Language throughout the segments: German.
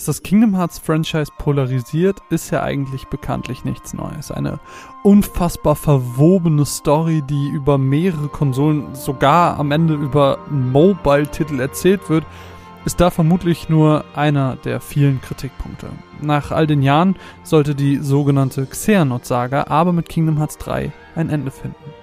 Dass das Kingdom Hearts Franchise polarisiert, ist ja eigentlich bekanntlich nichts Neues. Eine unfassbar verwobene Story, die über mehrere Konsolen, sogar am Ende über Mobile-Titel erzählt wird, ist da vermutlich nur einer der vielen Kritikpunkte. Nach all den Jahren sollte die sogenannte Xehanort-Saga aber mit Kingdom Hearts 3 ein Ende finden.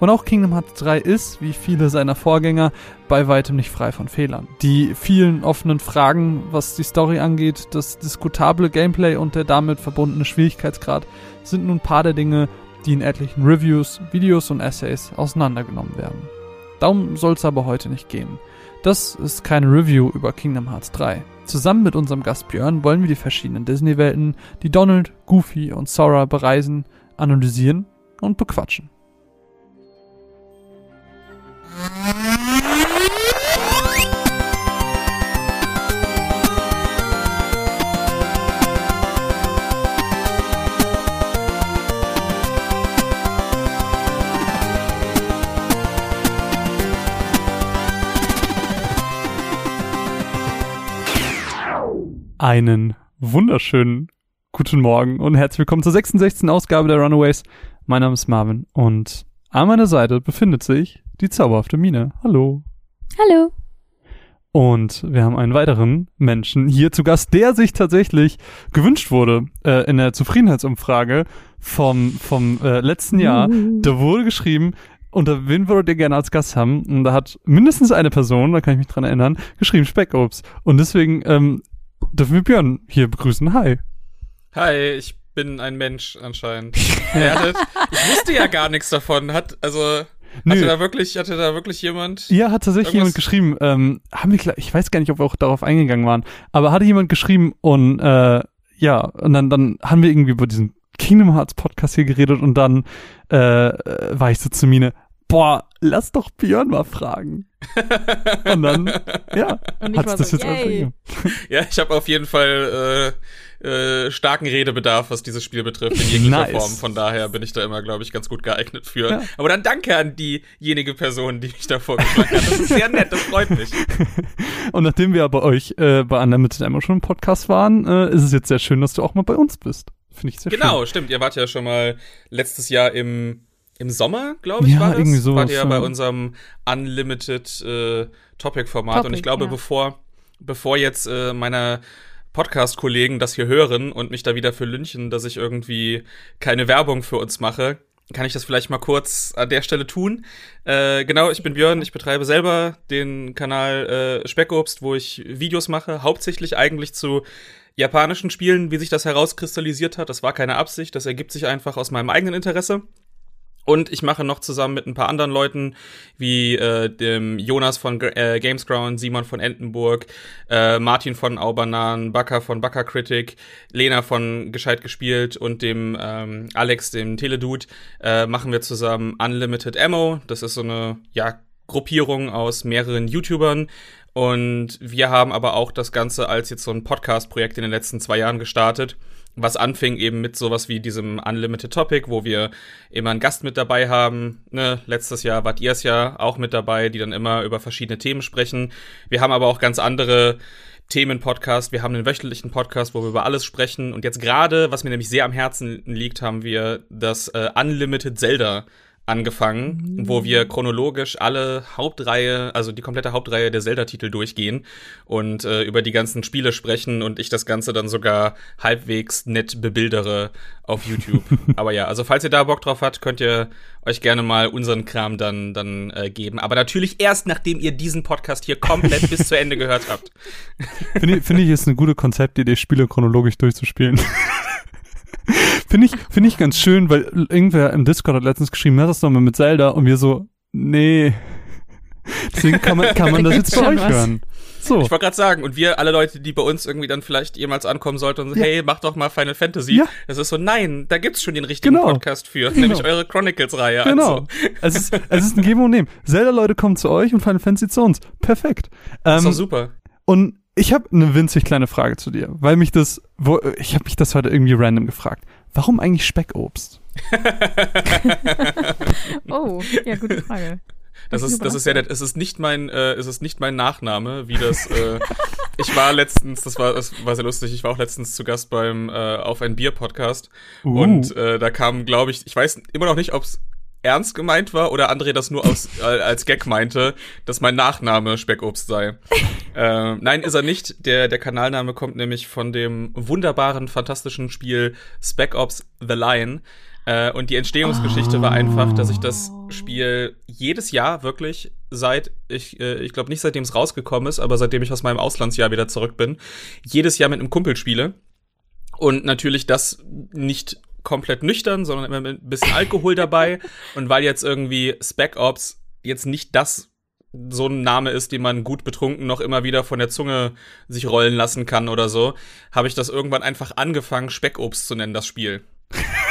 Und auch Kingdom Hearts 3 ist, wie viele seiner Vorgänger, bei weitem nicht frei von Fehlern. Die vielen offenen Fragen, was die Story angeht, das diskutable Gameplay und der damit verbundene Schwierigkeitsgrad sind nun ein paar der Dinge, die in etlichen Reviews, Videos und Essays auseinandergenommen werden. Darum soll es aber heute nicht gehen. Das ist keine Review über Kingdom Hearts 3. Zusammen mit unserem Gast Björn wollen wir die verschiedenen Disney-Welten, die Donald, Goofy und Sora bereisen, analysieren und bequatschen. Einen wunderschönen guten Morgen und herzlich willkommen zur 66. Ausgabe der Runaways. Mein Name ist Marvin und an meiner Seite befindet sich die zauberhafte Mine. Hallo. Hallo. Und wir haben einen weiteren Menschen hier zu Gast, der sich tatsächlich gewünscht wurde äh, in der Zufriedenheitsumfrage vom, vom äh, letzten Jahr. Uh. Da wurde geschrieben, unter wen würdet ihr gerne als Gast haben? Und da hat mindestens eine Person, da kann ich mich dran erinnern, geschrieben Speckobst. Und deswegen ähm, dürfen wir Björn hier begrüßen. Hi. Hi, ich bin ein Mensch anscheinend. Er hatte, ich wusste ja gar nichts davon. Hat also Nö. hatte da wirklich hatte da wirklich jemand? Ja, hat tatsächlich jemand geschrieben. Ähm, haben wir, ich weiß gar nicht, ob wir auch darauf eingegangen waren, aber hatte jemand geschrieben und äh, ja, und dann, dann haben wir irgendwie über diesen Kingdom Hearts Podcast hier geredet und dann äh, äh, war ich so zu Mine, boah, lass doch Björn mal fragen. Und dann, ja, war das so, jetzt einfach. Ja, ich habe auf jeden Fall äh, äh, starken Redebedarf, was dieses Spiel betrifft, in jeglicher Nice. Form. Von daher bin ich da immer, glaube ich, ganz gut geeignet für. Ja. Aber dann danke an diejenige Person, die mich da vorgeschlagen hat. Das ist sehr nett, das freut mich. Und nachdem wir bei euch äh, bei Unlimited Ammo schon im Podcast waren, äh, ist es jetzt sehr schön, dass du auch mal bei uns bist. Finde ich sehr Genau, schön. stimmt. Ihr wart ja schon mal letztes Jahr im, im Sommer, glaube ich, Ja, war das. irgendwie sowas, Wart ihr ja bei ja. unserem Unlimited äh, Topic-Format. Und Topic, ich glaube, ja. bevor, bevor jetzt äh, meine Podcast-Kollegen das hier hören und mich da wieder für lynchen, dass ich irgendwie keine Werbung für uns mache, kann ich das vielleicht mal kurz an der Stelle tun. Äh, genau, ich bin Björn, ich betreibe selber den Kanal äh, Speckobst, wo ich Videos mache, hauptsächlich eigentlich zu japanischen Spielen, wie sich das herauskristallisiert hat. Das war keine Absicht, das ergibt sich einfach aus meinem eigenen Interesse. Und ich mache noch zusammen mit ein paar anderen Leuten, wie äh, dem Jonas von G äh, Gamesground, Simon von Entenburg, äh, Martin von Aubanan, Bakker von Bakker Critic, Lena von Gescheit gespielt und dem ähm, Alex, dem Teledude, äh, machen wir zusammen Unlimited Ammo. Das ist so eine, ja, Gruppierung aus mehreren YouTubern. Und wir haben aber auch das Ganze als jetzt so ein Podcast-Projekt in den letzten zwei Jahren gestartet, was anfing eben mit sowas wie diesem Unlimited Topic, wo wir immer einen Gast mit dabei haben. Ne? Letztes Jahr wart ihr es ja auch mit dabei, die dann immer über verschiedene Themen sprechen. Wir haben aber auch ganz andere Themen-Podcast. Wir haben einen wöchentlichen Podcast, wo wir über alles sprechen. Und jetzt gerade, was mir nämlich sehr am Herzen liegt, haben wir das äh, Unlimited Zelda angefangen, wo wir chronologisch alle Hauptreihe, also die komplette Hauptreihe der Zelda-Titel durchgehen und äh, über die ganzen Spiele sprechen und ich das Ganze dann sogar halbwegs nett bebildere auf YouTube. Aber ja, also falls ihr da Bock drauf habt, könnt ihr euch gerne mal unseren Kram dann, dann äh, geben. Aber natürlich erst, nachdem ihr diesen Podcast hier komplett bis zu Ende gehört habt. Finde ich, finde ich, ist eine gute Konzeptidee, Spiele chronologisch durchzuspielen. Finde ich, finde ich ganz schön, weil irgendwer im Discord hat letztens geschrieben, hör das doch mal mit Zelda und wir so, nee. Deswegen kann man, kann man Da das jetzt bei euch was. hören. So. Ich wollte gerade sagen, und wir alle Leute, die bei uns irgendwie dann vielleicht jemals ankommen sollten und so, Ja. hey, mach doch mal Final Fantasy. Ja. Das ist so, nein, da gibt's schon den richtigen Genau. Podcast für, nämlich eure Chronicles-Reihe. Genau. Also. Es ist, es ist ein Geben und Nehmen. Zelda-Leute kommen zu euch und Final Fantasy zu uns. Perfekt. Das ist Ähm, doch super. Und ich habe eine winzig kleine Frage zu dir, weil mich das, wo, ich habe mich das heute irgendwie random gefragt. Warum eigentlich Speckobst? Oh, ja, gute Frage. Das ist, das ist ja, es ist nicht mein, äh, es ist nicht mein Nachname, wie das. Äh, ich war letztens, das war, das war sehr lustig. Ich war auch letztens zu Gast beim äh, auf ein Bier Podcast uh. und äh, da kam, glaube ich, ich weiß immer noch nicht, ob es ernst gemeint war oder André das nur aus, äh, als Gag meinte, dass mein Nachname Speckobst sei. äh, nein, ist er nicht. Der, der Kanalname kommt nämlich von dem wunderbaren, fantastischen Spiel Spec Ops The Lion. Äh, und die Entstehungsgeschichte oh. war einfach, dass ich das Spiel jedes Jahr wirklich seit, ich, äh, ich glaube nicht seitdem es rausgekommen ist, aber seitdem ich aus meinem Auslandsjahr wieder zurück bin, jedes Jahr mit einem Kumpel spiele. Und natürlich das nicht komplett nüchtern, sondern immer mit ein bisschen Alkohol dabei. Und weil jetzt irgendwie Spec Ops jetzt nicht das so ein Name ist, den man gut betrunken noch immer wieder von der Zunge sich rollen lassen kann oder so, habe ich das irgendwann einfach angefangen, Speckobst zu nennen, das Spiel.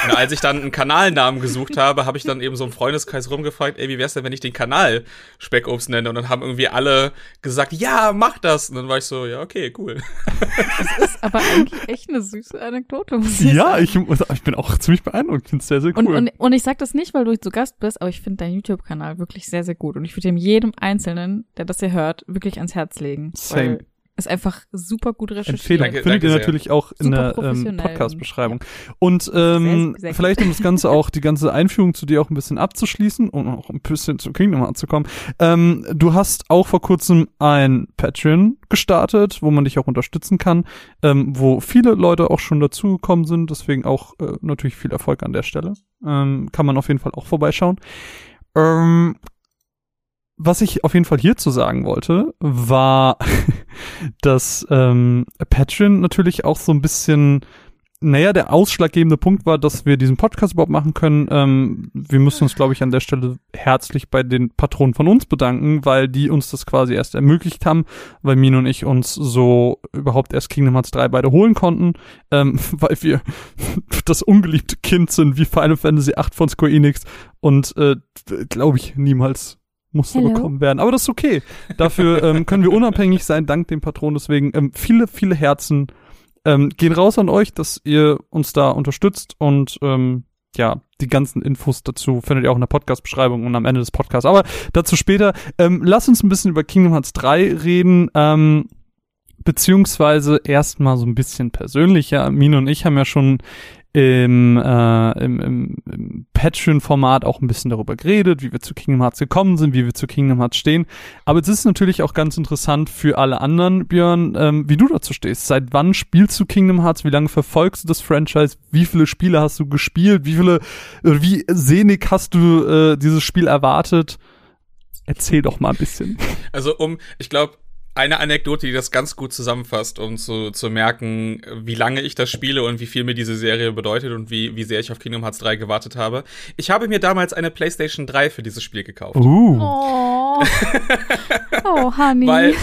Und als ich dann einen Kanalnamen gesucht habe, habe ich dann eben so im Freundeskreis rumgefragt, ey, wie wär's denn, wenn ich den Kanal Speckobst nenne? Und dann haben irgendwie alle gesagt, ja, mach das. Und dann war ich so, ja, okay, cool. Das ist aber eigentlich echt eine süße Anekdote. Muss ich ja, ich, ich, bin auch ziemlich beeindruckt. Ich finde sehr, sehr cool. Und, und, und ich sag das nicht, weil du zu Gast bist, aber ich finde deinen YouTube-Kanal wirklich sehr, sehr gut. Und ich würde dem jedem Einzelnen, der das hier hört, wirklich ans Herz legen. Same. Ist einfach super gut recherchiert. Empfehlung Danke, findet danke ihr sehr. natürlich auch in Super der ähm, professionell. Podcast-Beschreibung. Und ähm, Sehr, sehr vielleicht um das Ganze auch, die ganze Einführung zu dir auch ein bisschen abzuschließen und auch ein bisschen zu Kingdom Hearts zu kommen. Ähm, du hast auch vor kurzem ein Patreon gestartet, wo man dich auch unterstützen kann, ähm, wo viele Leute auch schon dazugekommen sind. Deswegen auch äh, natürlich viel Erfolg an der Stelle. Ähm, kann man auf jeden Fall auch vorbeischauen. Ähm, was ich auf jeden Fall hierzu sagen wollte, war, dass ähm, Patreon natürlich auch so ein bisschen, naja, der ausschlaggebende Punkt war, dass wir diesen Podcast überhaupt machen können. Ähm, wir müssen uns, glaube ich, an der Stelle herzlich bei den Patronen von uns bedanken, weil die uns das quasi erst ermöglicht haben, weil Min und ich uns so überhaupt erst Kingdom Hearts 3 beide holen konnten, ähm, weil wir das ungeliebte Kind sind wie Final Fantasy 8 von Square Enix und äh, glaube ich niemals musste Hello. bekommen werden. Aber das ist okay. Dafür ähm, können wir unabhängig sein, dank dem Patron. Deswegen ähm, viele, viele Herzen ähm, gehen raus an euch, dass ihr uns da unterstützt und ähm, ja, die ganzen Infos dazu findet ihr auch in der Podcast-Beschreibung und am Ende des Podcasts. Aber dazu später. Ähm, lass uns ein bisschen über Kingdom Hearts 3 reden. Ähm, beziehungsweise erstmal so ein bisschen persönlicher. Mine und ich haben ja schon im, äh, im, im, im Patreon-Format auch ein bisschen darüber geredet, wie wir zu Kingdom Hearts gekommen sind, wie wir zu Kingdom Hearts stehen. Aber es ist natürlich auch ganz interessant für alle anderen, Björn, ähm, wie du dazu stehst. Seit wann spielst du Kingdom Hearts? Wie lange verfolgst du das Franchise? Wie viele Spiele hast du gespielt? Wie viele, wie sehnig hast du äh, dieses Spiel erwartet? Erzähl doch mal ein bisschen. Also um, ich glaube, eine Anekdote, die das ganz gut zusammenfasst, um zu, zu merken, wie lange ich das spiele und wie viel mir diese Serie bedeutet und wie, wie sehr ich auf Kingdom Hearts 3 gewartet habe. Ich habe mir damals eine PlayStation 3 für dieses Spiel gekauft. Uh. Oh, oh Honey. Weil,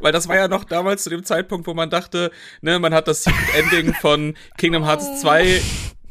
weil das war ja noch damals zu dem Zeitpunkt, wo man dachte, ne, man hat das Secret Ending von Kingdom Hearts 2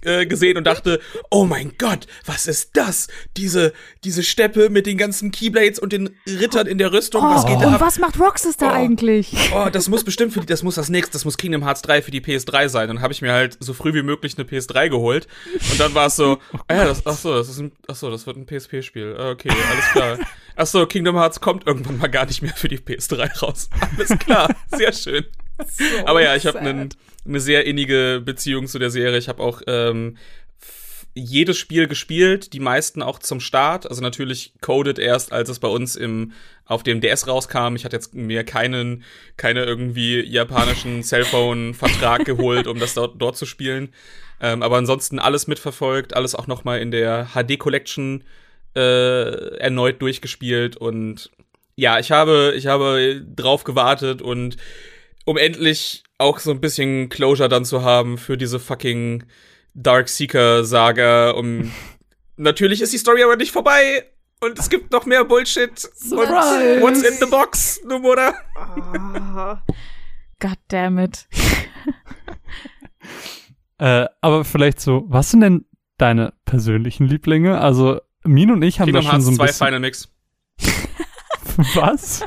äh, gesehen und dachte, oh mein Gott, was ist das? Diese, diese Steppe mit den ganzen Keyblades und den Rittern in der Rüstung, was geht da und ab? was macht Roxas da Oh. eigentlich? Oh, das muss bestimmt für die, das muss das nächste, das muss Kingdom Hearts 3 für die PS3 sein. Dann habe ich mir halt so früh wie möglich eine PS3 geholt. Und dann war es so, ah ja, das, ach so, das ist ein, ach so, das wird ein PSP-Spiel. Ah, Okay, alles klar. Ach so, Kingdom Hearts kommt irgendwann mal gar nicht mehr für die PS3 raus. Alles klar, sehr schön. Aber ja, ich habe eine sehr innige Beziehung zu der Serie. Ich habe auch ähm, jedes Spiel gespielt, die meisten auch zum Start. Also natürlich coded erst, als es bei uns im auf dem DS rauskam. Ich hatte jetzt mir keinen, keine irgendwie japanischen Cellphone-Vertrag geholt, um das dort, dort zu spielen. Ähm, aber ansonsten alles mitverfolgt, alles auch noch mal in der HD Collection äh, erneut durchgespielt und ja, ich habe, ich habe drauf gewartet und um endlich auch so ein bisschen Closure dann zu haben für diese fucking Dark Seeker Saga. Um natürlich ist die Story aber nicht vorbei und es gibt noch mehr Bullshit. Surprise. Und what's in the box, Nomura? God damn it. Äh, aber vielleicht so, was sind denn deine persönlichen Lieblinge? Also, Min und ich haben Kingdom da schon Hearts so ein 2 bisschen. Final Mix. Was?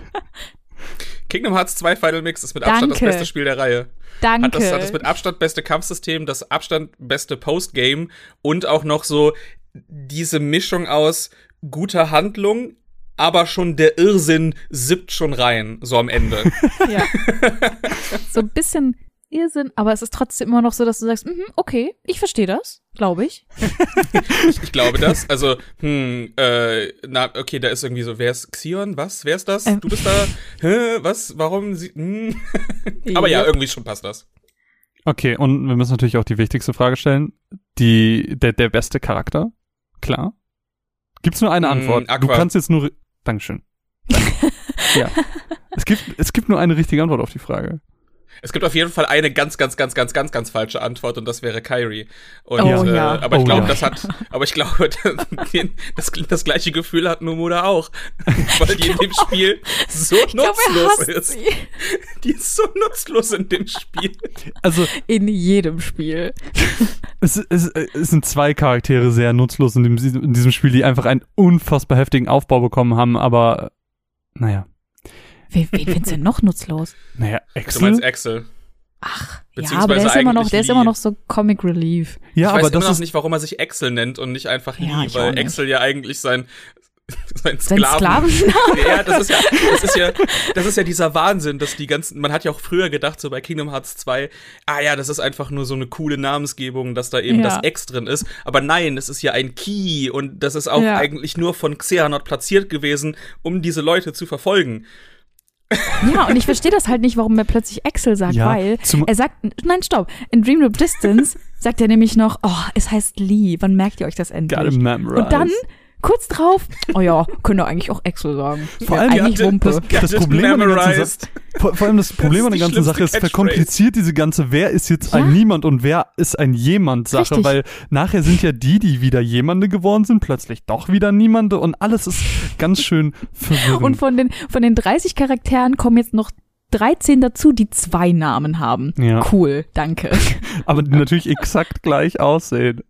Kingdom Hearts 2 Final Mix ist mit Abstand das Danke. beste Spiel der Reihe. Danke. Hat das, hat das mit Abstand beste Kampfsystem, das Abstand beste Postgame und auch noch so diese Mischung aus guter Handlung, aber schon der Irrsinn sippt schon rein, so am Ende. Ja. so ein bisschen Irrsinn, aber es ist trotzdem immer noch so, dass du sagst, mhm, okay, ich verstehe das, glaube ich. ich, glaube das. Also, hm, äh, na, okay, da ist irgendwie so, wer ist Xion? Was? Wer ist das? Ähm. Du bist da? Hä? Was? Warum? Sie, hm? aber ja, irgendwie schon passt das. Okay, und wir müssen natürlich auch die wichtigste Frage stellen. Die, der, der beste Charakter? Klar. Gibt's nur eine Mm, Antwort? Du Aqua. kannst jetzt nur, Dankeschön. Danke. ja. Es gibt, es gibt nur eine richtige Antwort auf die Frage. Es gibt auf jeden Fall eine ganz, ganz, ganz, ganz, ganz, ganz falsche Antwort und das wäre Kyrie. Und, Oh, äh, ja. Aber ich Oh, glaube, ja. das hat, aber ich glaube, das, das gleiche Gefühl hat Nomura auch. Weil die in dem Spiel so er nutzlos ist. sie. Die ist so nutzlos in dem Spiel. Also, In jedem Spiel. es, es, es sind zwei Charaktere sehr nutzlos in, dem, in diesem Spiel, die einfach einen unfassbar heftigen Aufbau bekommen haben, aber, naja. Wen, wen findest du denn noch nutzlos? Naja, Du Axel? meinst Excel. Ach, ja, aber der ist immer noch, der ist immer noch so Comic Relief. ja, ich aber weiß immer das noch ist, nicht, warum er sich Excel nennt und nicht einfach Ja, Lee, ich auch weil. Excel ja eigentlich sein sein Sein Sklaven. Sklavenname. ja, das ist ja, das ist ja, das ist ja dieser Wahnsinn, dass die ganzen, man hat ja auch früher gedacht, so bei Kingdom Hearts 2, ah ja, das ist einfach nur so eine coole Namensgebung, dass da eben Ja. das X drin ist. Aber nein, es ist ja ein Key und das ist auch Ja. eigentlich nur von Xehanort platziert gewesen, um diese Leute zu verfolgen. Ja, und ich verstehe das halt nicht, warum er plötzlich Excel sagt, Ja, weil er sagt, nein, stopp, in Dream Loop Distance sagt er nämlich noch, oh, es heißt Lee, wann merkt ihr euch das gotta endlich? memorize. Und dann, kurz drauf, oh ja, könnt ihr eigentlich auch Excel sagen. Vor ja, allem- eigentlich Got it, Wumpe. Das it Problem an der ganzen memorized. Vor, vor allem das Problem ist an der ganzen Sache ist, verkompliziert diese ganze Wer ist jetzt ein Ja. Niemand und wer ist ein Jemand-Sache, Richtig. weil nachher sind ja die, die wieder Jemande geworden sind, plötzlich doch wieder Niemande und alles ist ganz schön verwirrend. Und von den, von den 30 Charakteren kommen jetzt noch 13 dazu, die zwei Namen haben. Ja. Cool, danke. aber die natürlich exakt gleich aussehen.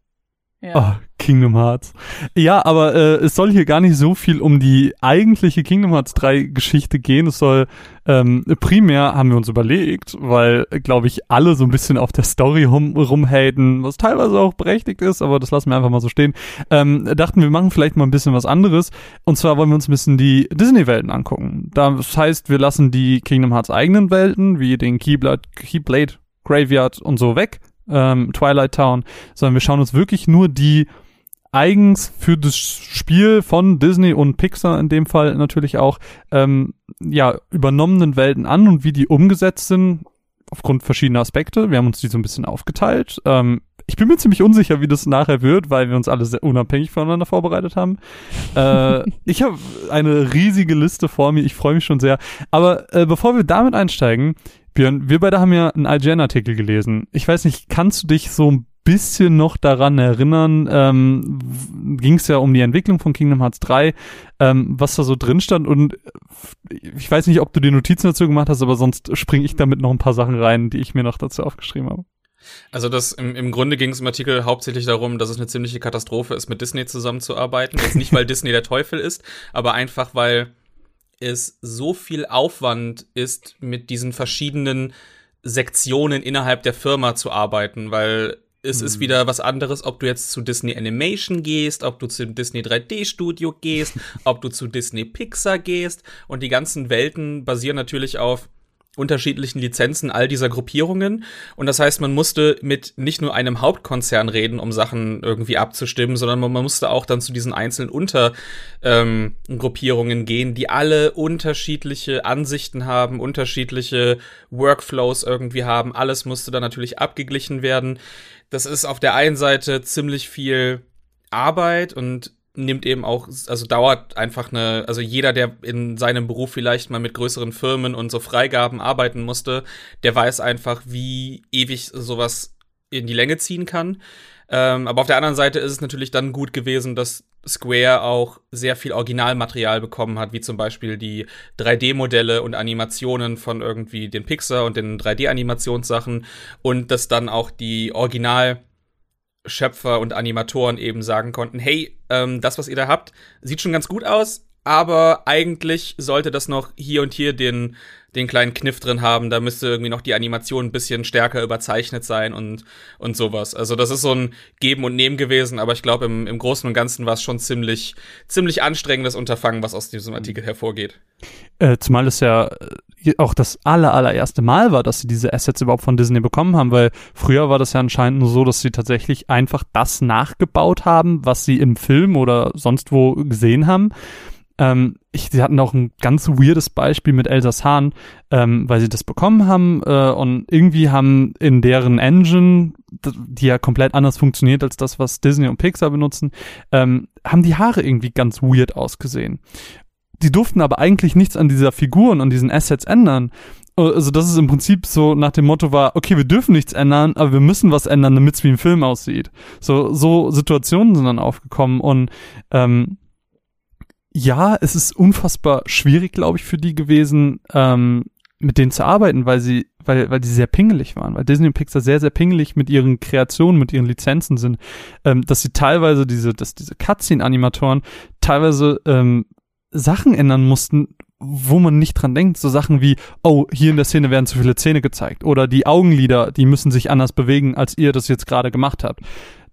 Ja. Oh, Kingdom Hearts. Ja, aber äh, es soll hier gar nicht so viel um die eigentliche Kingdom Hearts 3 Geschichte gehen. Es soll ähm, primär, haben wir uns überlegt, weil, glaube ich, alle so ein bisschen auf der Story rum, rumhaten, was teilweise auch berechtigt ist, aber das lassen wir einfach mal so stehen. Ähm, dachten wir machen vielleicht mal ein bisschen was anderes. Und zwar wollen wir uns ein bisschen die Disney-Welten angucken. Das heißt, wir lassen die Kingdom Hearts eigenen Welten, wie den Keyblade, Keyblade Graveyard und so weg, ähm, Twilight Town, sondern wir schauen uns wirklich nur die eigens für das Spiel von Disney und Pixar in dem Fall natürlich auch ähm, ja übernommenen Welten an und wie die umgesetzt sind aufgrund verschiedener Aspekte. Wir haben uns die so ein bisschen aufgeteilt. Ähm, ich bin mir ziemlich unsicher, wie das nachher wird, weil wir uns alle sehr unabhängig voneinander vorbereitet haben. Äh, ich habe eine riesige Liste vor mir. Ich freue mich schon sehr. Aber äh, bevor wir damit einsteigen, Björn, wir beide haben ja einen IGN-Artikel gelesen. Ich weiß nicht, kannst du dich so ein bisschen noch daran erinnern? Ähm, Ging es ja um die Entwicklung von Kingdom Hearts 3, ähm, was da so drin stand und ich weiß nicht, ob du dir Notizen dazu gemacht hast, aber sonst springe ich damit noch ein paar Sachen rein, die ich mir noch dazu aufgeschrieben habe. Also das im, im Grunde ging es im Artikel hauptsächlich darum, dass es eine ziemliche Katastrophe ist, mit Disney zusammenzuarbeiten. Jetzt nicht, weil Disney der Teufel ist, aber einfach, weil es so viel Aufwand ist, mit diesen verschiedenen Sektionen innerhalb der Firma zu arbeiten, weil es ist wieder was anderes, ob du jetzt zu Disney Animation gehst, ob du zu Disney 3D Studio gehst, ob du zu Disney Pixar gehst. Und die ganzen Welten basieren natürlich auf unterschiedlichen Lizenzen all dieser Gruppierungen. Und das heißt, man musste mit nicht nur einem Hauptkonzern reden, um Sachen irgendwie abzustimmen, sondern man, musste auch dann zu diesen einzelnen Untergruppierungen ähm, gehen, die alle unterschiedliche Ansichten haben, unterschiedliche Workflows irgendwie haben. Alles musste dann natürlich abgeglichen werden. Das ist auf der einen Seite ziemlich viel Arbeit und nimmt eben auch, also dauert einfach eine, also jeder, der in seinem Beruf vielleicht mal mit größeren Firmen und so Freigaben arbeiten musste, der weiß einfach, wie ewig sowas in die Länge ziehen kann. Ähm, aber auf der anderen Seite ist es natürlich dann gut gewesen, dass Square auch sehr viel Originalmaterial bekommen hat, wie zum Beispiel die 3D-Modelle und Animationen von irgendwie den Pixar und den 3D-Animationssachen und dass dann auch die Original Schöpfer und Animatoren eben sagen konnten, hey, ähm, das, was ihr da habt, sieht schon ganz gut aus, aber eigentlich sollte das noch hier und hier den, den kleinen Kniff drin haben. Da müsste irgendwie noch die Animation ein bisschen stärker überzeichnet sein und, und sowas. Also das ist so ein Geben und Nehmen gewesen, aber ich glaube, im, im Großen und Ganzen war es schon ziemlich, ziemlich anstrengendes Unterfangen, was aus diesem Artikel hervorgeht. Äh, zumal es ja äh, auch das aller, allererste Mal war, dass sie diese Assets überhaupt von Disney bekommen haben, weil früher war das ja anscheinend nur so, dass sie tatsächlich einfach das nachgebaut haben, was sie im Film oder sonst wo gesehen haben. Ähm, ich, sie hatten auch ein ganz weirdes Beispiel mit Elsa Hahn, ähm, weil sie das bekommen haben äh, und irgendwie haben in deren Engine, die ja komplett anders funktioniert als das, was Disney und Pixar benutzen, ähm, haben die Haare irgendwie ganz weird ausgesehen. Die durften aber eigentlich nichts an dieser Figur und diesen Assets ändern. Also das ist im Prinzip so nach dem Motto war, okay, wir dürfen nichts ändern, aber wir müssen was ändern, damit es wie ein Film aussieht. So, so Situationen sind dann aufgekommen und ähm, ja, es ist unfassbar schwierig, glaube ich, für die gewesen, ähm, mit denen zu arbeiten, weil sie, weil, weil die sehr pingelig waren, weil Disney und Pixar sehr, sehr pingelig mit ihren Kreationen, mit ihren Lizenzen sind, ähm, dass sie teilweise diese, dass diese Cutscene-Animatoren teilweise ähm, Sachen ändern mussten, wo man nicht dran denkt, so Sachen wie, oh, hier in der Szene werden zu viele Zähne gezeigt. Oder die Augenlider, die müssen sich anders bewegen, als ihr das jetzt gerade gemacht habt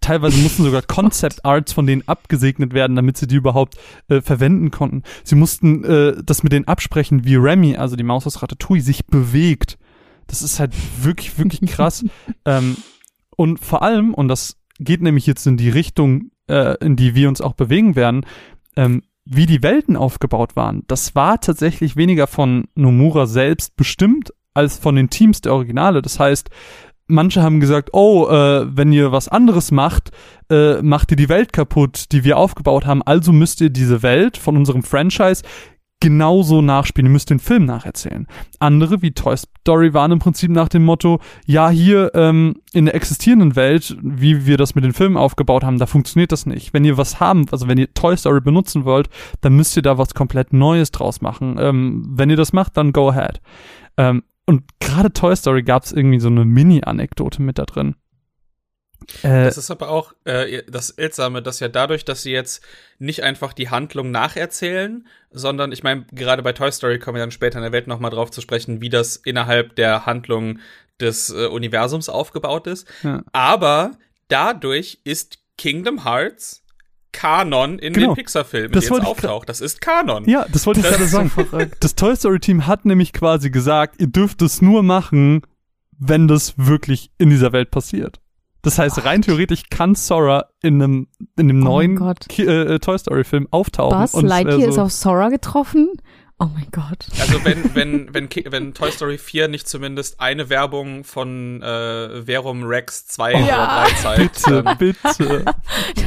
teilweise mussten sogar Concept Arts von denen abgesegnet werden, damit sie die überhaupt äh, verwenden konnten. Sie mussten äh, das mit denen absprechen, wie Remy, also die Maus aus Ratatouille, sich bewegt. Das ist halt wirklich, wirklich krass. ähm, und vor allem, und das geht nämlich jetzt in die Richtung, äh, in die wir uns auch bewegen werden, ähm, wie die Welten aufgebaut waren. Das war tatsächlich weniger von Nomura selbst bestimmt als von den Teams der Originale. Das heißt, manche haben gesagt, oh, äh, wenn ihr was anderes macht, äh, macht ihr die Welt kaputt, die wir aufgebaut haben. Also müsst ihr diese Welt von unserem Franchise genauso nachspielen. Ihr müsst den Film nacherzählen. Andere, wie Toy Story, waren im Prinzip nach dem Motto, ja, hier ähm, in der existierenden Welt, wie wir das mit den Filmen aufgebaut haben, da funktioniert das nicht. Wenn ihr was haben, also wenn ihr Toy Story benutzen wollt, dann müsst ihr da was komplett Neues draus machen. Ähm, wenn ihr das macht, dann go ahead. Ähm, und gerade Toy Story gab es irgendwie so eine Mini-Anekdote mit da drin. Äh, das ist aber auch äh, das Seltsame, dass ja dadurch, dass sie jetzt nicht einfach die Handlung nacherzählen, sondern ich meine, gerade bei Toy Story kommen wir dann später in der Welt nochmal drauf zu sprechen, wie das innerhalb der Handlung des äh, Universums aufgebaut ist. Ja. Aber dadurch ist Kingdom Hearts Kanon in genau. den Pixar-Filmen, das jetzt auftaucht. Das ist Kanon. Ja, das wollte ich gerade sagen. das Toy Story-Team hat nämlich quasi gesagt, ihr dürft es nur machen, wenn das wirklich in dieser Welt passiert. Das heißt, rein theoretisch kann Sora in einem, in einem oh neuen Ki äh, Toy Story-Film auftauchen. Was? Lightyear so ist auf Sora getroffen? Oh mein Gott. Also wenn, wenn, wenn, wenn Toy Story 4 nicht zumindest eine Werbung von äh, Verum Rex 2 oh, oder 3 zeigt. Bitte, bitte.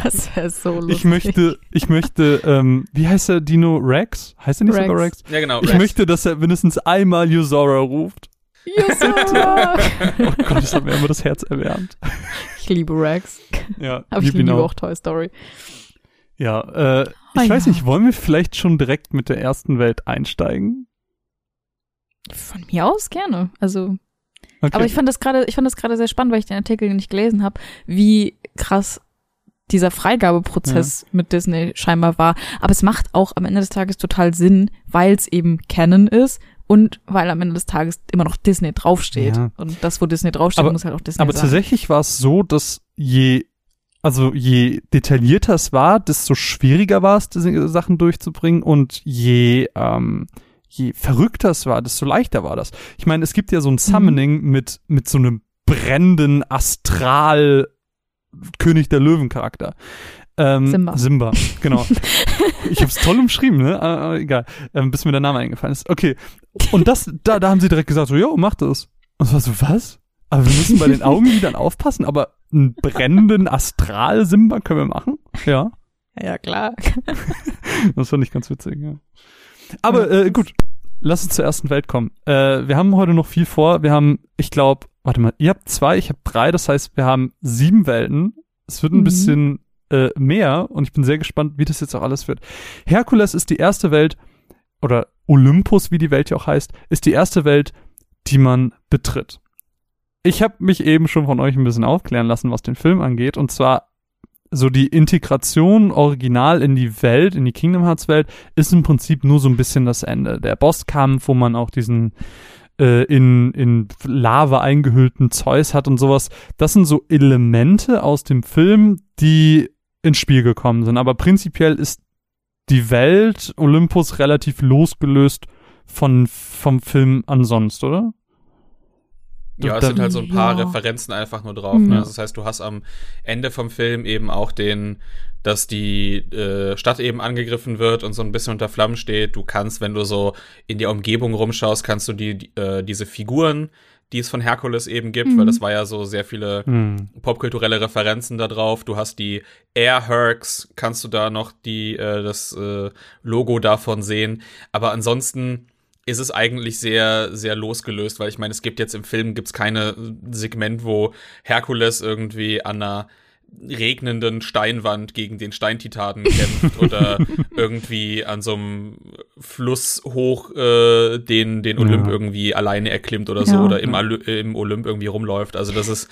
Das wäre so lustig. Ich möchte, ich möchte, ähm, wie heißt der Dino Rex? Heißt er nicht Rex. sogar Rex? Ja, genau. Ich Rex. möchte, dass er mindestens einmal Usora ruft. Usora! oh Gott, das hat mir immer das Herz erwärmt. Ich liebe Rex. Ja, Aber ich liebe auch Toy Story. Ja, äh, ich oh, weiß ja. nicht, wollen wir vielleicht schon direkt mit der ersten Welt einsteigen? Von mir aus gerne. Also, okay. aber ich fand das gerade, ich fand das gerade sehr spannend, weil ich den Artikel nicht gelesen habe, wie krass dieser Freigabeprozess ja. mit Disney scheinbar war. Aber es macht auch am Ende des Tages total Sinn, weil es eben Canon ist und weil am Ende des Tages immer noch Disney draufsteht. Ja. Und das, wo Disney draufsteht, aber, muss halt auch Disney Aber sein. tatsächlich war es so, dass je also je detaillierter es war, desto schwieriger war es, diese Sachen durchzubringen und je, ähm, je verrückter es war, desto leichter war das. Ich meine, es gibt ja so ein mhm. Summoning mhm. mit, mit so einem brennenden Astral König der Löwen Charakter. Ähm, Simba. Simba, genau. ich hab's toll umschrieben, ne? Aber, aber egal. Ähm, bis mir der Name eingefallen ist. Okay. Und das, da, da haben sie direkt gesagt, so, jo, mach das. Und es war so, was? Aber wir müssen bei den Augenlidern aufpassen, aber einen brennenden Astral-Simba können wir machen. Ja. Ja, klar. das fand ich ganz witzig, ja. Aber äh, gut, lass uns zur ersten Welt kommen. Äh, wir haben heute noch viel vor. Wir haben, ich glaube, warte mal, ihr habt zwei, ich habe drei, das heißt, wir haben sieben Welten. Es wird ein mhm. bisschen äh, mehr und ich bin sehr gespannt, wie das jetzt auch alles wird. Herkules ist die erste Welt, oder Olympus, wie die Welt ja auch heißt, ist die erste Welt, die man betritt ich habe mich eben schon von euch ein bisschen aufklären lassen, was den Film angeht. Und zwar so die Integration original in die Welt, in die Kingdom Hearts Welt, ist im Prinzip nur so ein bisschen das Ende. Der Bosskampf, wo man auch diesen äh, in, in Lava eingehüllten Zeus hat und sowas, das sind so Elemente aus dem Film, die ins Spiel gekommen sind. Aber prinzipiell ist die Welt Olympus relativ losgelöst von, vom Film ansonsten, oder? Ja, es sind halt so ein paar ja. Referenzen einfach nur drauf. Mhm. Ne? Also das heißt, du hast am Ende vom Film eben auch den, dass die äh, Stadt eben angegriffen wird und so ein bisschen unter Flammen steht. Du kannst, wenn du so in der Umgebung rumschaust, kannst du die, die äh, diese Figuren, die es von Herkules eben gibt, mhm. weil das war ja so sehr viele mhm. popkulturelle Referenzen da drauf. Du hast die Air Hercs, kannst du da noch die äh, das äh, Logo davon sehen. Aber ansonsten ist es eigentlich sehr, sehr losgelöst, weil ich meine, es gibt jetzt im Film gibt's keine Segment, wo Herkules irgendwie an einer regnenden Steinwand gegen den Steintitanen kämpft oder irgendwie an so einem Fluss hoch äh, den, den Olymp ja. irgendwie alleine erklimmt oder so ja. oder im, im Olymp irgendwie rumläuft. Also das ist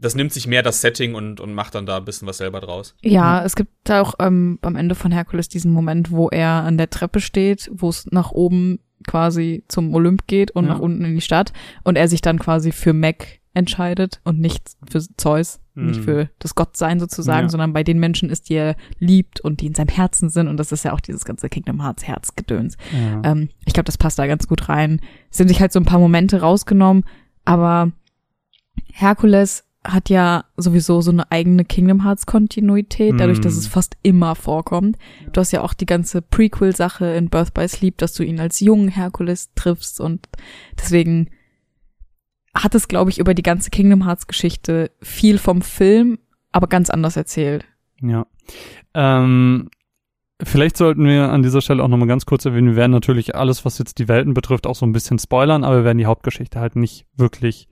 das nimmt sich mehr das Setting und, und macht dann da ein bisschen was selber draus. Ja, es gibt auch ähm, am Ende von Herkules diesen Moment, wo er an der Treppe steht, wo es nach oben quasi zum Olymp geht und ja. nach unten in die Stadt und er sich dann quasi für Mac entscheidet und nicht für Zeus, mhm. nicht für das Gottsein sozusagen, ja. sondern bei den Menschen ist, die er liebt und die in seinem Herzen sind und das ist ja auch dieses ganze Kingdom Hearts Herzgedöns. Ja. Ähm, ich glaube, das passt da ganz gut rein. Es sind sich halt so ein paar Momente rausgenommen, aber Herkules hat ja sowieso so eine eigene Kingdom Hearts Kontinuität, dadurch, dass es mm. fast immer vorkommt. Du hast ja auch die ganze Prequel-Sache in Birth by Sleep, dass du ihn als jungen Herkules triffst und deswegen hat es, glaube ich, über die ganze Kingdom Hearts Geschichte viel vom Film, aber ganz anders erzählt. Ja. Ähm, vielleicht sollten wir an dieser Stelle auch nochmal ganz kurz erwähnen, wir werden natürlich alles, was jetzt die Welten betrifft, auch so ein bisschen spoilern, aber wir werden die Hauptgeschichte halt nicht wirklich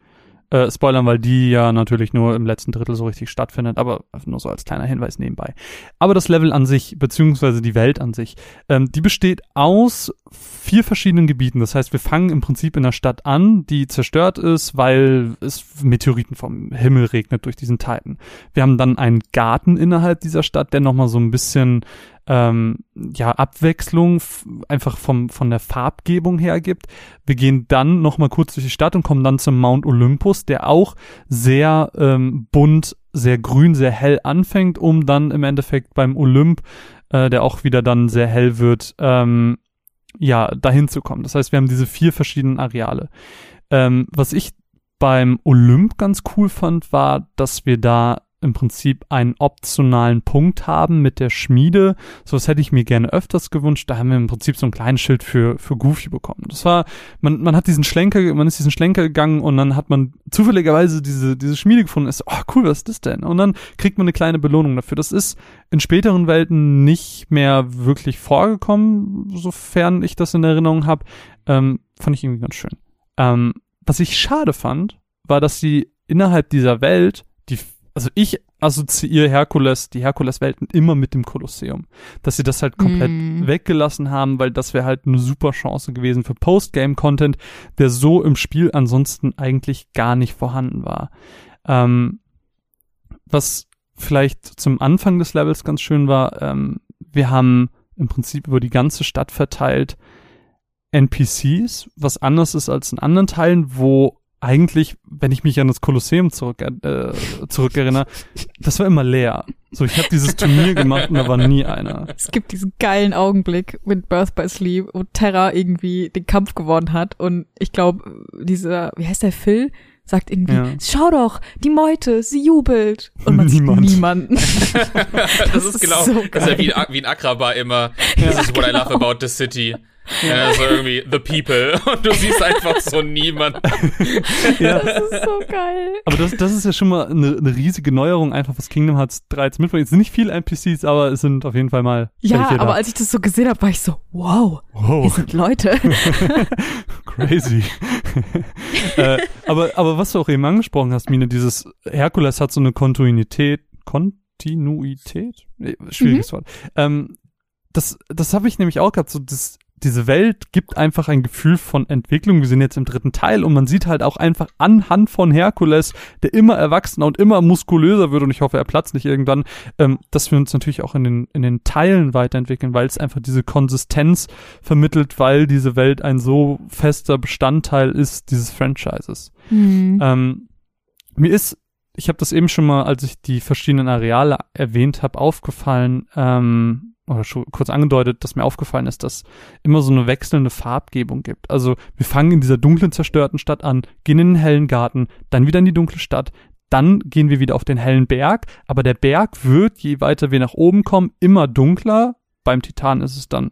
äh, spoilern, weil die ja natürlich nur im letzten Drittel so richtig stattfindet, aber nur so als kleiner Hinweis nebenbei. Aber das Level an sich, beziehungsweise die Welt an sich, ähm, die besteht aus vier verschiedenen Gebieten. Das heißt, wir fangen im Prinzip in der Stadt an, die zerstört ist, weil es Meteoriten vom Himmel regnet durch diesen Titan. Wir haben dann einen Garten innerhalb dieser Stadt, der nochmal so ein bisschen ähm, ja, Abwechslung einfach vom, von der Farbgebung her gibt. Wir gehen dann nochmal kurz durch die Stadt und kommen dann zum Mount Olympus, der auch sehr ähm, bunt, sehr grün, sehr hell anfängt, um dann im Endeffekt beim Olymp, äh, der auch wieder dann sehr hell wird, ähm, ja, dahin zu kommen. Das heißt, wir haben diese vier verschiedenen Areale. Ähm, was ich beim Olymp ganz cool fand, war, dass wir da im Prinzip einen optionalen Punkt haben mit der Schmiede. So was hätte ich mir gerne öfters gewünscht. Da haben wir im Prinzip so ein kleines Schild für, für Goofy bekommen. Das war, man, man hat diesen Schlenker, man ist diesen Schlenker gegangen und dann hat man zufälligerweise diese, diese Schmiede gefunden. Ist, oh cool, was ist das denn? Und dann kriegt man eine kleine Belohnung dafür. Das ist in späteren Welten nicht mehr wirklich vorgekommen, sofern ich das in Erinnerung habe. Ähm, fand ich irgendwie ganz schön. Ähm, was ich schade fand, war, dass sie innerhalb dieser Welt also ich assoziiere Herkules, die Herkules-Welten immer mit dem Kolosseum. Dass sie das halt komplett mm. weggelassen haben, weil das wäre halt eine super Chance gewesen für Postgame-Content, der so im Spiel ansonsten eigentlich gar nicht vorhanden war. Ähm, was vielleicht zum Anfang des Levels ganz schön war, ähm, wir haben im Prinzip über die ganze Stadt verteilt NPCs, was anders ist als in anderen Teilen, wo eigentlich, wenn ich mich an das Kolosseum zurück, äh, zurückerinnere, das war immer leer. So, ich habe dieses Turnier gemacht und da war nie einer. Es gibt diesen geilen Augenblick mit Birth by Sleep, wo Terra irgendwie den Kampf gewonnen hat und ich glaube, dieser, wie heißt der Phil? sagt irgendwie, ja. schau doch, die Meute, sie jubelt. Und man Niemand. sieht niemanden. das, das, ist genau, so das ist ja wie, wie ein Akraba immer. Ja, this is what genau. I love genau. about the city. Ja, so irgendwie The People und du siehst einfach so niemand. Ja. Das ist so geil. Aber das, das ist ja schon mal eine, eine riesige Neuerung, einfach was Kingdom Hearts 3 jetzt mitbringt. Es sind nicht viele NPCs, aber es sind auf jeden Fall mal. Ja, aber da. als ich das so gesehen habe, war ich so, wow, wow. hier sind Leute. Crazy. äh, aber, aber was du auch eben angesprochen hast, Mine, dieses Herkules hat so eine Kontinuität, Kontinuität? Schwieriges mhm. Wort. Ähm, das, das habe ich nämlich auch gehabt, so das diese Welt gibt einfach ein Gefühl von Entwicklung. Wir sind jetzt im dritten Teil und man sieht halt auch einfach anhand von Herkules, der immer erwachsener und immer muskulöser wird und ich hoffe, er platzt nicht irgendwann, ähm, dass wir uns natürlich auch in den, in den Teilen weiterentwickeln, weil es einfach diese Konsistenz vermittelt, weil diese Welt ein so fester Bestandteil ist dieses Franchises. Mhm. Ähm, mir ist ich habe das eben schon mal, als ich die verschiedenen Areale erwähnt habe, aufgefallen, ähm, oder schon kurz angedeutet, dass mir aufgefallen ist, dass immer so eine wechselnde Farbgebung gibt. Also wir fangen in dieser dunklen, zerstörten Stadt an, gehen in den hellen Garten, dann wieder in die dunkle Stadt, dann gehen wir wieder auf den hellen Berg, aber der Berg wird, je weiter wir nach oben kommen, immer dunkler. Beim Titan ist es dann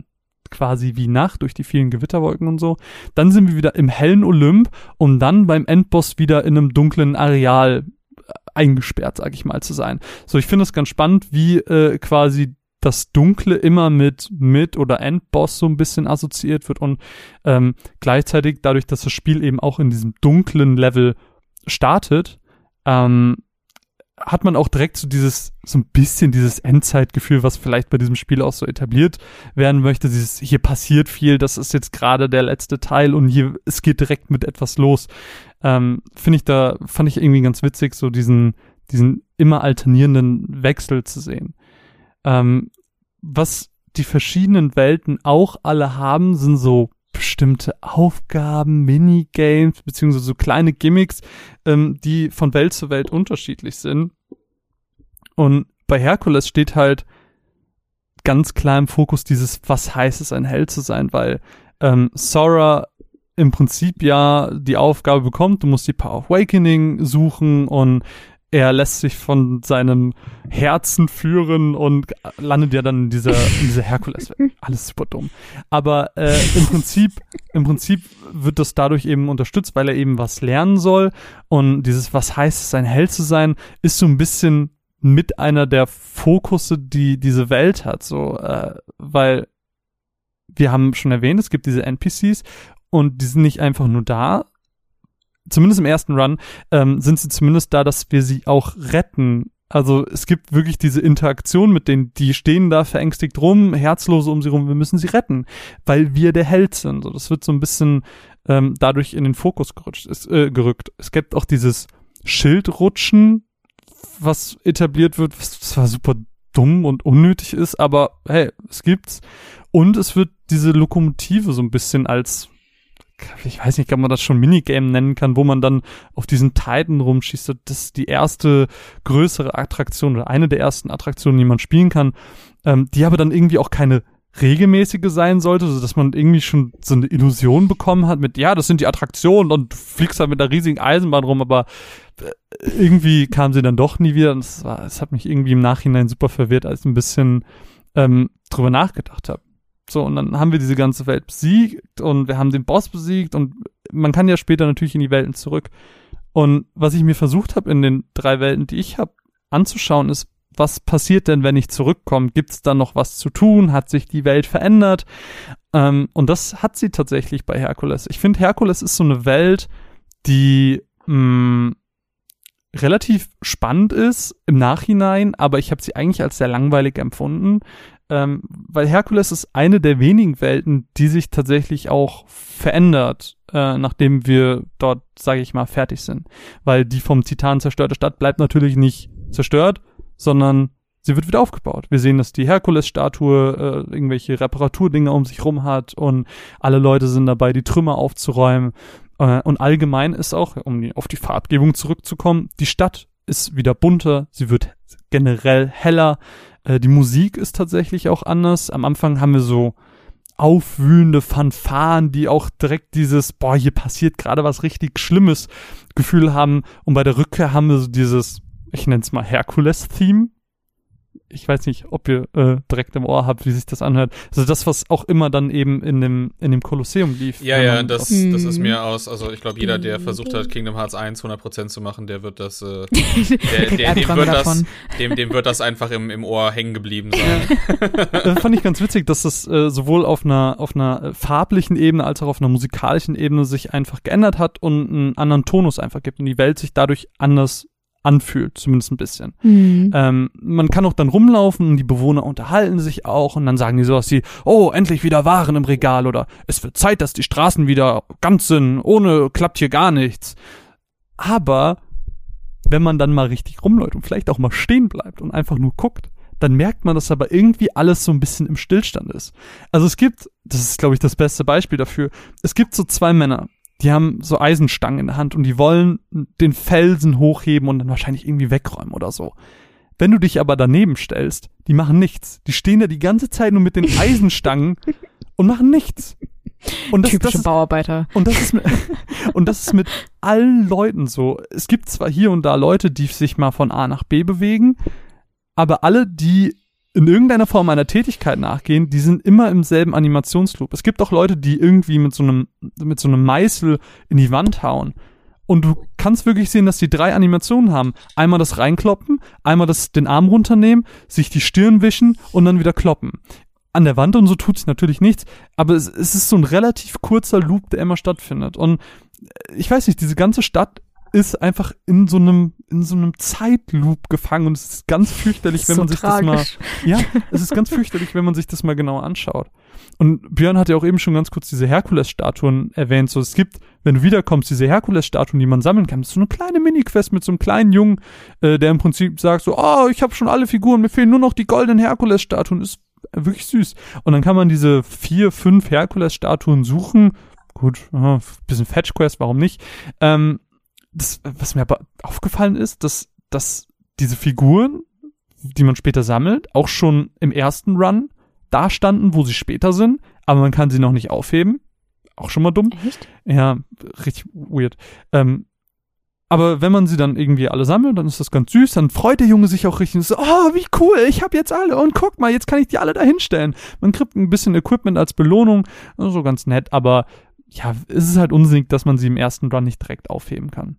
quasi wie Nacht durch die vielen Gewitterwolken und so. Dann sind wir wieder im hellen Olymp und dann beim Endboss wieder in einem dunklen Areal äh, eingesperrt, sag ich mal, zu sein. So, ich finde es ganz spannend, wie äh, quasi das Dunkle immer mit mit oder Endboss so ein bisschen assoziiert wird und ähm, gleichzeitig dadurch, dass das Spiel eben auch in diesem dunklen Level startet, ähm, hat man auch direkt so dieses, so ein bisschen dieses Endzeitgefühl, was vielleicht bei diesem Spiel auch so etabliert werden möchte. Dieses, hier passiert viel, das ist jetzt gerade der letzte Teil und hier, es geht direkt mit etwas los. Ähm, Finde ich da, fand ich irgendwie ganz witzig, so diesen, diesen immer alternierenden Wechsel zu sehen. Ähm, was die verschiedenen Welten auch alle haben, sind so bestimmte Aufgaben, Minigames, beziehungsweise so kleine Gimmicks, ähm, die von Welt zu Welt unterschiedlich sind. Und bei Herkules steht halt ganz klar im Fokus dieses, was heißt es, ein Held zu sein, weil ähm, Sora im Prinzip ja die Aufgabe bekommt, du musst die Power of Awakening suchen und er lässt sich von seinem Herzen führen und landet ja dann in dieser, in dieser Herkules. Alles super dumm. Aber äh, im Prinzip, im Prinzip wird das dadurch eben unterstützt, weil er eben was lernen soll. Und dieses, was heißt es, ein Held zu sein, ist so ein bisschen mit einer der Fokusse, die diese Welt hat. So, äh, weil wir haben schon erwähnt, es gibt diese NPCs und die sind nicht einfach nur da, zumindest im ersten Run, ähm, sind sie zumindest da, dass wir sie auch retten. Also es gibt wirklich diese Interaktion mit denen, die stehen da verängstigt rum, herzlose um sie rum, wir müssen sie retten, weil wir der Held sind. So, das wird so ein bisschen ähm, dadurch in den Fokus gerutscht, ist, äh, gerückt. Es gibt auch dieses Schildrutschen, was etabliert wird, was zwar super dumm und unnötig ist, aber hey, es gibt's. Und es wird diese Lokomotive so ein bisschen als ich weiß nicht, ob man das schon Minigame nennen kann, wo man dann auf diesen Titan rumschießt. Das ist die erste größere Attraktion oder eine der ersten Attraktionen, die man spielen kann, ähm, die aber dann irgendwie auch keine regelmäßige sein sollte, so dass man irgendwie schon so eine Illusion bekommen hat mit, ja, das sind die Attraktionen und du fliegst da mit einer riesigen Eisenbahn rum, aber äh, irgendwie kam sie dann doch nie wieder. Und das hat mich irgendwie im Nachhinein super verwirrt, als ich ein bisschen ähm, drüber nachgedacht habe. So, und dann haben wir diese ganze Welt besiegt und wir haben den Boss besiegt und man kann ja später natürlich in die Welten zurück. Und was ich mir versucht habe in den drei Welten, die ich habe, anzuschauen, ist, was passiert denn, wenn ich zurückkomme? Gibt es da noch was zu tun? Hat sich die Welt verändert? Ähm, und das hat sie tatsächlich bei Herkules. Ich finde, Herkules ist so eine Welt, die mh, mm, relativ spannend ist im Nachhinein, aber ich habe sie eigentlich als sehr langweilig empfunden ähm, weil Herkules ist eine der wenigen Welten, die sich tatsächlich auch verändert, äh, nachdem wir dort, sage ich mal, fertig sind. Weil die vom Titan zerstörte Stadt bleibt natürlich nicht zerstört, sondern sie wird wieder aufgebaut. Wir sehen, dass die Herkules-Statue äh, irgendwelche Reparaturdinge um sich rum hat und alle Leute sind dabei, die Trümmer aufzuräumen. Äh, und allgemein ist auch, um auf die Farbgebung zurückzukommen, die Stadt ist wieder bunter, sie wird generell heller. Äh, die Musik ist tatsächlich auch anders. Am Anfang haben wir so aufwühlende Fanfaren, die auch direkt dieses, boah, hier passiert gerade was richtig Schlimmes Gefühl haben. Und bei der Rückkehr haben wir so dieses, ich nenne es mal Herkules-Theme ich weiß nicht, ob ihr äh, direkt im Ohr habt, wie sich das anhört. Also das, was auch immer dann eben in dem, in dem Kolosseum lief. Ja, ja, das, das ist mir aus, also ich glaube, jeder, der versucht hat, Kingdom Hearts 1 100% zu machen, der wird das, äh, der, der, dem, wird das dem, dem wird das einfach im, im Ohr hängen geblieben sein. Ja. fand ich ganz witzig, dass das äh, sowohl auf einer, auf einer äh, farblichen Ebene als auch auf einer musikalischen Ebene sich einfach geändert hat und einen anderen Tonus einfach gibt und die Welt sich dadurch anders anfühlt, zumindest ein bisschen. Mhm. Ähm, man kann auch dann rumlaufen und die Bewohner unterhalten sich auch und dann sagen die sowas wie, oh, endlich wieder Waren im Regal oder es wird Zeit, dass die Straßen wieder ganz sind, ohne klappt hier gar nichts. Aber wenn man dann mal richtig rumläuft und vielleicht auch mal stehen bleibt und einfach nur guckt, dann merkt man, dass aber irgendwie alles so ein bisschen im Stillstand ist. Also es gibt, das ist glaube ich das beste Beispiel dafür, es gibt so zwei Männer, die haben so Eisenstangen in der Hand und die wollen den Felsen hochheben und dann wahrscheinlich irgendwie wegräumen oder so. Wenn du dich aber daneben stellst, die machen nichts. Die stehen da die ganze Zeit nur mit den Eisenstangen und machen nichts. Und das, Typische das ist, Bauarbeiter. Und das, ist mit, und das ist mit allen Leuten so. Es gibt zwar hier und da Leute, die sich mal von A nach B bewegen, aber alle, die in irgendeiner Form einer Tätigkeit nachgehen, die sind immer im selben Animationsloop. Es gibt auch Leute, die irgendwie mit so einem, mit so einem Meißel in die Wand hauen. Und du kannst wirklich sehen, dass die drei Animationen haben. Einmal das reinkloppen, einmal das den Arm runternehmen, sich die Stirn wischen und dann wieder kloppen. An der Wand und so tut sich natürlich nichts, aber es, es ist so ein relativ kurzer Loop, der immer stattfindet. Und ich weiß nicht, diese ganze Stadt ist einfach in so einem in so einem Zeitloop gefangen und es ist ganz fürchterlich, wenn so man sich tragisch. das mal ja, es ist ganz fürchterlich, wenn man sich das mal genauer anschaut. Und Björn hat ja auch eben schon ganz kurz diese Herkules-Statuen erwähnt. So, es gibt, wenn du wiederkommst, diese Herkules-Statuen, die man sammeln kann. Das ist so eine kleine Mini-Quest mit so einem kleinen Jungen, äh, der im Prinzip sagt so, oh, ich habe schon alle Figuren, mir fehlen nur noch die goldenen Herkules-Statuen. Ist wirklich süß. Und dann kann man diese vier, fünf Herkules-Statuen suchen. Gut, aha, bisschen Fetch-Quest, warum nicht? Ähm, das, was mir aber aufgefallen ist, dass, dass diese Figuren, die man später sammelt, auch schon im ersten Run da standen, wo sie später sind, aber man kann sie noch nicht aufheben. Auch schon mal dumm. Echt? Ja, richtig weird. Ähm, aber wenn man sie dann irgendwie alle sammelt, dann ist das ganz süß, dann freut der Junge sich auch richtig und so, oh, wie cool, ich habe jetzt alle und guck mal, jetzt kann ich die alle da hinstellen. Man kriegt ein bisschen Equipment als Belohnung, so also ganz nett, aber ja, es ist halt unsinnig, dass man sie im ersten Run nicht direkt aufheben kann.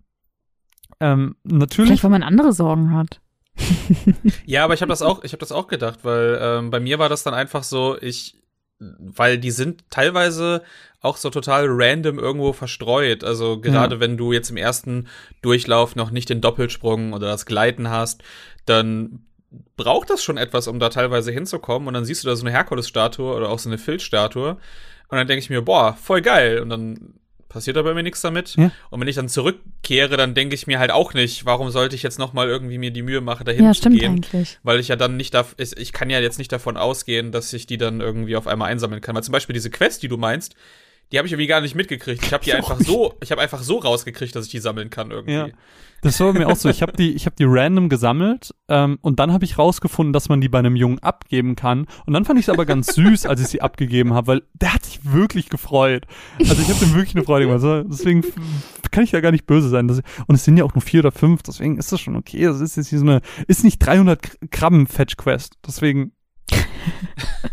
Ähm, natürlich. Vielleicht, weil man andere Sorgen hat. ja, aber ich habe das auch, ich habe das auch gedacht, weil ähm, bei mir war das dann einfach so, ich, weil die sind teilweise auch so total random irgendwo verstreut. Also gerade ja. wenn du jetzt im ersten Durchlauf noch nicht den Doppelsprung oder das Gleiten hast, dann braucht das schon etwas, um da teilweise hinzukommen. Und dann siehst du da so eine Herkules-Statue oder auch so eine Filzstatue. Und dann denke ich mir, boah, voll geil. Und dann passiert aber mir nichts damit. Ja. Und wenn ich dann zurückkehre, dann denke ich mir halt auch nicht, warum sollte ich jetzt noch mal irgendwie mir die Mühe machen, dahin ja, zu gehen, eigentlich. weil ich ja dann nicht darf, ich kann ja jetzt nicht davon ausgehen, dass ich die dann irgendwie auf einmal einsammeln kann, weil zum Beispiel diese Quest, die du meinst, die habe ich irgendwie gar nicht mitgekriegt. Ich habe die einfach so, ich habe einfach so rausgekriegt, dass ich die sammeln kann irgendwie. Ja. Das war mir auch so. Ich habe die, ich habe die random gesammelt ähm, und dann habe ich rausgefunden, dass man die bei einem Jungen abgeben kann. Und dann fand ich es aber ganz süß, als ich sie abgegeben habe, weil der hat sich wirklich gefreut. Also ich habe dem wirklich eine Freude gemacht. Also deswegen kann ich da gar nicht böse sein. Und es sind ja auch nur vier oder fünf, deswegen ist das schon okay. Das ist jetzt hier so eine, ist nicht 300 Krabben Fetch Quest. Deswegen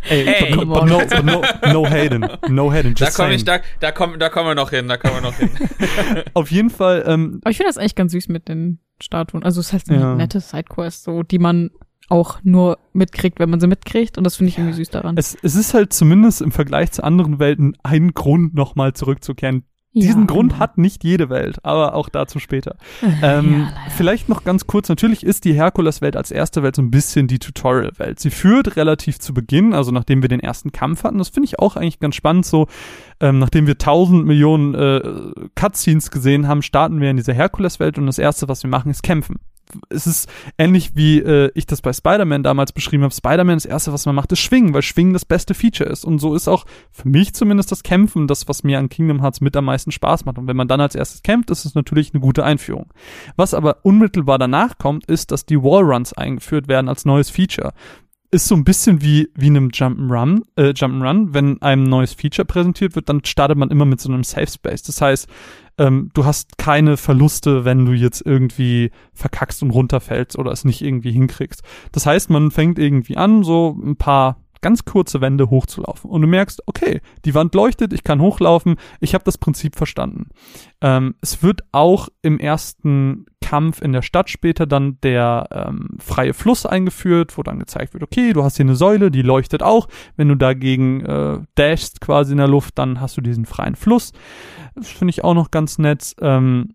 Ey, hey, no, no, no Hayden. No Hayden. Just da, komm ich, da, da, komm, da kommen wir noch hin, da kommen wir noch hin. Auf jeden Fall. Ähm, Aber ich finde das eigentlich ganz süß mit den Statuen. Also es ist halt eine ja. nette Sidequest, so, die man auch nur mitkriegt, wenn man sie mitkriegt. Und das finde ich irgendwie süß daran. Es, es ist halt zumindest im Vergleich zu anderen Welten ein Grund, nochmal zurückzukehren. Diesen ja, Grund hat nicht jede Welt, aber auch dazu später. ähm, ja, vielleicht noch ganz kurz, natürlich ist die Herkules-Welt als erste Welt so ein bisschen die Tutorial-Welt. Sie führt relativ zu Beginn, also nachdem wir den ersten Kampf hatten, das finde ich auch eigentlich ganz spannend. So, ähm, nachdem wir tausend Millionen äh, Cutscenes gesehen haben, starten wir in dieser Herkules-Welt und das erste, was wir machen, ist kämpfen es ist ähnlich wie äh, ich das bei Spider-Man damals beschrieben habe. Spider-Man, das erste, was man macht, ist Schwingen, weil Schwingen das beste Feature ist. Und so ist auch für mich zumindest das Kämpfen das, was mir an Kingdom Hearts mit am meisten Spaß macht. Und wenn man dann als erstes kämpft, ist es natürlich eine gute Einführung. Was aber unmittelbar danach kommt, ist, dass die Wallruns eingeführt werden als neues Feature ist so ein bisschen wie, wie einem Jump'n'Run, äh, Jump'n'Run. Wenn einem neues Feature präsentiert wird, dann startet man immer mit so einem Safe Space. Das heißt, ähm, du hast keine Verluste, wenn du jetzt irgendwie verkackst und runterfällst oder es nicht irgendwie hinkriegst. Das heißt, man fängt irgendwie an, so ein paar ganz kurze Wände hochzulaufen. Und du merkst, okay, die Wand leuchtet, ich kann hochlaufen, ich habe das Prinzip verstanden. Ähm, es wird auch im ersten Kampf in der Stadt später dann der ähm, freie Fluss eingeführt, wo dann gezeigt wird, okay, du hast hier eine Säule, die leuchtet auch. Wenn du dagegen äh, dashst quasi in der Luft, dann hast du diesen freien Fluss. Das finde ich auch noch ganz nett. Ähm,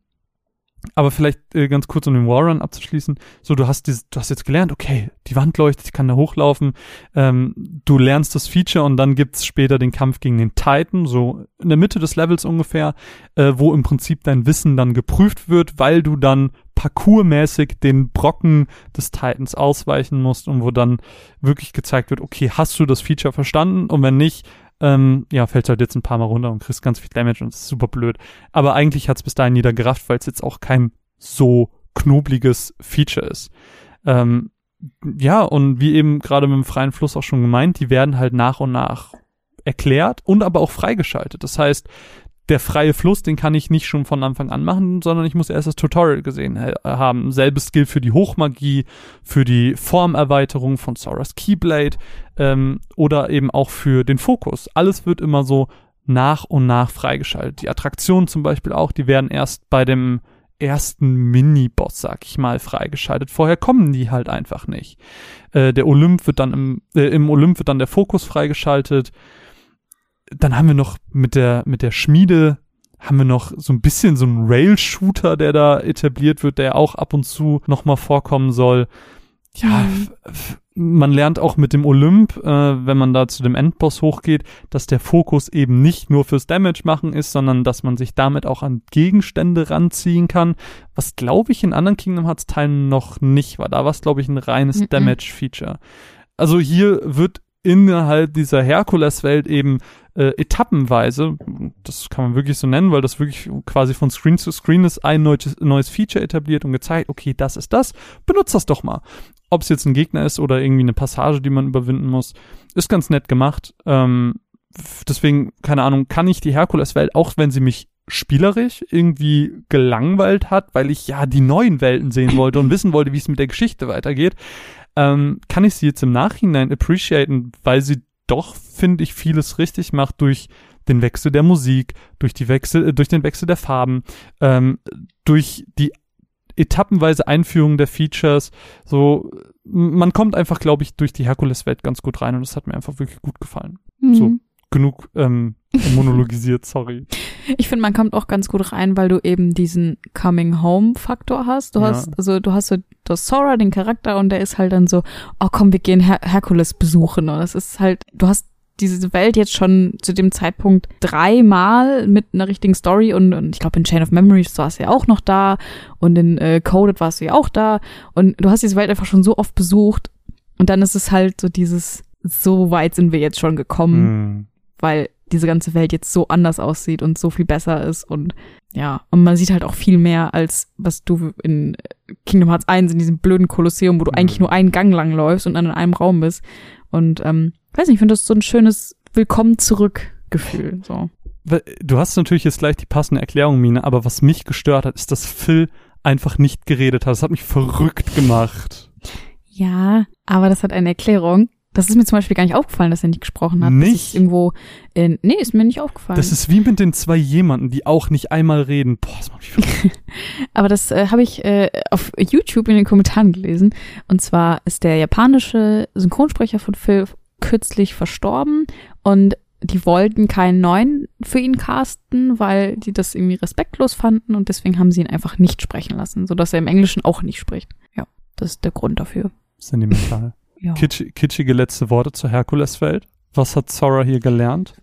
aber vielleicht äh, ganz kurz, um den Warrun abzuschließen. So, du hast dieses, du hast jetzt gelernt, okay, die Wand leuchtet, ich kann da hochlaufen. Ähm, du lernst das Feature und dann gibt's später den Kampf gegen den Titan, so in der Mitte des Levels ungefähr, äh, wo im Prinzip dein Wissen dann geprüft wird, weil du dann parkourmäßig den Brocken des Titans ausweichen musst und wo dann wirklich gezeigt wird, okay, hast du das Feature verstanden? Und wenn nicht, ähm, ja, fällt halt jetzt ein paar Mal runter und kriegst ganz viel Damage und das ist super blöd. Aber eigentlich hat's bis dahin jeder gerafft, weil es jetzt auch kein so knobliges Feature ist. Ähm, ja, und wie eben gerade mit dem freien Fluss auch schon gemeint, die werden halt nach und nach erklärt und aber auch freigeschaltet. Das heißt, der freie Fluss, den kann ich nicht schon von Anfang an machen, sondern ich muss erst das Tutorial gesehen haben. Selbes gilt für die Hochmagie, für die Formerweiterung von Sora's Keyblade ähm, oder eben auch für den Fokus. Alles wird immer so nach und nach freigeschaltet. Die Attraktionen zum Beispiel auch, die werden erst bei dem ersten Mini-Boss, sag ich mal, freigeschaltet. Vorher kommen die halt einfach nicht. Äh, der Olymp wird dann im, äh, im Olymp wird dann der Fokus freigeschaltet dann haben wir noch mit der, mit der Schmiede haben wir noch so ein bisschen so einen Rail-Shooter, der da etabliert wird, der auch ab und zu nochmal vorkommen soll. Ja, mhm. man lernt auch mit dem Olymp, äh, wenn man da zu dem Endboss hochgeht, dass der Fokus eben nicht nur fürs Damage machen ist, sondern dass man sich damit auch an Gegenstände ranziehen kann, was glaube ich in anderen Kingdom Hearts Teilen noch nicht war. Da war es glaube ich ein reines mhm. Damage-Feature. Also hier wird innerhalb dieser Herkules-Welt eben äh, etappenweise, das kann man wirklich so nennen, weil das wirklich quasi von Screen zu Screen ist, ein neues, neues Feature etabliert und gezeigt, okay, das ist das, benutzt das doch mal. Ob es jetzt ein Gegner ist oder irgendwie eine Passage, die man überwinden muss, ist ganz nett gemacht. Ähm, deswegen, keine Ahnung, kann ich die Herkules-Welt, auch wenn sie mich spielerisch irgendwie gelangweilt hat, weil ich ja die neuen Welten sehen wollte und wissen wollte, wie es mit der Geschichte weitergeht, ähm, kann ich sie jetzt im Nachhinein appreciaten, weil sie doch, finde ich, vieles richtig macht durch den Wechsel der Musik, durch die Wechsel, äh, durch den Wechsel der Farben, ähm, durch die etappenweise Einführung der Features. So, man kommt einfach, glaube ich, durch die Herkules-Welt ganz gut rein und das hat mir einfach wirklich gut gefallen. Mhm. So, genug ähm, monologisiert, sorry. Ich finde, man kommt auch ganz gut rein, weil du eben diesen Coming Home Faktor hast. Du ja. hast, also du hast so das Sora, den Charakter, und der ist halt dann so, oh komm, wir gehen Her Herkules besuchen. Und das ist halt, du hast diese Welt jetzt schon zu dem Zeitpunkt dreimal mit einer richtigen Story und, und ich glaube in Chain of Memories warst du ja auch noch da und in äh, Coded warst du ja auch da und du hast diese Welt einfach schon so oft besucht und dann ist es halt so dieses, so weit sind wir jetzt schon gekommen, mm. weil diese ganze Welt jetzt so anders aussieht und so viel besser ist und ja, und man sieht halt auch viel mehr als was du in Kingdom Hearts 1 in diesem blöden Kolosseum, wo du mhm. eigentlich nur einen Gang lang läufst und dann in einem Raum bist. Und ähm, weiß nicht, ich finde das so ein schönes Willkommen zurück Gefühl. So. Du hast natürlich jetzt gleich die passende Erklärung, Mine, aber was mich gestört hat, ist, dass Phil einfach nicht geredet hat. Das hat mich verrückt gemacht. Ja, aber das hat eine Erklärung. Das ist mir zum Beispiel gar nicht aufgefallen, dass er nicht gesprochen hat. Nicht? irgendwo in, nee, ist mir nicht aufgefallen. Das ist wie mit den zwei jemanden, die auch nicht einmal reden. Boah, das macht mich Aber das äh, habe ich äh, auf YouTube in den Kommentaren gelesen. Und zwar ist der japanische Synchronsprecher von Phil kürzlich verstorben und die wollten keinen neuen für ihn casten, weil die das irgendwie respektlos fanden und deswegen haben sie ihn einfach nicht sprechen lassen, sodass er im Englischen auch nicht spricht. Ja, das ist der Grund dafür. Sentimental. Kitsch, kitschige letzte Worte zur Herkuleswelt. Was hat Zora hier gelernt?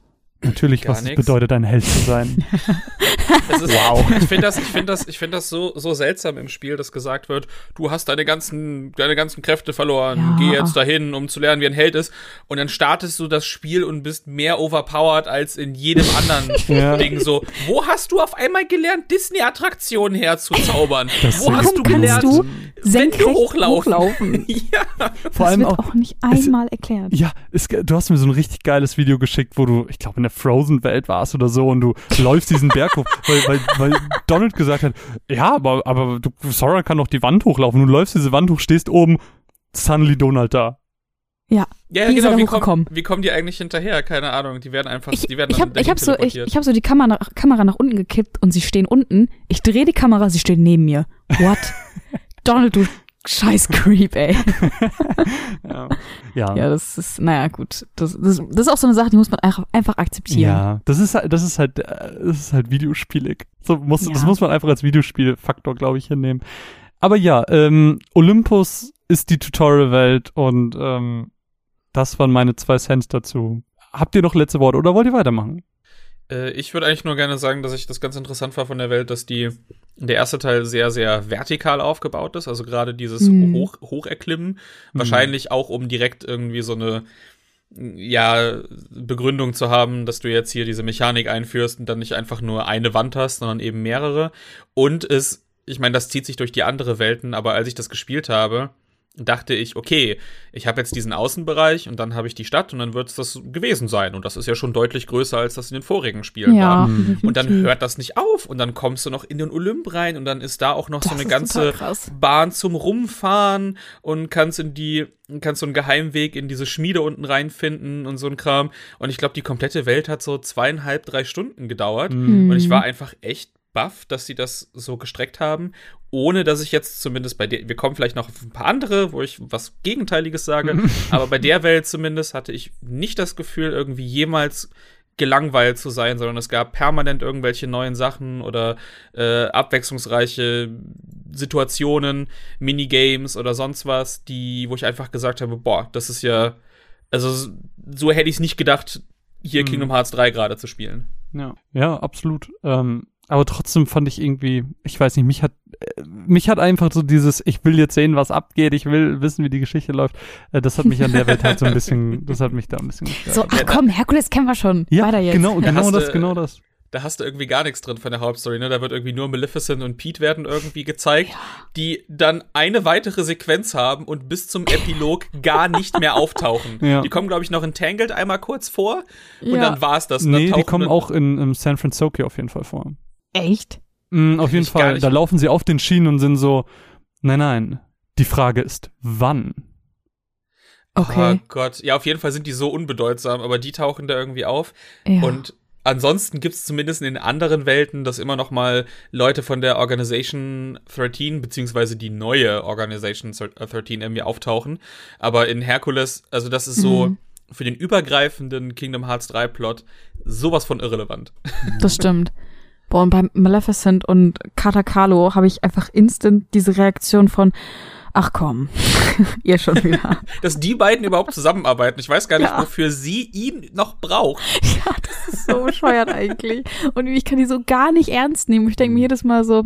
Natürlich, Gar was nix. es bedeutet, ein Held zu sein. ist, wow. Ich finde das, ich finde das, ich finde das so, so seltsam im Spiel, dass gesagt wird, du hast deine ganzen, deine ganzen Kräfte verloren, ja. geh jetzt dahin, um zu lernen, wie ein Held ist. Und dann startest du das Spiel und bist mehr overpowered als in jedem anderen ja. Ding. So, wo hast du auf einmal gelernt, Disney-Attraktionen herzuzaubern? Das wo hast du gelernt, du wenn du hochlaufen? hochlaufen. ja. Vor allem auch, auch, nicht einmal es, erklärt. Ja, es, du hast mir so ein richtig geiles Video geschickt, wo du, ich glaube, in der Frozen-Welt warst oder so und du läufst diesen Berg hoch, weil, weil, weil Donald gesagt hat, ja, aber, aber du, Sora kann doch die Wand hochlaufen. Du läufst diese Wand hoch, stehst oben, suddenly Donald da. Ja. Ja, wie genau. Wie, komm, wie kommen die eigentlich hinterher? Keine Ahnung. Die werden einfach, ich, die werden ich hab, ich hab so, ich, ich hab so die Kamera, Kamera nach unten gekippt und sie stehen unten. Ich drehe die Kamera, sie stehen neben mir. What? Donald, du Scheiß Creep, ey. ja. ja. Ja, das ist, naja, gut. Das, das, das ist auch so eine Sache, die muss man einfach, akzeptieren. Ja, das ist halt, das ist halt, äh, das ist halt videospielig. So muss, ja. Das muss man einfach als Videospielfaktor, glaube ich, hinnehmen. Aber ja, ähm, Olympus ist die Tutorial-Welt und ähm, das waren meine zwei Cents dazu. Habt ihr noch letzte Worte oder wollt ihr weitermachen? Äh, ich würde eigentlich nur gerne sagen, dass ich das ganz interessant war von der Welt, dass die der erste Teil sehr, sehr vertikal aufgebaut ist. Also gerade dieses mhm. Hoch, Hocherklimmen. Mhm. Wahrscheinlich auch, um direkt irgendwie so eine ja, Begründung zu haben, dass du jetzt hier diese Mechanik einführst und dann nicht einfach nur eine Wand hast, sondern eben mehrere. Und es, ich meine, das zieht sich durch die andere Welten, aber als ich das gespielt habe, dachte ich, okay, ich habe jetzt diesen Außenbereich und dann habe ich die Stadt und dann wird es das gewesen sein. Und das ist ja schon deutlich größer, als das in den vorigen Spielen ja, war. Mhm. Und dann hört das nicht auf und dann kommst du noch in den Olymp rein und dann ist da auch noch das so eine ganze Bahn zum Rumfahren und kannst in die, kannst so einen Geheimweg in diese Schmiede unten reinfinden und so ein Kram. Und ich glaube, die komplette Welt hat so zweieinhalb, drei Stunden gedauert. Mhm. Und ich war einfach echt baff, dass sie das so gestreckt haben, ohne dass ich jetzt zumindest bei der, wir kommen vielleicht noch auf ein paar andere, wo ich was Gegenteiliges sage, aber bei der Welt zumindest hatte ich nicht das Gefühl, irgendwie jemals gelangweilt zu sein, sondern es gab permanent irgendwelche neuen Sachen oder äh, abwechslungsreiche Situationen, Minigames oder sonst was, die, wo ich einfach gesagt habe, boah, das ist ja, also so hätte ich es nicht gedacht, hier mhm. Kingdom Hearts 3 gerade zu spielen. Ja, ja, absolut. Ähm, aber trotzdem fand ich irgendwie, ich weiß nicht, mich hat, äh, mich hat einfach so dieses, ich will jetzt sehen, was abgeht, ich will wissen, wie die Geschichte läuft. Äh, das hat mich an der Welt halt so ein bisschen, das hat mich da ein bisschen gestört. So, ach komm, Herkules kennen wir schon. Ja, Weiter jetzt. genau, genau das, genau das da hast du irgendwie gar nichts drin von der Hauptstory, ne? Da wird irgendwie nur Maleficent und Pete werden irgendwie gezeigt, ja. die dann eine weitere Sequenz haben und bis zum Epilog gar nicht mehr auftauchen. Ja. Die kommen, glaube ich, noch in Tangled einmal kurz vor und ja. dann war's das. Nee, die kommen auch in, in San Francisco auf jeden Fall vor. Echt? Mm, auf jeden Fall. Da laufen sie auf den Schienen und sind so, nein, nein. Die Frage ist, wann? Okay. Oh Gott. Ja, auf jeden Fall sind die so unbedeutsam, aber die tauchen da irgendwie auf. Ja. Und ansonsten gibt es zumindest in den anderen Welten, dass immer noch mal Leute von der Organization 13, beziehungsweise die neue Organization 13 irgendwie auftauchen. Aber in Hercules, also das ist so mhm. für den übergreifenden Kingdom Hearts 3 Plot sowas von irrelevant. Das stimmt. Boah, und bei Maleficent und Katakalo habe ich einfach instant diese Reaktion von, ach komm, ihr schon wieder. Dass die beiden überhaupt zusammenarbeiten. Ich weiß gar nicht, ja. wofür sie ihn noch braucht. Ja, das ist so bescheuert eigentlich. Und ich kann die so gar nicht ernst nehmen. Ich denke mir jedes Mal so,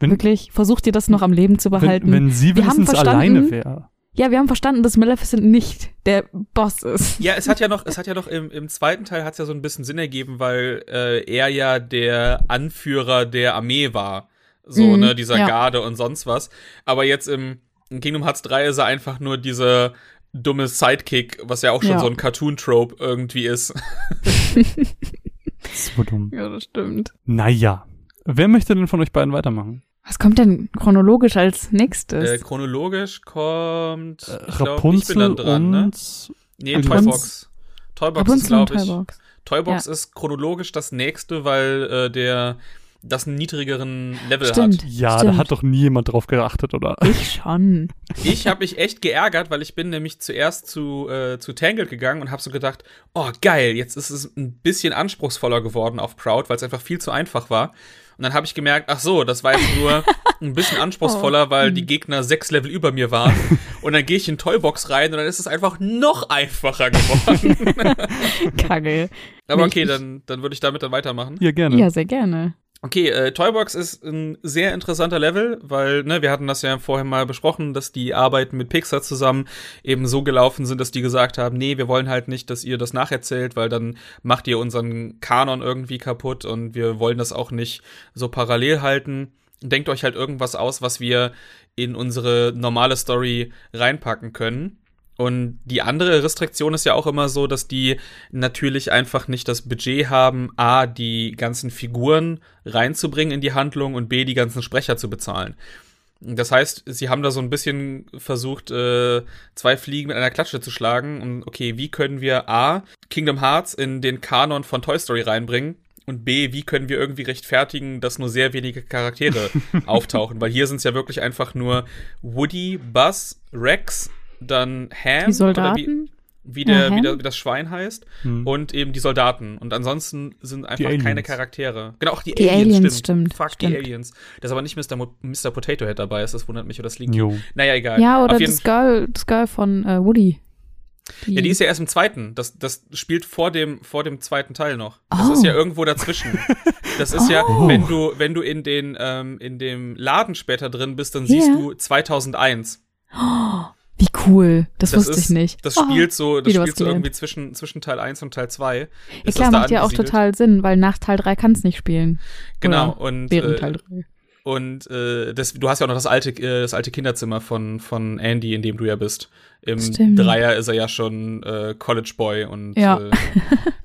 wenn, wirklich, versucht ihr das noch am Leben zu behalten. Wenn, wenn sie wenigstens alleine wäre. Ja, wir haben verstanden, dass Maleficent nicht der Boss ist. Ja, es hat ja noch, es hat ja noch im, im zweiten Teil hat es ja so ein bisschen Sinn ergeben, weil äh, er ja der Anführer der Armee war. So, mhm, ne, dieser ja. Garde und sonst was. Aber jetzt im, im Kingdom Hearts 3 ist er einfach nur dieser dumme Sidekick, was ja auch schon ja. so ein Cartoon-Trope irgendwie ist. so dumm. Ja, das stimmt. Naja. Wer möchte denn von euch beiden weitermachen? Was kommt denn chronologisch als nächstes? Äh, chronologisch kommt äh, Rapunzel glaub, dran, ne? und ne? Nee, Toybox. Toybox ist, glaube ich. Toybox, Toybox ja. ist chronologisch das nächste, weil äh, der das einen niedrigeren Level stimmt, hat. Ja, stimmt. da hat doch nie jemand drauf geachtet, oder? Ich schon. Ich habe mich echt geärgert, weil ich bin nämlich zuerst zu, äh, zu Tangled gegangen und habe so gedacht, oh geil, jetzt ist es ein bisschen anspruchsvoller geworden auf Proud, weil es einfach viel zu einfach war. Und dann habe ich gemerkt, ach so, das war jetzt nur ein bisschen anspruchsvoller, oh. weil die Gegner sechs Level über mir waren. Und dann gehe ich in Toybox rein und dann ist es einfach noch einfacher geworden. Kacke. Aber okay, dann, dann würde ich damit dann weitermachen. Ja, gerne. Ja, sehr gerne. Okay, äh, Toybox ist ein sehr interessanter Level, weil, ne, wir hatten das ja vorher mal besprochen, dass die Arbeiten mit Pixar zusammen eben so gelaufen sind, dass die gesagt haben, nee, wir wollen halt nicht, dass ihr das nacherzählt, weil dann macht ihr unseren Kanon irgendwie kaputt und wir wollen das auch nicht so parallel halten. Denkt euch halt irgendwas aus, was wir in unsere normale Story reinpacken können. Und die andere Restriktion ist ja auch immer so, dass die natürlich einfach nicht das Budget haben, A, die ganzen Figuren reinzubringen in die Handlung und B, die ganzen Sprecher zu bezahlen. Das heißt, sie haben da so ein bisschen versucht, äh, zwei Fliegen mit einer Klatsche zu schlagen. Und okay, wie können wir A, Kingdom Hearts in den Kanon von Toy Story reinbringen Und B, wie können wir irgendwie rechtfertigen, dass nur sehr wenige Charaktere auftauchen? Weil hier sind es ja wirklich einfach nur Woody, Buzz, Rex, dann Ham. Die Soldaten? wie, der, ja, wie, der, wie das Schwein heißt hm. und eben die Soldaten. Und ansonsten sind einfach keine Charaktere. Genau, auch die, die Aliens, Aliens, stimmt. Fuck stimmt. die Aliens. Dass aber nicht Mr. Mo Mr. Potato Head dabei ist, das wundert mich oder das liegt. Jo. Naja, egal. Ja, oder das Girl, das Girl von äh, Woody. Die ja, die ist ja erst im zweiten. Das, das spielt vor dem, vor dem zweiten Teil noch. Das oh. ist ja irgendwo dazwischen. Das ist oh. ja, wenn du, wenn du in den, ähm, in dem Laden später drin bist, dann siehst yeah. du 2001. Oh. Wie cool. Das, das wusste ist, ich nicht. Das spielt so, oh, das spielt so irgendwie zwischen, zwischen Teil 1 und Teil 2. Ja klar, macht ja auch total Sinn, weil nach Teil 3 kann es nicht spielen. Genau, Oder und während äh, Teil 3. Und äh, das, du hast ja auch noch das alte, äh, das alte Kinderzimmer von, von Andy, in dem du ja bist. Im Stimmt. Dreier ist er ja schon äh, College Boy und ja.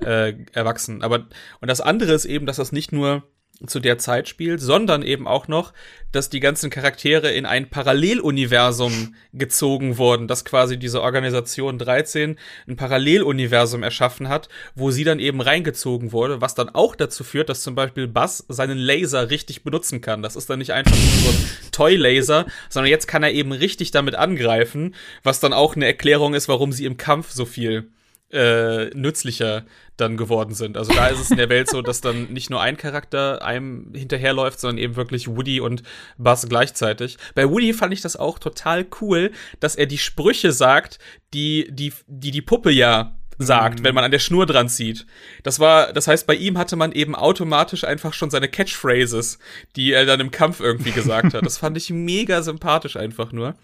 äh, äh, erwachsen. Aber und das andere ist eben, dass das nicht nur zu der Zeit spielt, sondern eben auch noch, dass die ganzen Charaktere in ein Paralleluniversum gezogen wurden, dass quasi diese Organisation 13 ein Paralleluniversum erschaffen hat, wo sie dann eben reingezogen wurde, was dann auch dazu führt, dass zum Beispiel Buzz seinen Laser richtig benutzen kann. Das ist dann nicht einfach so ein Toy-Laser, sondern jetzt kann er eben richtig damit angreifen, was dann auch eine Erklärung ist, warum sie im Kampf so viel äh, nützlicher dann geworden sind. Also da ist es in der Welt so, dass dann nicht nur ein Charakter einem hinterherläuft, sondern eben wirklich Woody und Buzz gleichzeitig. Bei Woody fand ich das auch total cool, dass er die Sprüche sagt, die die, die, die Puppe ja sagt, mhm. wenn man an der Schnur dran zieht. Das war, das heißt, bei ihm hatte man eben automatisch einfach schon seine Catchphrases, die er dann im Kampf irgendwie gesagt hat. Das fand ich mega sympathisch einfach nur.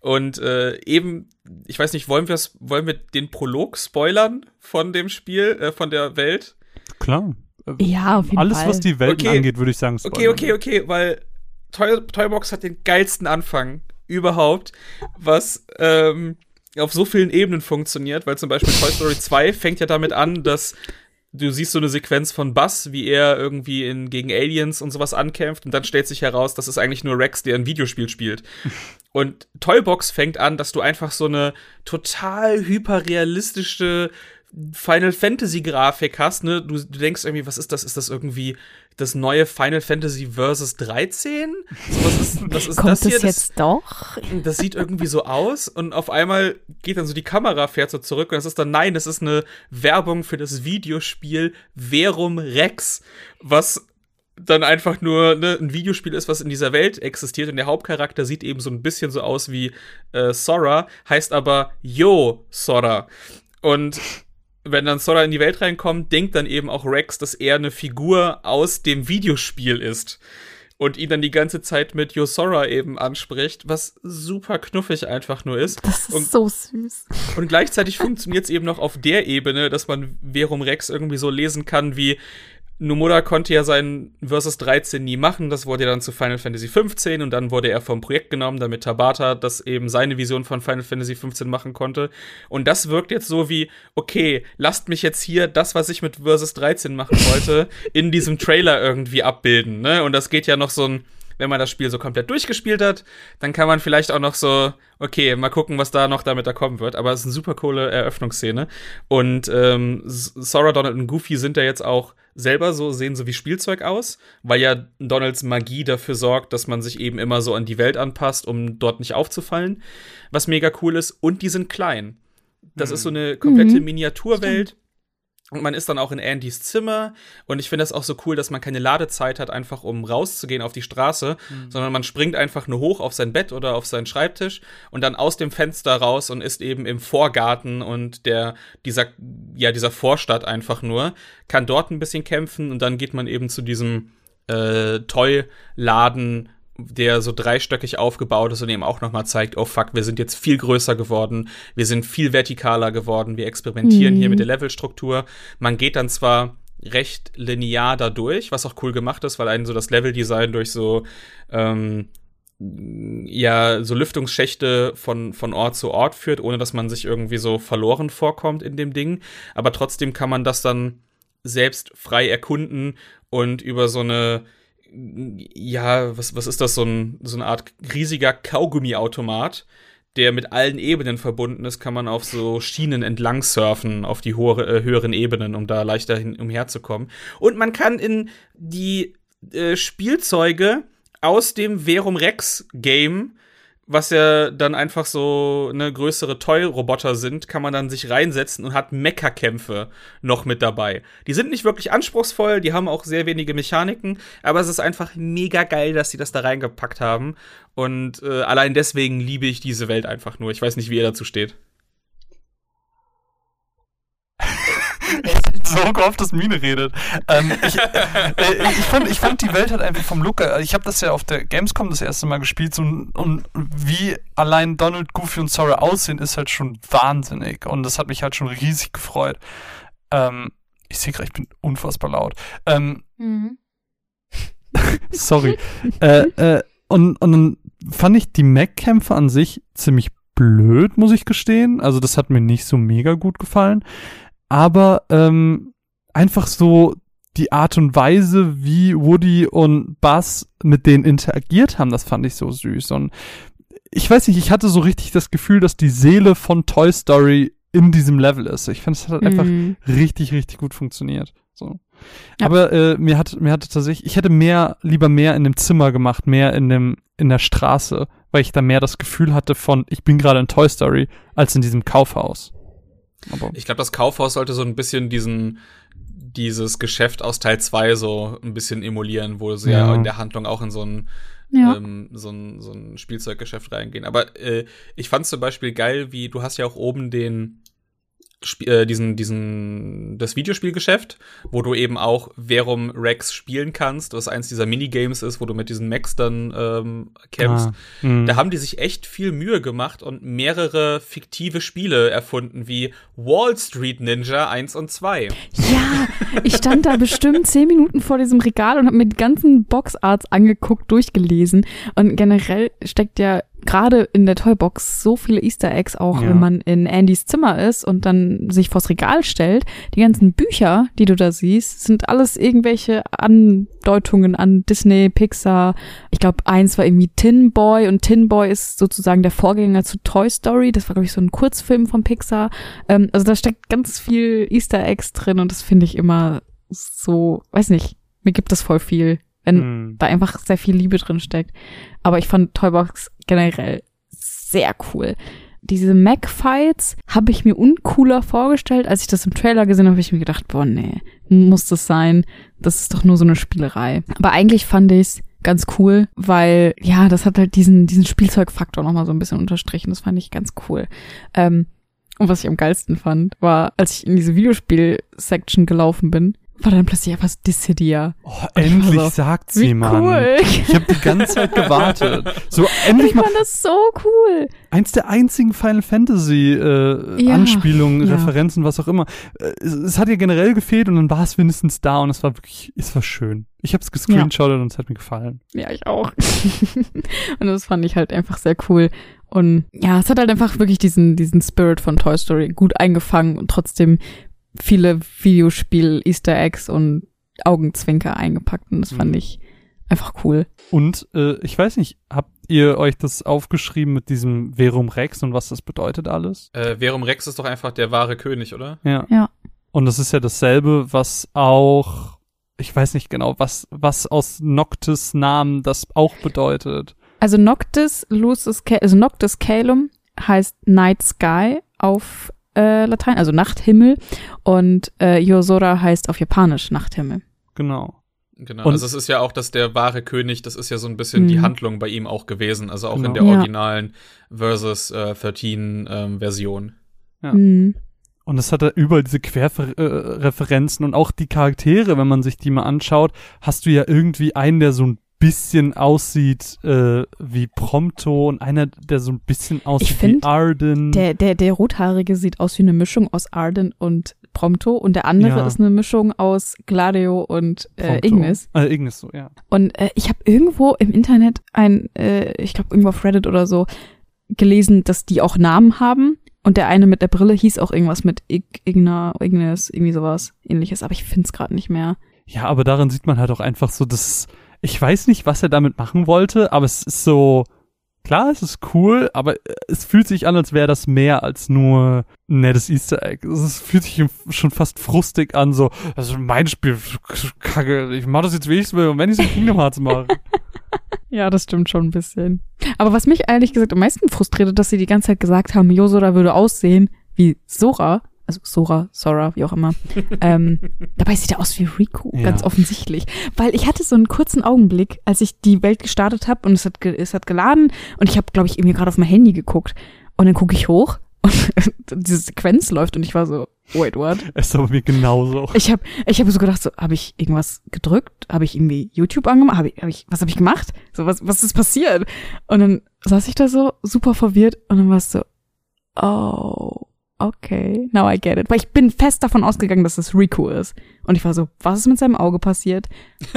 Und äh, eben, ich weiß nicht, wollen wir wollen wir den Prolog spoilern von dem Spiel, äh, von der Welt? Klar. Ja, auf jeden Alles, Fall. was die Welt okay. angeht, würde ich sagen, spoilern. Okay, okay, okay, weil Toy Toybox hat den geilsten Anfang überhaupt, was ähm, auf so vielen Ebenen funktioniert, weil zum Beispiel Toy Story 2 fängt ja damit an, dass du siehst so eine Sequenz von Buzz, wie er irgendwie in, gegen Aliens und sowas ankämpft und dann stellt sich heraus, das ist eigentlich nur Rex, der ein Videospiel spielt. Und Toybox fängt an, dass du einfach so eine total hyperrealistische Final Fantasy Grafik hast, ne? Du, du denkst irgendwie, was ist das? Ist das irgendwie das neue Final Fantasy Versus 13? So, was ist, was ist Kommt das hier? Das jetzt doch? Das sieht irgendwie so aus und auf einmal geht dann so die Kamera fährt so zurück und das ist dann nein, das ist eine Werbung für das Videospiel Verum Rex, was dann einfach nur ne, ein Videospiel ist, was in dieser Welt existiert und der Hauptcharakter sieht eben so ein bisschen so aus wie äh, Sora, heißt aber Yo Sora. Und wenn dann Sora in die Welt reinkommt, denkt dann eben auch Rex, dass er eine Figur aus dem Videospiel ist. Und ihn dann die ganze Zeit mit Yo Sora eben anspricht, was super knuffig einfach nur ist. Das ist und, so süß. Und gleichzeitig funktioniert es eben noch auf der Ebene, dass man Verum Rex irgendwie so lesen kann wie, Nomura konnte ja sein Versus 13 nie machen, das wurde ja dann zu Final Fantasy 15 und dann wurde er vom Projekt genommen, damit Tabata das eben seine Vision von Final Fantasy 15 machen konnte. Und das wirkt jetzt so wie, okay, lasst mich jetzt hier das, was ich mit Versus 13 machen wollte, in diesem Trailer irgendwie abbilden, ne? Und das geht ja noch so ein, wenn man das Spiel so komplett durchgespielt hat, dann kann man vielleicht auch noch so, okay, mal gucken, was da noch damit da kommen wird. Aber es ist eine super coole Eröffnungsszene. Und ähm, Sora, Donald und Goofy sind da jetzt auch selber so, sehen so wie Spielzeug aus, weil ja Donalds Magie dafür sorgt, dass man sich eben immer so an die Welt anpasst, um dort nicht aufzufallen. Was mega cool ist. Und die sind klein. Das mhm. ist so eine komplette mhm. Miniaturwelt. Stimmt. Und man ist dann auch in Andys Zimmer. Und ich finde das auch so cool, dass man keine Ladezeit hat, einfach um rauszugehen auf die Straße, mhm. sondern man springt einfach nur hoch auf sein Bett oder auf seinen Schreibtisch und dann aus dem Fenster raus und ist eben im Vorgarten und der, dieser, ja, dieser Vorstadt einfach nur, kann dort ein bisschen kämpfen und dann geht man eben zu diesem äh, Toy-Laden der so dreistöckig aufgebaut ist und eben auch nochmal zeigt, oh fuck, wir sind jetzt viel größer geworden, wir sind viel vertikaler geworden, wir experimentieren mhm. hier mit der Levelstruktur. Man geht dann zwar recht linear dadurch, was auch cool gemacht ist, weil einen so das Leveldesign durch so ähm, ja so Lüftungsschächte von von Ort zu Ort führt, ohne dass man sich irgendwie so verloren vorkommt in dem Ding. Aber trotzdem kann man das dann selbst frei erkunden und über so eine ja, was, was ist das, so, ein, so eine Art riesiger Kaugummiautomat, der mit allen Ebenen verbunden ist, kann man auf so Schienen entlang surfen, auf die hohe, äh, höheren Ebenen, um da leichter hin, umherzukommen. Und man kann in die äh, Spielzeuge aus dem Verum Rex Game was ja dann einfach so eine größere Toy-Roboter sind, kann man dann sich reinsetzen und hat Mecha-Kämpfe noch mit dabei. Die sind nicht wirklich anspruchsvoll, die haben auch sehr wenige Mechaniken, aber es ist einfach mega geil, dass sie das da reingepackt haben. Und äh, allein deswegen liebe ich diese Welt einfach nur. Ich weiß nicht, wie ihr dazu steht. So gehofft, dass Mine redet. Ähm, ich, äh, ich, fand, ich fand die Welt halt einfach vom Look. Ich habe das ja auf der Gamescom das erste Mal gespielt so, und wie allein Donald, Goofy und Sora aussehen, ist halt schon wahnsinnig. Und das hat mich halt schon riesig gefreut. Ähm, ich sehe gerade, ich bin unfassbar laut. Ähm, mhm. sorry. äh, äh, und, und dann fand ich die Mac-Kämpfe an sich ziemlich blöd, muss ich gestehen. Also das hat mir nicht so mega gut gefallen aber ähm, einfach so die Art und Weise, wie Woody und Buzz mit denen interagiert haben, das fand ich so süß. Und ich weiß nicht, ich hatte so richtig das Gefühl, dass die Seele von Toy Story in diesem Level ist. Ich finde, es hat einfach mhm. richtig, richtig gut funktioniert. So. Ja. Aber äh, mir hat mir hatte tatsächlich, ich hätte mehr, lieber mehr in dem Zimmer gemacht, mehr in dem in der Straße, weil ich da mehr das Gefühl hatte von, ich bin gerade in Toy Story, als in diesem Kaufhaus. Aber ich glaube, das Kaufhaus sollte so ein bisschen diesen dieses Geschäft aus Teil 2 so ein bisschen emulieren, wo sie ja, ja in der Handlung auch in so ein ja. ähm, so ein, so ein Spielzeuggeschäft reingehen. Aber äh, ich fand zum Beispiel geil, wie du hast ja auch oben den äh, diesen, diesen, das Videospielgeschäft, wo du eben auch Verum Rex spielen kannst, was eins dieser Minigames ist, wo du mit diesen Max dann ähm, kämpfst. Ah, hm. da haben die sich echt viel Mühe gemacht und mehrere fiktive Spiele erfunden, wie Wall Street Ninja 1 und 2. Ja, ich stand da bestimmt zehn Minuten vor diesem Regal und habe mir die ganzen Boxarts angeguckt, durchgelesen. Und generell steckt ja gerade in der Toybox so viele Easter Eggs auch, ja. wenn man in Andys Zimmer ist und dann sich vors Regal stellt. Die ganzen Bücher, die du da siehst, sind alles irgendwelche Andeutungen an Disney, Pixar. Ich glaube, eins war irgendwie Tin Boy und Tin Boy ist sozusagen der Vorgänger zu Toy Story. Das war, glaube ich, so ein Kurzfilm von Pixar. Ähm, also da steckt ganz viel Easter Eggs drin und das finde ich immer so, weiß nicht, mir gibt das voll viel wenn hm. da einfach sehr viel Liebe drin steckt. Aber ich fand Toybox generell sehr cool. Diese Mac-Fights habe ich mir uncooler vorgestellt. Als ich das im Trailer gesehen habe, habe ich mir gedacht, boah, nee, muss das sein? Das ist doch nur so eine Spielerei. Aber eigentlich fand ich's ganz cool, weil, ja, das hat halt diesen, diesen Spielzeugfaktor nochmal so ein bisschen unterstrichen. Das fand ich ganz cool. Ähm, und was ich am geilsten fand, war, als ich in diese Videospiel-Section gelaufen bin, war dann plötzlich einfach Dissidia. Oh, endlich so, sagt sie, Mann. Cool. Ich habe die ganze Zeit gewartet. So endlich ich mal. Ich fand das so cool. Eins der einzigen Final Fantasy äh, ja, Anspielungen, ja. Referenzen, was auch immer. Es, es, hat ihr generell gefehlt und dann war es wenigstens da und es war wirklich, es war schön. Ich habe es gescreenshottet ja. und es hat mir gefallen. Ja, ich auch. und das fand ich halt einfach sehr cool. Und ja, es hat halt einfach wirklich diesen, diesen Spirit von Toy Story gut eingefangen und trotzdem viele Videospiel-Easter Eggs und Augenzwinker eingepackt und das fand mhm. ich einfach cool. Und äh, ich weiß nicht, habt ihr euch das aufgeschrieben mit diesem Verum Rex und was das bedeutet alles? Äh, Verum Rex ist doch einfach der wahre König, oder? Ja. Ja. Und das ist ja dasselbe, was auch, ich weiß nicht genau, was, was aus Noctis Namen das auch bedeutet. Also Noctis, Lucis, also Noctis Calum heißt Night Sky auf äh, Latein, also Nachthimmel. Und äh, Yosora heißt auf Japanisch Nachthimmel. Genau. Genau, und also es ist ja auch, dass der wahre König, das ist ja so ein bisschen mhm. die Handlung bei ihm auch gewesen, also auch genau. in der originalen ja. Versus äh, 13 ähm, Version. Ja. Mhm. Und es hat da überall diese Querreferenzen und auch die Charaktere, wenn man sich die mal anschaut, hast du ja irgendwie einen, der so ein bisschen aussieht äh, wie Prompto und einer, der so ein bisschen aussieht find, wie Arden. Der, der, der Rothaarige sieht aus wie eine Mischung aus Arden und Prompto und der andere ja. ist eine Mischung aus Gladio und äh, Ignis. Äh, Ignis, so, ja. Und äh, ich habe irgendwo im Internet ein, äh, ich glaube irgendwo auf Reddit oder so, gelesen, dass die auch Namen haben. Und der eine mit der Brille hieß auch irgendwas mit Ig Igna, Ignis, irgendwie sowas ähnliches, aber ich find's gerade nicht mehr. Ja, aber daran sieht man halt auch einfach so, dass ich weiß nicht, was er damit machen wollte, aber es ist so, klar, es ist cool, aber es fühlt sich an, als wäre das mehr als nur ein nettes Easter Egg. Es fühlt sich schon fast frustig an, so, das ist mein Spiel, kacke, ich mach das jetzt, wie ich will, und wenn ich es in Kingdom Hearts mache. Ja, das stimmt schon ein bisschen. Aber was mich ehrlich gesagt am meisten frustriert, dass sie die ganze Zeit gesagt haben, Yosora würde aussehen wie Sora, also Sora, Sora, wie auch immer. ähm, dabei sieht er aus wie Rico, ja. ganz offensichtlich. Weil ich hatte so einen kurzen Augenblick, als ich die Welt gestartet habe und es hat, es hat geladen und ich habe, glaube ich, irgendwie gerade auf mein Handy geguckt. Und dann gucke ich hoch und diese Sequenz läuft und ich war so, wait, what? Es ist aber mir genauso. Ich habe ich hab so gedacht, so, habe ich irgendwas gedrückt? Habe ich irgendwie YouTube angemacht? Hab ich, hab ich, was habe ich gemacht? So, was, was ist passiert? Und dann saß ich da so super verwirrt und dann war es so, oh, okay, now I get it. Weil ich bin fest davon ausgegangen, dass es Riku ist. Und ich war so, was ist mit seinem Auge passiert?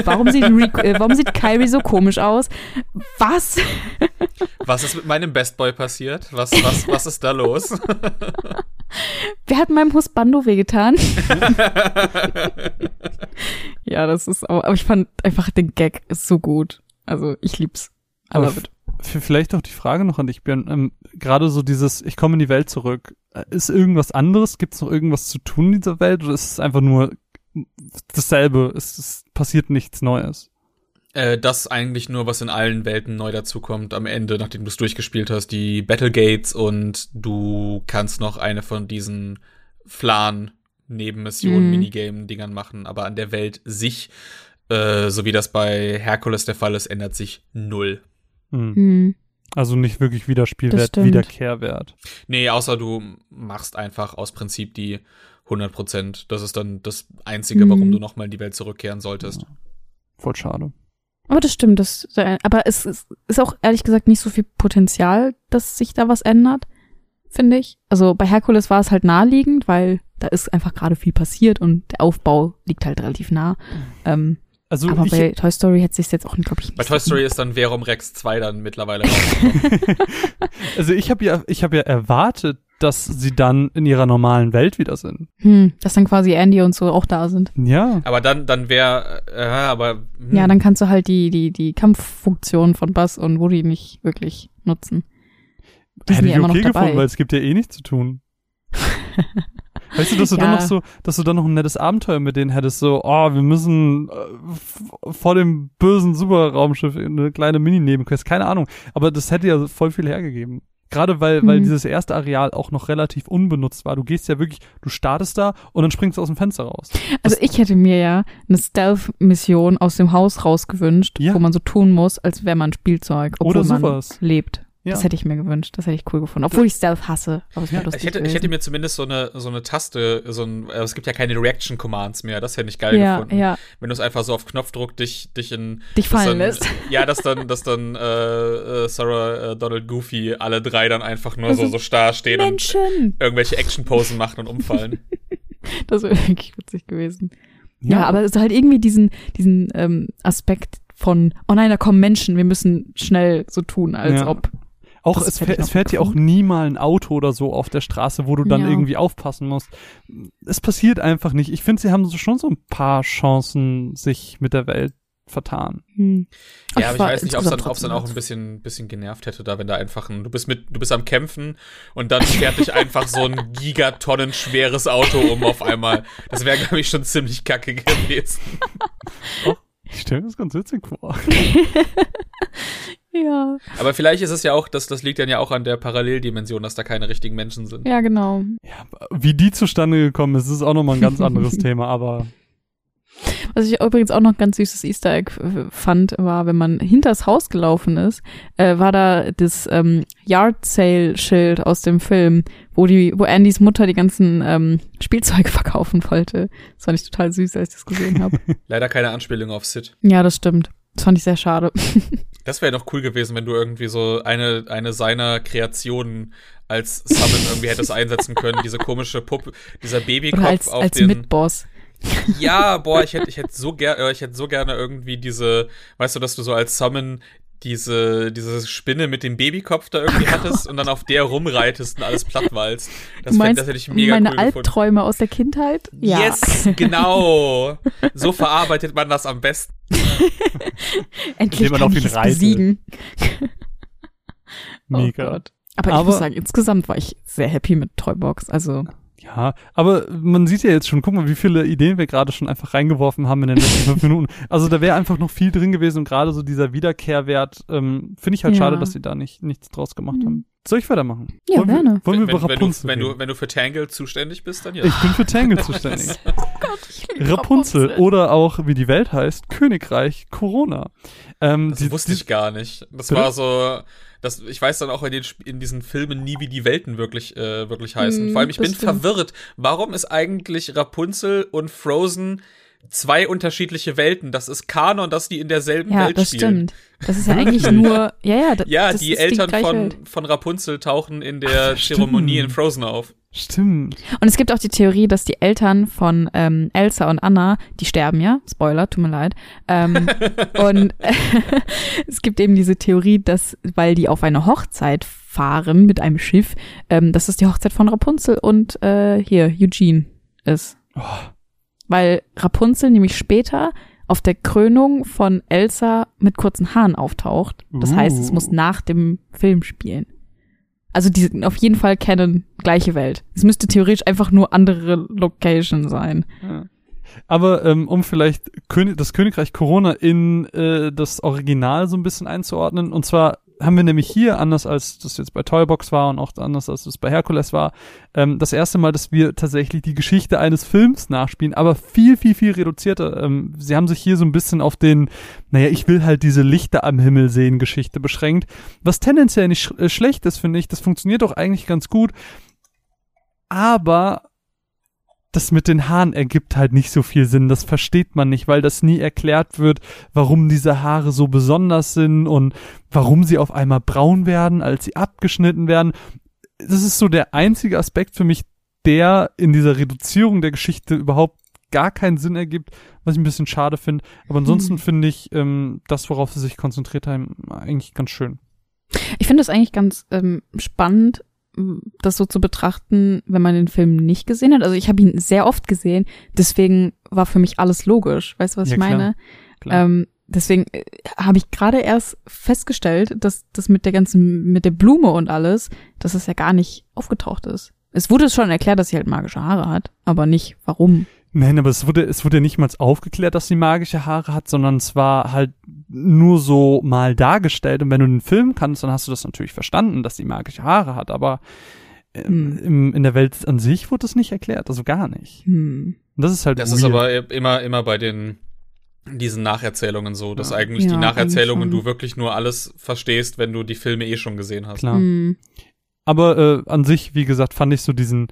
Warum sieht Riku, äh, warum sieht Kyrie so komisch aus? Was? Was ist mit meinem Best Boy passiert? Was, was, was ist da los? Wer hat meinem Husbando wehgetan? ja, das ist auch, aber ich fand einfach den Gag ist so gut. Also, ich lieb's. Love it. Vielleicht auch die Frage noch an dich, Björn. Ähm, Gerade so dieses, ich komme in die Welt zurück. Ist irgendwas anderes? Gibt es noch irgendwas zu tun in dieser Welt? Oder ist es einfach nur dasselbe? Es, es passiert nichts Neues? Äh, das eigentlich nur, was in allen Welten neu dazukommt am Ende, nachdem du es durchgespielt hast, die Battlegates und du kannst noch eine von diesen Flan Nebenmissionen, mhm. Minigame-Dingern machen, aber an der Welt sich, äh, so wie das bei Herkules der Fall ist, ändert sich null. Mhm. Mhm. Also nicht wirklich Wiederspielwert, Wiederkehrwert. Nee, außer du machst einfach aus Prinzip die 100 Prozent. Das ist dann das Einzige, warum mhm. du nochmal in die Welt zurückkehren solltest. Ja. Voll schade. Aber das stimmt, das, aber es ist, ist auch ehrlich gesagt nicht so viel Potenzial, dass sich da was ändert, finde ich. Also bei Herkules war es halt naheliegend, weil da ist einfach gerade viel passiert und der Aufbau liegt halt relativ nah. Mhm. Ähm, also aber bei Toy Story hätte sich jetzt auch, glaube ich, nicht Bei Toy Story ist dann Verum Rex 2 dann mittlerweile Also ich habe ja, ich habe ja erwartet, dass sie dann in ihrer normalen Welt wieder sind. Hm, dass dann quasi Andy und so auch da sind. Ja. Aber dann, dann wäre, äh, aber. Hm. Ja, dann kannst du halt die, die, die Kampffunktion von Buzz und Woody nicht wirklich nutzen. Die Hätte ich okay gefunden, weil es gibt ja eh nichts zu tun. Weißt du, dass du ja. dann noch so, dass du dann noch ein nettes Abenteuer mit denen hättest, so, oh, wir müssen äh, vor dem bösen Superraumschiff eine kleine Mini-Nebenquest, keine Ahnung. Aber das hätte ja voll viel hergegeben. Gerade weil, mhm. weil dieses erste Areal auch noch relativ unbenutzt war. Du gehst ja wirklich, du startest da und dann springst du aus dem Fenster raus. Also ich hätte mir ja eine Stealth-Mission aus dem Haus rausgewünscht, ja. wo man so tun muss, als wäre man Spielzeug, obwohl Oder sowas. man lebt. Ja. Das hätte ich mir gewünscht. Das hätte ich cool gefunden. Obwohl ich Stealth hasse. Aber es ja. ich, hätte, ich hätte mir zumindest so eine, so eine Taste, so ein, äh, es gibt ja keine Reaction-Commands mehr. Das hätte ich geil ja, gefunden. Ja. Wenn du es einfach so auf Knopfdruck dich, dich in. Dich fallen dann, lässt. Ja, dass dann, dass dann äh, äh, Sarah, äh, Donald, Goofy, alle drei dann einfach nur so, so starr stehen Menschen. und irgendwelche Action-Posen machen und umfallen. das wäre wirklich witzig gewesen. Ja, ja aber es ist halt irgendwie diesen, diesen ähm, Aspekt von, oh nein, da kommen Menschen, wir müssen schnell so tun, als ja. ob auch es, fährt, es fährt ja auch nie mal ein Auto oder so auf der Straße, wo du dann ja. irgendwie aufpassen musst. Es passiert einfach nicht. Ich finde, sie haben so schon so ein paar Chancen, sich mit der Welt vertan. Hm. Ja, aber ich weiß nicht, ob es dann, dann auch ein bisschen, bisschen genervt hätte, da wenn da einfach ein, du bist mit, du bist am Kämpfen und dann fährt dich einfach so ein Gigatonnen schweres Auto um auf einmal. Das wäre, glaube ich, schon ziemlich kacke gewesen. oh, ich stelle mir das ganz witzig vor. Ja. Aber vielleicht ist es ja auch, das, das liegt dann ja auch an der Paralleldimension, dass da keine richtigen Menschen sind. Ja, genau. Ja, wie die zustande gekommen ist, ist auch nochmal ein ganz anderes Thema, aber. Was ich übrigens auch noch ganz süßes Easter Egg fand, war, wenn man hinters Haus gelaufen ist, äh, war da das ähm, Yard Sale Schild aus dem Film, wo die, wo Andys Mutter die ganzen ähm, Spielzeuge verkaufen wollte. Das fand ich total süß, als ich das gesehen habe. Leider keine Anspielung auf Sid. Ja, das stimmt. Das fand ich sehr schade. Das wäre doch cool gewesen, wenn du irgendwie so eine, eine seiner Kreationen als Summon irgendwie hättest einsetzen können. Diese komische Puppe, dieser Babykopf als, auf als den. Mitboss. Ja, boah, ich hätte, ich hätte so gerne, ich hätte so gerne irgendwie diese, weißt du, dass du so als Summon diese, diese Spinne mit dem Babykopf da irgendwie hattest und dann auf der rumreitest und alles plattwalzt. Das, fänd, das hätte ich mega meine cool Albträume gefunden. aus der Kindheit? Ja. Yes, genau. So verarbeitet man das am besten. Endlich man kann ich es besiegen. Mega. Oh aber ich aber, muss sagen, insgesamt war ich sehr happy mit Toybox. Also ja, aber man sieht ja jetzt schon, guck mal, wie viele Ideen wir gerade schon einfach reingeworfen haben in den letzten fünf Minuten. Also da wäre einfach noch viel drin gewesen und gerade so dieser Wiederkehrwert, ähm, finde ich halt ja. schade, dass sie da nicht nichts draus gemacht mhm. haben. Soll ich weitermachen? Ja, wollen gerne. Wir, wollen wir über Rapunzel wenn du, wenn du, wenn du für Tangle zuständig bist, dann ja. Ich bin für Tangle zuständig. oh Gott, ich Rapunzel, Rapunzel oder auch, wie die Welt heißt, Königreich Corona. Ähm, das die, wusste die, ich gar nicht. Das war so das, ich weiß dann auch in, den, in diesen Filmen nie, wie die Welten wirklich, äh, wirklich heißen. Mm, Vor allem, ich bin stimmt. verwirrt. Warum ist eigentlich Rapunzel und Frozen zwei unterschiedliche Welten? Das ist Kanon, dass die in derselben ja, Welt spielen. Ja, das stimmt. Das ist ja eigentlich nur, ja, ja. Das, ja, die Eltern die von, von Rapunzel tauchen in der Ach, Zeremonie in Frozen auf. Stimmt. Und es gibt auch die Theorie, dass die Eltern von ähm, Elsa und Anna, die sterben ja, Spoiler, tut mir leid. Ähm, und äh, es gibt eben diese Theorie, dass, weil die auf eine Hochzeit fahren mit einem Schiff, ähm, dass es die Hochzeit von Rapunzel und äh, hier Eugene ist. Oh. Weil Rapunzel nämlich später auf der Krönung von Elsa mit kurzen Haaren auftaucht. Das uh. heißt, es muss uh. nach dem Film spielen. Also die sind auf jeden Fall kennen gleiche Welt. Es müsste theoretisch einfach nur andere Location sein. Ja. Aber ähm, um vielleicht König, das Königreich Corona in äh, das Original so ein bisschen einzuordnen, und zwar haben wir nämlich hier, anders als das jetzt bei Toybox war und auch anders als das bei Herkules war, ähm, das erste Mal, dass wir tatsächlich die Geschichte eines Films nachspielen, aber viel, viel, viel reduzierter. Ähm, sie haben sich hier so ein bisschen auf den, naja, ich will halt diese Lichter am Himmel sehen Geschichte beschränkt, was tendenziell nicht sch äh, schlecht ist, finde ich. Das funktioniert doch eigentlich ganz gut. Aber das mit den Haaren ergibt halt nicht so viel Sinn. Das versteht man nicht, weil das nie erklärt wird, warum diese Haare so besonders sind und warum sie auf einmal braun werden, als sie abgeschnitten werden. Das ist so der einzige Aspekt für mich, der in dieser Reduzierung der Geschichte überhaupt gar keinen Sinn ergibt, was ich ein bisschen schade finde. Aber ansonsten hm. finde ich ähm, das, worauf sie sich konzentriert haben, eigentlich ganz schön. Ich finde es eigentlich ganz ähm, spannend, das so zu betrachten, wenn man den Film nicht gesehen hat. Also ich habe ihn sehr oft gesehen, deswegen war für mich alles logisch. Weißt du, was ja, ich meine? Klar, klar. Ähm, deswegen äh, habe ich gerade erst festgestellt, dass das mit der ganzen, mit der Blume und alles, dass es ja gar nicht aufgetaucht ist. Es wurde schon erklärt, dass sie halt magische Haare hat, aber nicht warum. Nein, aber es wurde, es wurde nicht mal aufgeklärt, dass sie magische Haare hat, sondern es war halt nur so mal dargestellt. Und wenn du den Film kannst, dann hast du das natürlich verstanden, dass sie magische Haare hat, aber hm. im, in der Welt an sich wurde das nicht erklärt, also gar nicht. Hm. Und das ist halt Das weird. ist aber immer, immer bei den, diesen Nacherzählungen so, dass ja. eigentlich ja, die Nacherzählungen du wirklich nur alles verstehst, wenn du die Filme eh schon gesehen hast. Klar. Hm. Aber äh, an sich, wie gesagt, fand ich so diesen,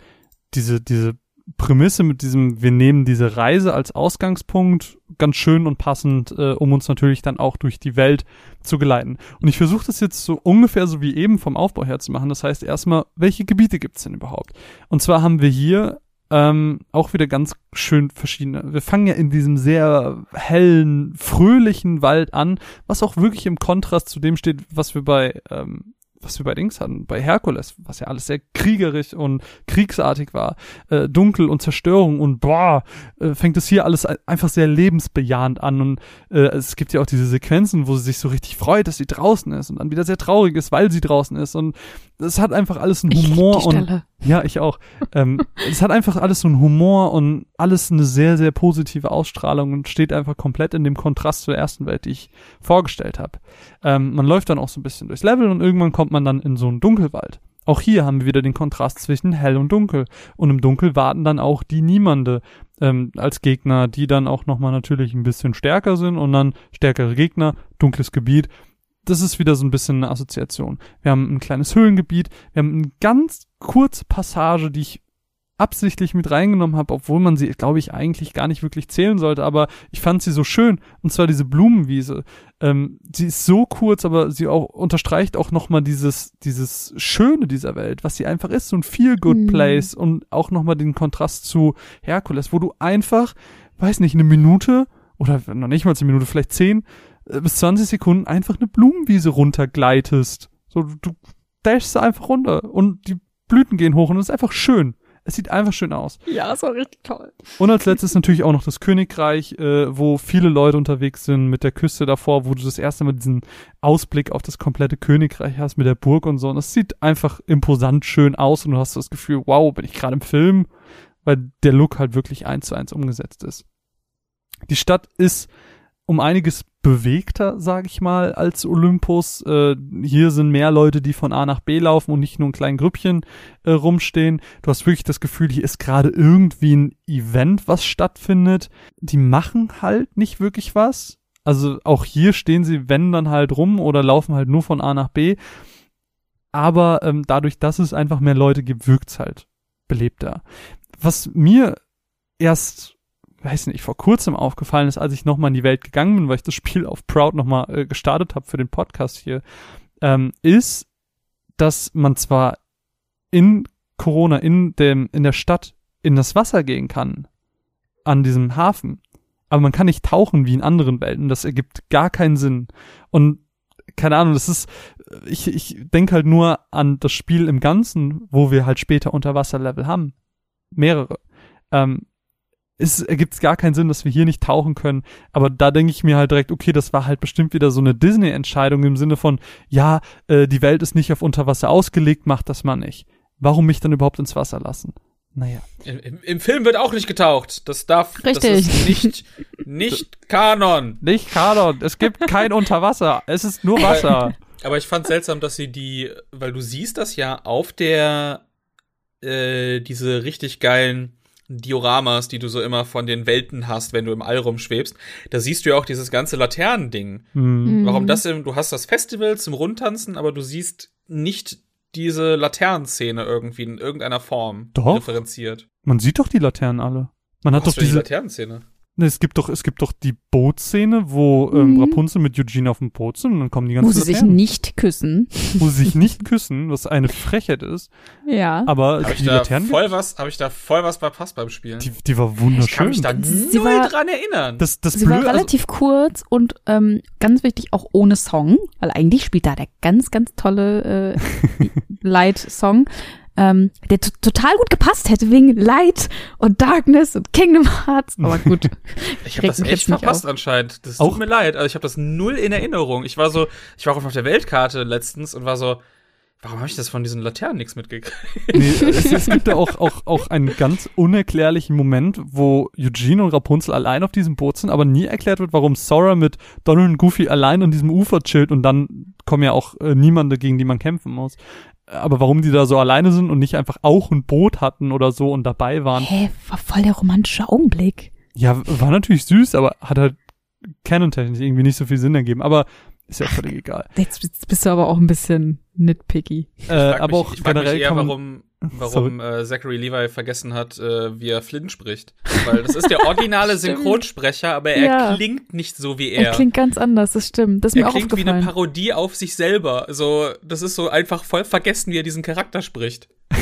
diese, diese Prämisse mit diesem, wir nehmen diese Reise als Ausgangspunkt ganz schön und passend, äh, um uns natürlich dann auch durch die Welt zu geleiten. Und ich versuche das jetzt so ungefähr so wie eben vom Aufbau her zu machen. Das heißt erstmal, welche Gebiete gibt's denn überhaupt? Und zwar haben wir hier ähm, auch wieder ganz schön verschiedene. Wir fangen ja in diesem sehr hellen, fröhlichen Wald an, was auch wirklich im Kontrast zu dem steht, was wir bei ähm, was wir bei Dings hatten, bei Herkules, was ja alles sehr kriegerisch und kriegsartig war, äh, dunkel und Zerstörung und boah, äh, fängt es hier alles einfach sehr lebensbejahend an und äh, es gibt ja auch diese Sequenzen, wo sie sich so richtig freut, dass sie draußen ist und dann wieder sehr traurig ist, weil sie draußen ist und es hat einfach alles einen Humor und ja, ich auch. ähm, es hat einfach alles so einen Humor und alles eine sehr sehr positive Ausstrahlung und steht einfach komplett in dem Kontrast zur ersten Welt, die ich vorgestellt habe. Ähm, man läuft dann auch so ein bisschen durchs Level und irgendwann kommt man dann in so einen Dunkelwald. Auch hier haben wir wieder den Kontrast zwischen hell und dunkel. Und im Dunkel warten dann auch die Niemande ähm, als Gegner, die dann auch nochmal natürlich ein bisschen stärker sind und dann stärkere Gegner, dunkles Gebiet das ist wieder so ein bisschen eine Assoziation. Wir haben ein kleines Höhlengebiet, wir haben eine ganz kurze Passage, die ich absichtlich mit reingenommen habe, obwohl man sie, glaube ich, eigentlich gar nicht wirklich zählen sollte, aber ich fand sie so schön, und zwar diese Blumenwiese. Ähm, sie ist so kurz, aber sie auch unterstreicht auch nochmal dieses, dieses Schöne dieser Welt, was sie einfach ist, so ein Feel-Good-Place mhm. und auch nochmal den Kontrast zu Herkules, wo du einfach, weiß nicht, eine Minute oder noch nicht mal eine Minute, vielleicht zehn bis 20 Sekunden einfach eine Blumenwiese runtergleitest. So, du dashst einfach runter und die Blüten gehen hoch und es ist einfach schön. Es sieht einfach schön aus. Ja, es war richtig toll. Und als letztes natürlich auch noch das Königreich, äh, wo viele Leute unterwegs sind mit der Küste davor, wo du das erste Mal diesen Ausblick auf das komplette Königreich hast mit der Burg und so. Und es sieht einfach imposant schön aus und du hast das Gefühl, wow, bin ich gerade im Film, weil der Look halt wirklich eins zu eins umgesetzt ist. Die Stadt ist um einiges bewegter, sag ich mal, als Olympus. Äh, hier sind mehr Leute, die von A nach B laufen und nicht nur ein kleinen Grüppchen äh, rumstehen. Du hast wirklich das Gefühl, hier ist gerade irgendwie ein Event, was stattfindet. Die machen halt nicht wirklich was. Also auch hier stehen sie, wenn dann halt rum oder laufen halt nur von A nach B. Aber ähm, dadurch, dass es einfach mehr Leute gibt, wirkt's halt belebter. Was mir erst weiß nicht, vor kurzem aufgefallen ist, als ich nochmal in die Welt gegangen bin, weil ich das Spiel auf Proud nochmal äh, gestartet habe für den Podcast hier, ähm, ist, dass man zwar in Corona, in dem, in der Stadt in das Wasser gehen kann, an diesem Hafen, aber man kann nicht tauchen wie in anderen Welten. Das ergibt gar keinen Sinn. Und keine Ahnung, das ist, ich, ich denke halt nur an das Spiel im Ganzen, wo wir halt später Unterwasserlevel haben. Mehrere. Ähm, es ergibt gar keinen Sinn, dass wir hier nicht tauchen können. Aber da denke ich mir halt direkt, okay, das war halt bestimmt wieder so eine Disney-Entscheidung im Sinne von, ja, äh, die Welt ist nicht auf Unterwasser ausgelegt, macht das mal nicht. Warum mich dann überhaupt ins Wasser lassen? Naja. Im, Im, Film wird auch nicht getaucht. Das darf. Richtig. Das ist nicht, nicht Kanon. Nicht Kanon. Es gibt kein Unterwasser. Es ist nur Wasser. Aber ich fand seltsam, dass sie die, weil du siehst das ja auf der, äh, diese richtig geilen Dioramas, die du so immer von den Welten hast, wenn du im All rumschwebst, da siehst du ja auch dieses ganze Laternending. Mhm. Warum das im, du hast das Festival zum Rundtanzen, aber du siehst nicht diese Laternenszene irgendwie in irgendeiner Form doch. differenziert. Man sieht doch die Laternen alle. Man hat doch diese die Laternenszene. Ne, es gibt doch, es gibt doch die Bootszene, wo ähm, mhm. Rapunzel mit Eugene auf dem Boot sind und dann kommen die ganzen Wo sie Laternen. sich nicht küssen. Wo sie sich nicht küssen, was eine Frechheit ist. Ja. Aber hab die ich da Laternen, voll was, habe ich da voll was verpasst beim Spielen. die, die war wunderschön. ich kann mich da Sie null war- dran erinnern. das, das Sie war Blöde, also, relativ kurz und ähm, ganz wichtig auch ohne Song, weil eigentlich spielt da der ganz, ganz tolle äh, Light-Song, ähm, der total gut gepasst hätte wegen Light und Darkness und Kingdom Hearts. Aber gut, Ich habe das mich echt verpasst auf. anscheinend. Das Auch- tut mir leid. Also ich habe das null in Erinnerung. Ich war so, ich war auch auf der Weltkarte letztens und war so, warum habe ich das von diesen Laternen nichts mitgekriegt? nee, es, es gibt da auch, auch, auch einen ganz unerklärlichen Moment, wo Eugene und Rapunzel allein auf diesem Boot sind, aber nie erklärt wird, warum Sora mit Donald und Goofy allein an diesem Ufer chillt und dann kommen ja auch äh, niemande, gegen die man kämpfen muss. Aber warum die da so alleine sind und nicht einfach auch ein Boot hatten oder so und dabei waren, Hä, war voll der romantische Augenblick. ja, war natürlich süß, aber hat halt canon-technisch irgendwie nicht so viel Sinn ergeben. Aber ist ja völlig egal. Jetzt, bist du aber auch ein bisschen nitpicky. Äh, frag aber mich, auch ich frag mich generell eher, kann man, warum, warum äh, Zachary Levi vergessen hat, äh, wie er Flynn spricht. Weil das ist der originale. Synchronsprecher, aber er Ja. klingt nicht so wie Er er. klingt ganz anders, das stimmt. Das ist er mir auch klingt wie eine. Parodie auf sich selber. So, das ist so einfach voll vergessen, wie er diesen Charakter spricht.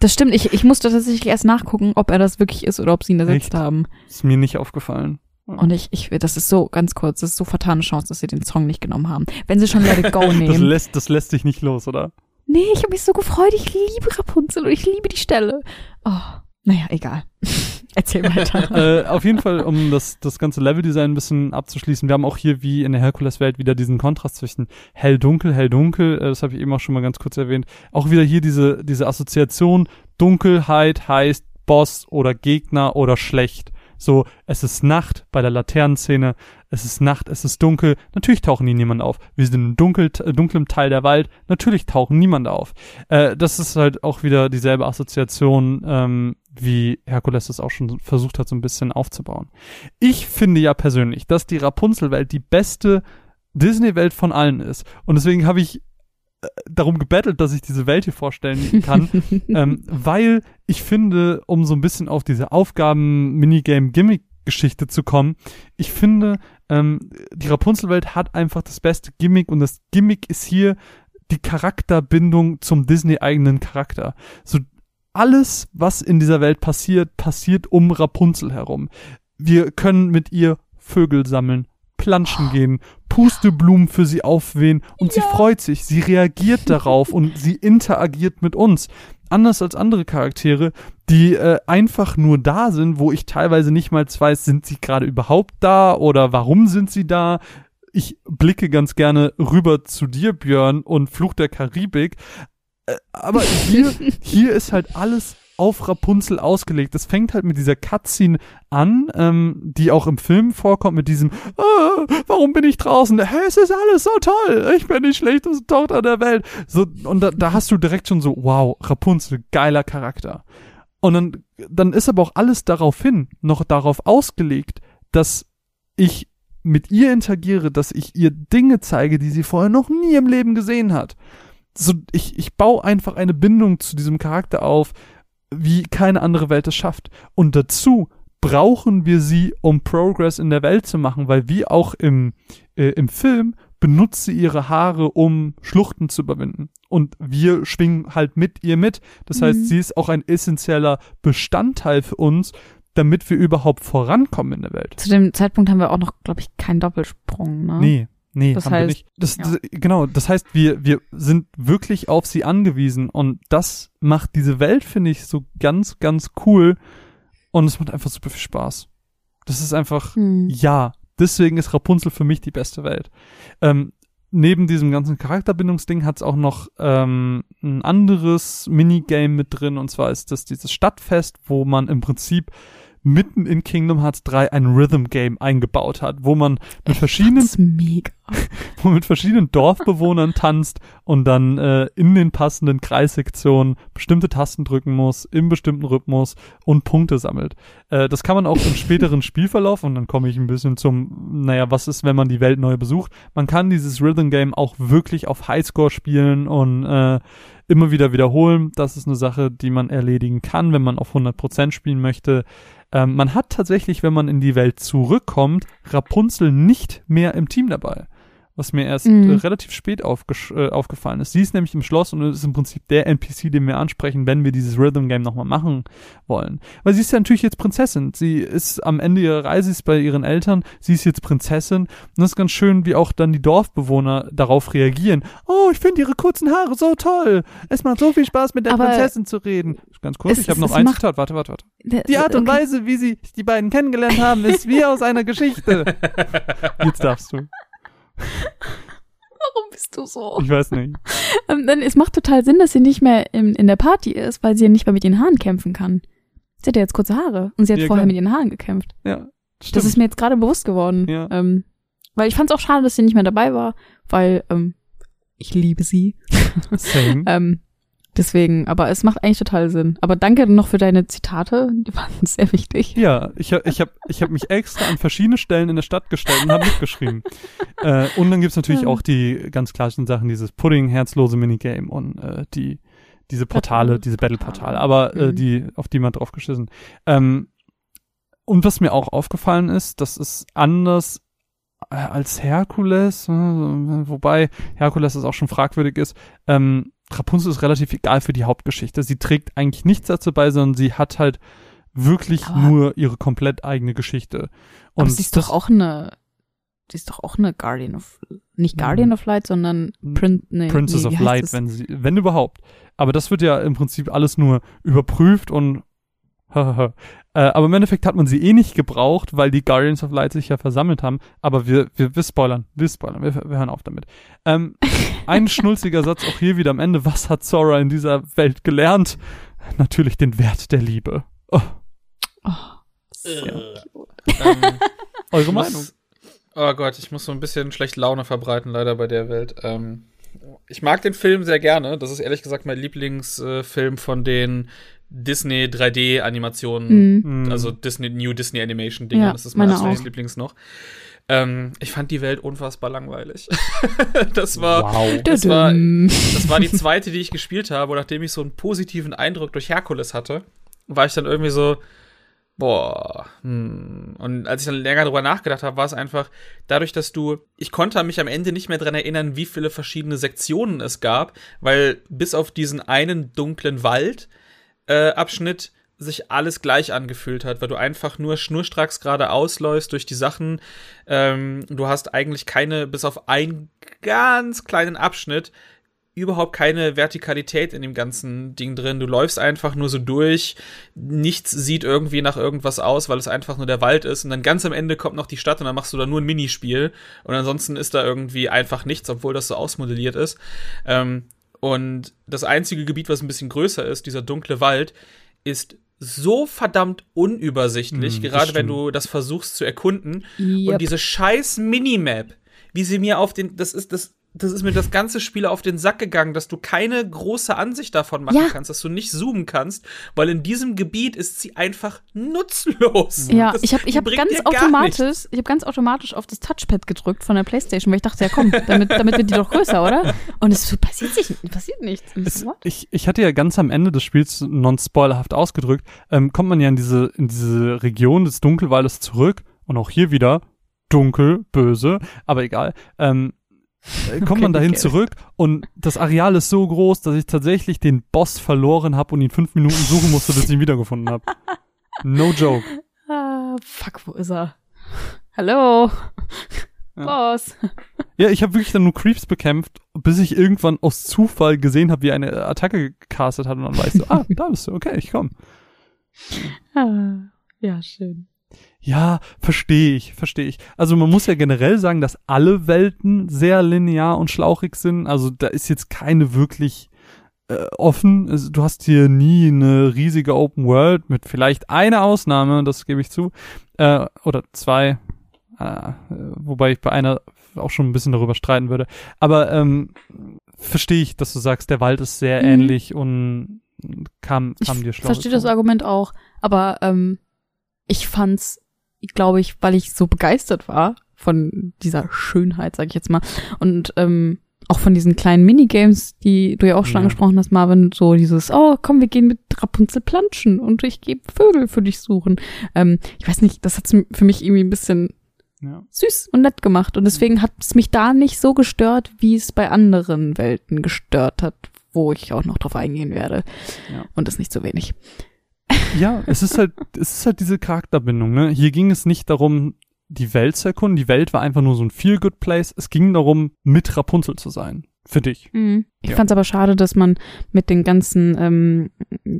Das stimmt. Ich, ich musste tatsächlich erst nachgucken, ob er das wirklich ist oder ob sie ihn ersetzt Echt? haben. ist mir nicht aufgefallen. Und ich, ich, das ist so, ganz kurz, das ist so vertane Chance, dass sie den Song nicht genommen haben. Wenn sie schon Let It Go Das nehmen. lässt, das lässt dich nicht los, oder? Nee, ich habe mich so gefreut. Ich liebe Rapunzel und ich liebe die Stelle. Oh, naja, egal. Erzähl weiter. äh, auf jeden Fall, um das, das ganze Leveldesign ein bisschen abzuschließen, wir haben auch hier wie in der Herkules-Welt wieder diesen Kontrast zwischen hell-dunkel, hell-dunkel, äh, das habe ich eben auch schon mal ganz kurz erwähnt. Auch wieder hier diese, diese Assoziation, Dunkelheit heißt Boss oder Gegner oder schlecht. So, es ist Nacht bei der Laternenszene, es ist Nacht, es ist dunkel, natürlich tauchen hier niemand auf. Wir sind im dunkel, dunklen Teil der Wald, natürlich tauchen niemand auf. Äh, das ist halt auch wieder dieselbe Assoziation, ähm, wie Herkules es auch schon versucht hat, so ein bisschen aufzubauen. Ich finde ja persönlich, dass die Rapunzel-Welt die beste Disney-Welt von allen ist. Und deswegen habe ich darum gebettelt, dass ich diese Welt hier vorstellen kann, ähm, weil ich finde, um so ein bisschen auf diese Aufgaben-Minigame-Gimmick-Geschichte zu kommen, ich finde, ähm, die Rapunzel-Welt hat einfach das beste Gimmick und das Gimmick ist hier die Charakterbindung zum Disney-eigenen Charakter. So alles, was in dieser Welt passiert, passiert um Rapunzel herum. Wir können mit ihr Vögel sammeln, planschen gehen, Pusteblumen für sie aufwehen und ja. sie freut sich, sie reagiert darauf und sie interagiert mit uns. Anders als andere Charaktere, die äh, einfach nur da sind, wo ich teilweise nicht mal weiß, sind sie gerade überhaupt da oder warum sind sie da? Ich blicke ganz gerne rüber zu dir, Björn, und Fluch der Karibik. Äh, aber hier, hier ist halt alles auf Rapunzel ausgelegt. Das fängt halt mit dieser Cutscene an, ähm, die auch im Film vorkommt, mit diesem, ah, warum bin ich draußen? Hey, es ist alles so toll. Ich bin die schlechteste Tochter der Welt. So, und da, da hast du direkt schon so, wow, Rapunzel, geiler Charakter. Und dann, dann ist aber auch alles daraufhin noch darauf ausgelegt, dass ich mit ihr interagiere, dass ich ihr Dinge zeige, die sie vorher noch nie im Leben gesehen hat. So, ich, ich baue einfach eine Bindung zu diesem Charakter auf, wie keine andere Welt es schafft. Und dazu brauchen wir sie, um Progress in der Welt zu machen, weil wie auch im, äh, im Film benutzt sie ihre Haare, um Schluchten zu überwinden. Und wir schwingen halt mit ihr mit. Das mhm. heißt, sie ist auch ein essentieller Bestandteil für uns, damit wir überhaupt vorankommen in der Welt. Zu dem Zeitpunkt haben wir auch noch, glaube ich, keinen Doppelsprung, ne? Nee. Nee, das haben heißt, wir nicht. Das, ja. das, genau, das heißt, wir, wir sind wirklich auf sie angewiesen und das macht diese Welt, finde ich, so ganz, ganz cool und es macht einfach super viel Spaß. Das ist einfach, hm. ja, deswegen ist Rapunzel für mich die beste Welt. Ähm, neben diesem ganzen Charakterbindungsding hat es auch noch ähm, ein anderes Minigame mit drin und zwar ist das dieses Stadtfest, wo man im Prinzip mitten in Kingdom Hearts 3 ein Rhythm Game eingebaut hat, wo man mit verschiedenen wo mit verschiedenen Dorfbewohnern tanzt und dann äh, in den passenden Kreissektionen bestimmte Tasten drücken muss, im bestimmten Rhythmus und Punkte sammelt. Äh, das kann man auch im späteren Spielverlauf und dann komme ich ein bisschen zum, naja, was ist, wenn man die Welt neu besucht? Man kann dieses Rhythm Game auch wirklich auf Highscore spielen und äh, immer wieder wiederholen. Das ist eine Sache, die man erledigen kann, wenn man auf 100% spielen möchte. Ähm, man hat tatsächlich, wenn man in die Welt zurückkommt, Rapunzel nicht mehr im Team dabei was mir erst mhm. äh, relativ spät äh, aufgefallen ist. Sie ist nämlich im Schloss und ist im Prinzip der NPC, den wir ansprechen, wenn wir dieses Rhythm Game nochmal machen wollen. Weil sie ist ja natürlich jetzt Prinzessin. Sie ist am Ende ihrer Reise, ist bei ihren Eltern, sie ist jetzt Prinzessin. Und das ist ganz schön, wie auch dann die Dorfbewohner darauf reagieren. Oh, ich finde ihre kurzen Haare so toll. Es macht so viel Spaß, mit der Aber Prinzessin zu reden. Ganz kurz, ich habe noch ein Zitat. Warte, warte, warte. Die Art und okay. Weise, wie sie die beiden kennengelernt haben, ist wie aus einer Geschichte. Jetzt darfst du. Warum bist du so? Ich weiß nicht. Ähm, denn es macht total Sinn, dass sie nicht mehr in, in der Party ist, weil sie ja nicht mehr mit ihren Haaren kämpfen kann. Sie hat ja jetzt kurze Haare und sie hat ja, vorher klar. mit ihren Haaren gekämpft. Ja, stimmt. Das ist mir jetzt gerade bewusst geworden. Ja. Ähm, weil ich fand es auch schade, dass sie nicht mehr dabei war, weil ähm, ich liebe sie. Same. ähm, Deswegen, aber es macht eigentlich total Sinn. Aber danke noch für deine Zitate, die waren sehr wichtig. Ja, ich habe ich hab, ich hab mich extra an verschiedene Stellen in der Stadt gestellt und habe mitgeschrieben. äh, und dann gibt's natürlich ja. auch die ganz klassischen Sachen, dieses Pudding, herzlose Minigame und äh, die diese Portale, diese Battle-Portale, aber äh, mhm. die, auf die man drauf geschissen. Ähm, und was mir auch aufgefallen ist, das ist anders äh, als Herkules, äh, wobei Herkules ist auch schon fragwürdig ist, ähm, Rapunzel ist relativ egal für die Hauptgeschichte. Sie trägt eigentlich nichts dazu bei, sondern sie hat halt wirklich aber nur ihre komplett eigene Geschichte. Und aber sie ist doch auch eine, sie ist doch auch eine Guardian of, nicht Guardian of Light, sondern Prin nee, Princess nee, of Light, wenn sie, wenn überhaupt. Aber das wird ja im Prinzip alles nur überprüft und äh, aber im Endeffekt hat man sie eh nicht gebraucht, weil die Guardians of Light sich ja versammelt haben. Aber wir, wir, wir spoilern, wir spoilern, wir, wir hören auf damit. Ähm, ein schnulziger Satz auch hier wieder am Ende. Was hat Sora in dieser Welt gelernt? Natürlich den Wert der Liebe. Oh. Oh, ja. ähm, Eure Meinung? oh Gott, ich muss so ein bisschen schlechte Laune verbreiten, leider bei der Welt. Ähm, ich mag den Film sehr gerne. Das ist ehrlich gesagt mein Lieblingsfilm äh, von den Disney 3D-Animationen, mhm. also Disney, New Disney Animation Dinger. Ja, das ist mein Lieblings noch. Ähm, ich fand die Welt unfassbar langweilig. das war, wow. das war, das war die zweite, die ich gespielt habe, und nachdem ich so einen positiven Eindruck durch Herkules hatte, war ich dann irgendwie so, boah. Hm. Und als ich dann länger drüber nachgedacht habe, war es einfach dadurch, dass du, ich konnte mich am Ende nicht mehr dran erinnern, wie viele verschiedene Sektionen es gab, weil bis auf diesen einen dunklen Wald äh, Abschnitt sich alles gleich angefühlt hat, weil du einfach nur schnurstracks gerade ausläufst durch die Sachen. Ähm, du hast eigentlich keine, bis auf einen ganz kleinen Abschnitt, überhaupt keine Vertikalität in dem ganzen Ding drin. Du läufst einfach nur so durch. Nichts sieht irgendwie nach irgendwas aus, weil es einfach nur der Wald ist. Und dann ganz am Ende kommt noch die Stadt und dann machst du da nur ein Minispiel. Und ansonsten ist da irgendwie einfach nichts, obwohl das so ausmodelliert ist. Ähm, und das einzige Gebiet, was ein bisschen größer ist, dieser dunkle Wald, ist so verdammt unübersichtlich, mm, gerade wenn du das versuchst zu erkunden. Yep. Und diese scheiß Minimap, wie sie mir auf den, das ist, das, das ist mir das ganze Spiel auf den Sack gegangen, dass du keine große Ansicht davon machen ja. kannst, dass du nicht zoomen kannst, weil in diesem Gebiet ist sie einfach nutzlos. Ja, das, ich habe ich hab ganz automatisch, ich habe ganz automatisch auf das Touchpad gedrückt von der PlayStation, weil ich dachte, ja komm, damit, damit wird die doch größer, oder? Und es passiert, sich, passiert nichts. Es, ich, ich hatte ja ganz am Ende des Spiels non-spoilerhaft ausgedrückt, ähm, kommt man ja in diese, in diese Region des Dunkelwaldes zurück und auch hier wieder dunkel, böse, aber egal. Ähm, äh, kommt okay, man dahin zurück und das Areal ist so groß, dass ich tatsächlich den Boss verloren habe und ihn fünf Minuten suchen musste, bis ich ihn wiedergefunden habe. No joke. Ah, fuck, wo ist er? Hallo? Ja. Boss. Ja, ich habe wirklich dann nur Creeps bekämpft, bis ich irgendwann aus Zufall gesehen habe, wie eine Attacke gecastet hat und dann weißt du, ah, da bist du, okay, ich komm. Ah, ja, schön. Ja, verstehe ich, verstehe ich. Also man muss ja generell sagen, dass alle Welten sehr linear und schlauchig sind. Also da ist jetzt keine wirklich äh, offen. Also, du hast hier nie eine riesige Open World mit vielleicht einer Ausnahme, das gebe ich zu, äh, oder zwei, äh, wobei ich bei einer auch schon ein bisschen darüber streiten würde. Aber ähm, verstehe ich, dass du sagst, der Wald ist sehr mhm. ähnlich und kam, kam ich dir schlau. Ich verstehe das Argument auch, aber ähm, ich fand's glaube ich, weil ich so begeistert war von dieser Schönheit, sag ich jetzt mal. Und ähm, auch von diesen kleinen Minigames, die du ja auch schon ja. angesprochen hast, Marvin, so dieses, oh, komm, wir gehen mit Rapunzel planschen und ich gebe Vögel für dich suchen. Ähm, ich weiß nicht, das hat's für mich irgendwie ein bisschen ja. süß und nett gemacht. Und deswegen hat es mich da nicht so gestört, wie es bei anderen Welten gestört hat, wo ich auch noch drauf eingehen werde. Ja. Und das nicht so wenig. Ja, es ist halt, es ist halt diese Charakterbindung, ne? Hier ging es nicht darum, die Welt zu erkunden. Die Welt war einfach nur so ein Feel-Good-Place. Es ging darum, mit Rapunzel zu sein. Für dich. Mhm. Ich ja. fand's aber schade, dass man mit den ganzen ähm,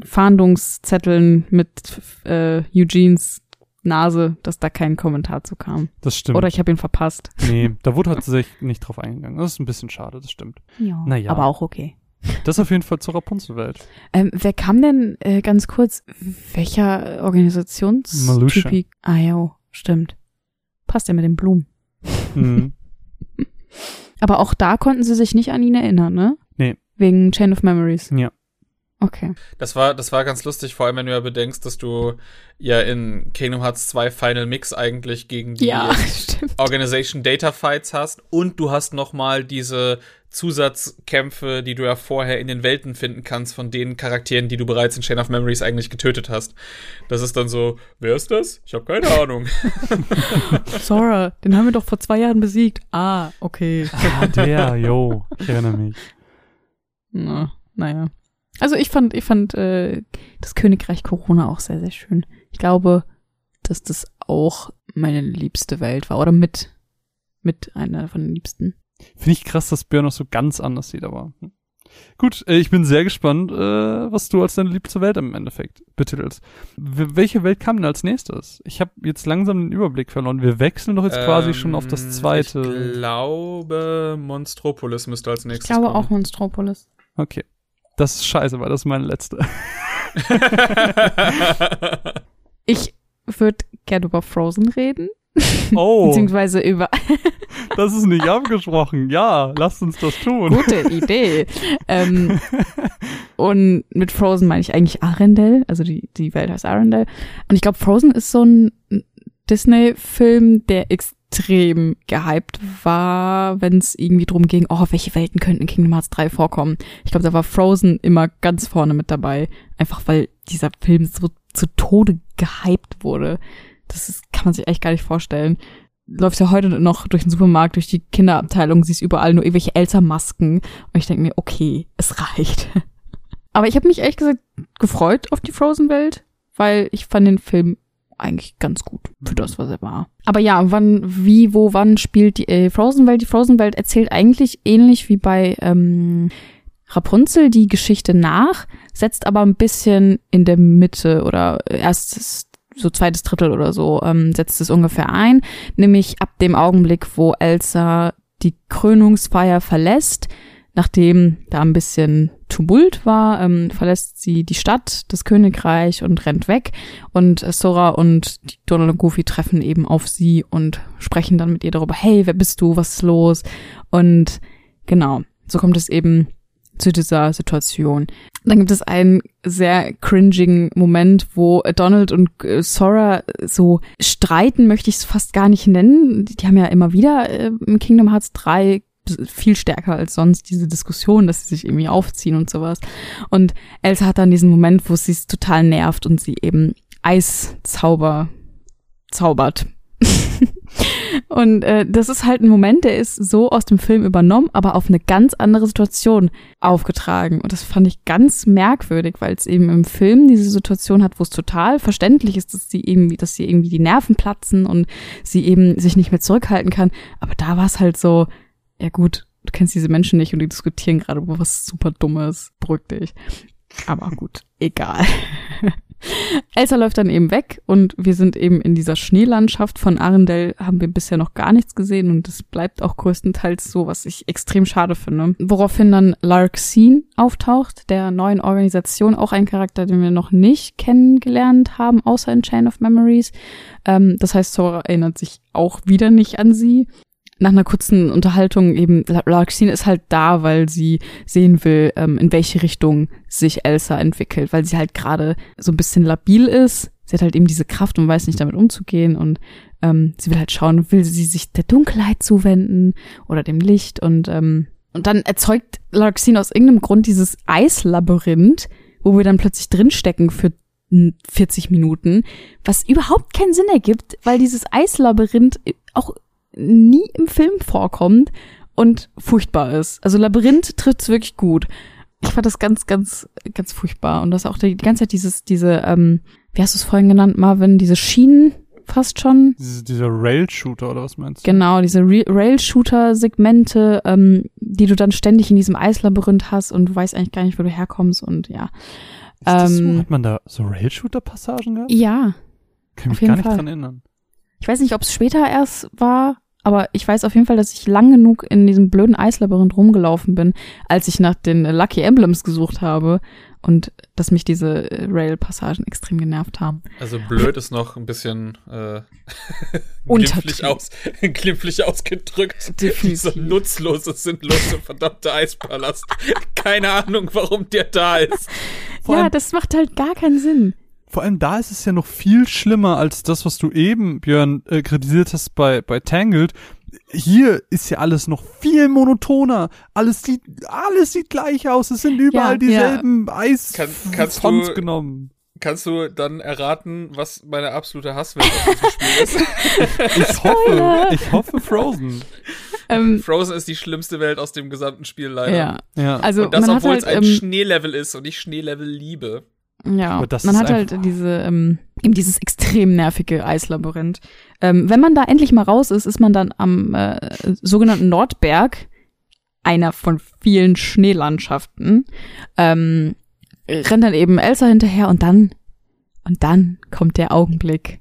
Fahndungszetteln mit äh, Eugenes Nase, dass da kein Kommentar zu kam. Das stimmt. Oder ich habe ihn verpasst. Nee, da wurde tatsächlich nicht drauf eingegangen. Das ist ein bisschen schade, das stimmt. Ja, naja. aber auch okay. Das auf jeden Fall zur Rapunzelwelt. Ähm, wer kam denn, äh, ganz kurz, welcher Organisationstyp? Ah ja, stimmt. Passt ja mit den Blumen. Mhm. Aber auch da konnten sie sich nicht an ihn erinnern, ne? Nee. Wegen Chain of Memories. Ja. Okay. Das war, das war ganz lustig, vor allem wenn du ja bedenkst, dass du ja in Kingdom Hearts 2 Final Mix eigentlich gegen die ja, Organization Data Fights hast und du hast noch mal diese Zusatzkämpfe, die du ja vorher in den Welten finden kannst von den Charakteren, die du bereits in Chain of Memories eigentlich getötet hast. Das ist dann so, wer ist das? Ich habe keine Ahnung. Sora, den haben wir doch vor zwei Jahren besiegt. Ah, okay. Ah, der, yo, ich erinnere mich. Na, naja. Also ich fand, ich fand äh, das Königreich Corona auch sehr, sehr schön. Ich glaube, dass das auch meine liebste Welt war oder mit mit einer von den liebsten. Finde ich krass, dass Björn noch so ganz anders sieht, aber hm. gut. Äh, ich bin sehr gespannt, äh, was du als deine liebste Welt im Endeffekt betitelst. W welche Welt kam denn als nächstes? Ich habe jetzt langsam den Überblick verloren. Wir wechseln doch jetzt ähm, quasi schon auf das ähm, zweite. Ich glaube, Monstropolis müsste als nächstes. Ich glaube kommen. auch Monstropolis. Okay. Das ist scheiße, weil das ist meine letzte. ich würde gerne über Frozen reden. Oh. Beziehungsweise über. das ist nicht abgesprochen. Ja, lasst uns das tun. Gute Idee. ähm, und mit Frozen meine ich eigentlich Arendelle. Also die, die Welt heißt Arendelle. Und ich glaube, Frozen ist so ein Disney-Film, der extrem gehypt war, wenn es irgendwie drum ging, oh, welche Welten könnten in Kingdom Hearts 3 vorkommen. Ich glaube, da war Frozen immer ganz vorne mit dabei. Einfach weil dieser Film so zu Tode gehypt wurde. Das ist, kann man sich echt gar nicht vorstellen. Läufst ja heute noch durch den Supermarkt, durch die Kinderabteilung, siehst überall nur irgendwelche Elsa-Masken. Und ich denke mir, okay, es reicht. Aber ich habe mich ehrlich gesagt gefreut auf die Frozen-Welt. weil ich fand den Film eigentlich ganz gut für das, was er war. Aber ja, wann, wie, wo, wann spielt die äh, Frozen-Welt? Die Frozen-Welt erzählt eigentlich ähnlich wie bei ähm, Rapunzel die Geschichte nach, setzt aber ein bisschen in der Mitte oder erstes so zweites Drittel oder so ähm, setzt es ungefähr ein, nämlich ab dem Augenblick, wo Elsa die Krönungsfeier verlässt, nachdem da ein bisschen Tumult war, ähm, verlässt sie die Stadt, das Königreich und rennt weg. Und Sora und Donald und Goofy treffen eben auf sie und sprechen dann mit ihr darüber, hey, wer bist du, was ist los? Und genau, so kommt es eben zu dieser Situation. Dann gibt es einen sehr cringigen Moment, wo Donald und äh, Sora so streiten, möchte ich es fast gar nicht nennen. Die haben ja immer wieder äh, im Kingdom Hearts 3 viel stärker als sonst diese Diskussion, dass sie sich irgendwie aufziehen und sowas. Und Elsa hat dann diesen Moment, wo sie es total nervt und sie eben Eiszauber zaubert. Und äh, das ist halt ein Moment, der ist so aus dem Film übernommen, aber auf eine ganz andere Situation aufgetragen. Und das fand ich ganz merkwürdig, weil es eben im Film diese Situation hat, wo es total verständlich ist, dass sie irgendwie, dass sie irgendwie die Nerven platzen und sie eben sich nicht mehr zurückhalten kann. Aber da war es halt so, ja gut, du kennst diese Menschen nicht und die diskutieren gerade über was super Dummes, beruhig dich. Aber gut, egal. Elsa läuft dann eben weg und wir sind eben in dieser Schneelandschaft. Von Arendelle haben wir bisher noch gar nichts gesehen und es bleibt auch größtenteils so, was ich extrem schade finde. Woraufhin dann Larxene auftaucht, der neuen Organisation, auch ein Charakter, den wir noch nicht kennengelernt haben, außer in Chain of Memories. Ähm, das heißt, Sora erinnert sich auch wieder nicht an sie nach einer kurzen Unterhaltung eben, Larxene ist halt da, weil sie sehen will, ähm, in welche Richtung sich Elsa entwickelt, weil sie halt gerade so ein bisschen labil ist. Sie hat halt eben diese Kraft und weiß nicht damit umzugehen und ähm, sie will halt schauen, will sie sich der Dunkelheit zuwenden oder dem Licht und ähm, und dann erzeugt Larxene aus irgendeinem Grund dieses Eislabyrinth, wo wir dann plötzlich drinstecken für 40 Minuten, was überhaupt keinen Sinn ergibt, weil dieses Eislabyrinth auch nie im Film vorkommt und furchtbar ist. Also Labyrinth trifft's wirklich gut. Ich fand das ganz, ganz, ganz furchtbar. Und das auch die, ganze Zeit dieses, diese, ähm, wie hast du es vorhin genannt, Marvin, diese Schienen fast schon. Diese, dieser Rail-Shooter oder was meinst du? Genau, diese Rail-Shooter-Segmente, ähm, die du dann ständig in diesem Eislabyrinth hast und du weißt eigentlich gar nicht, wo du herkommst und ja. Ist das ähm, so? Hat man da so Rail-Shooter-Passagen gehabt? Ja. Kann mich gar nicht Fall. dran erinnern. Ich weiß nicht, ob es später erst war, aber ich weiß auf jeden Fall, dass ich lang genug in diesem blöden Eislabyrinth rumgelaufen bin, als ich nach den Lucky Emblems gesucht habe und dass mich diese äh, Rail-Passagen extrem genervt haben. Also blöd ist noch ein bisschen äh, glimpflich, aus, glimpflich ausgedrückt. Definitiv. Dieser nutzlose, sinnlose, verdammte Eispalast. Keine Ahnung, warum der da ist. ja, das macht halt gar keinen Sinn vor allem da ist es ja noch viel schlimmer als das, was du eben, Björn, äh, kritisiert hast bei, bei Tangled. Hier ist ja alles noch viel monotoner. Alles sieht, alles sieht gleich aus. Es sind überall ja, dieselben ja. Eis Kann, kannst du, genommen. Kannst du dann erraten, was meine absolute Hasswelt auf diesem Spiel ist? ich hoffe, ich hoffe Frozen. Ähm, Frozen ist die schlimmste Welt aus dem gesamten Spiel leider. Ja, ja. Also und das, obwohl halt, es ein ähm, Schneelevel ist und ich Schneelevel liebe. Ja, man hat halt diese, ähm, eben dieses extrem nervige Eislabyrinth. Ähm, wenn man da endlich mal raus ist, ist man dann am äh, sogenannten Nordberg, einer von vielen Schneelandschaften, ähm, rennt dann eben Elsa hinterher und dann, und dann kommt der Augenblick.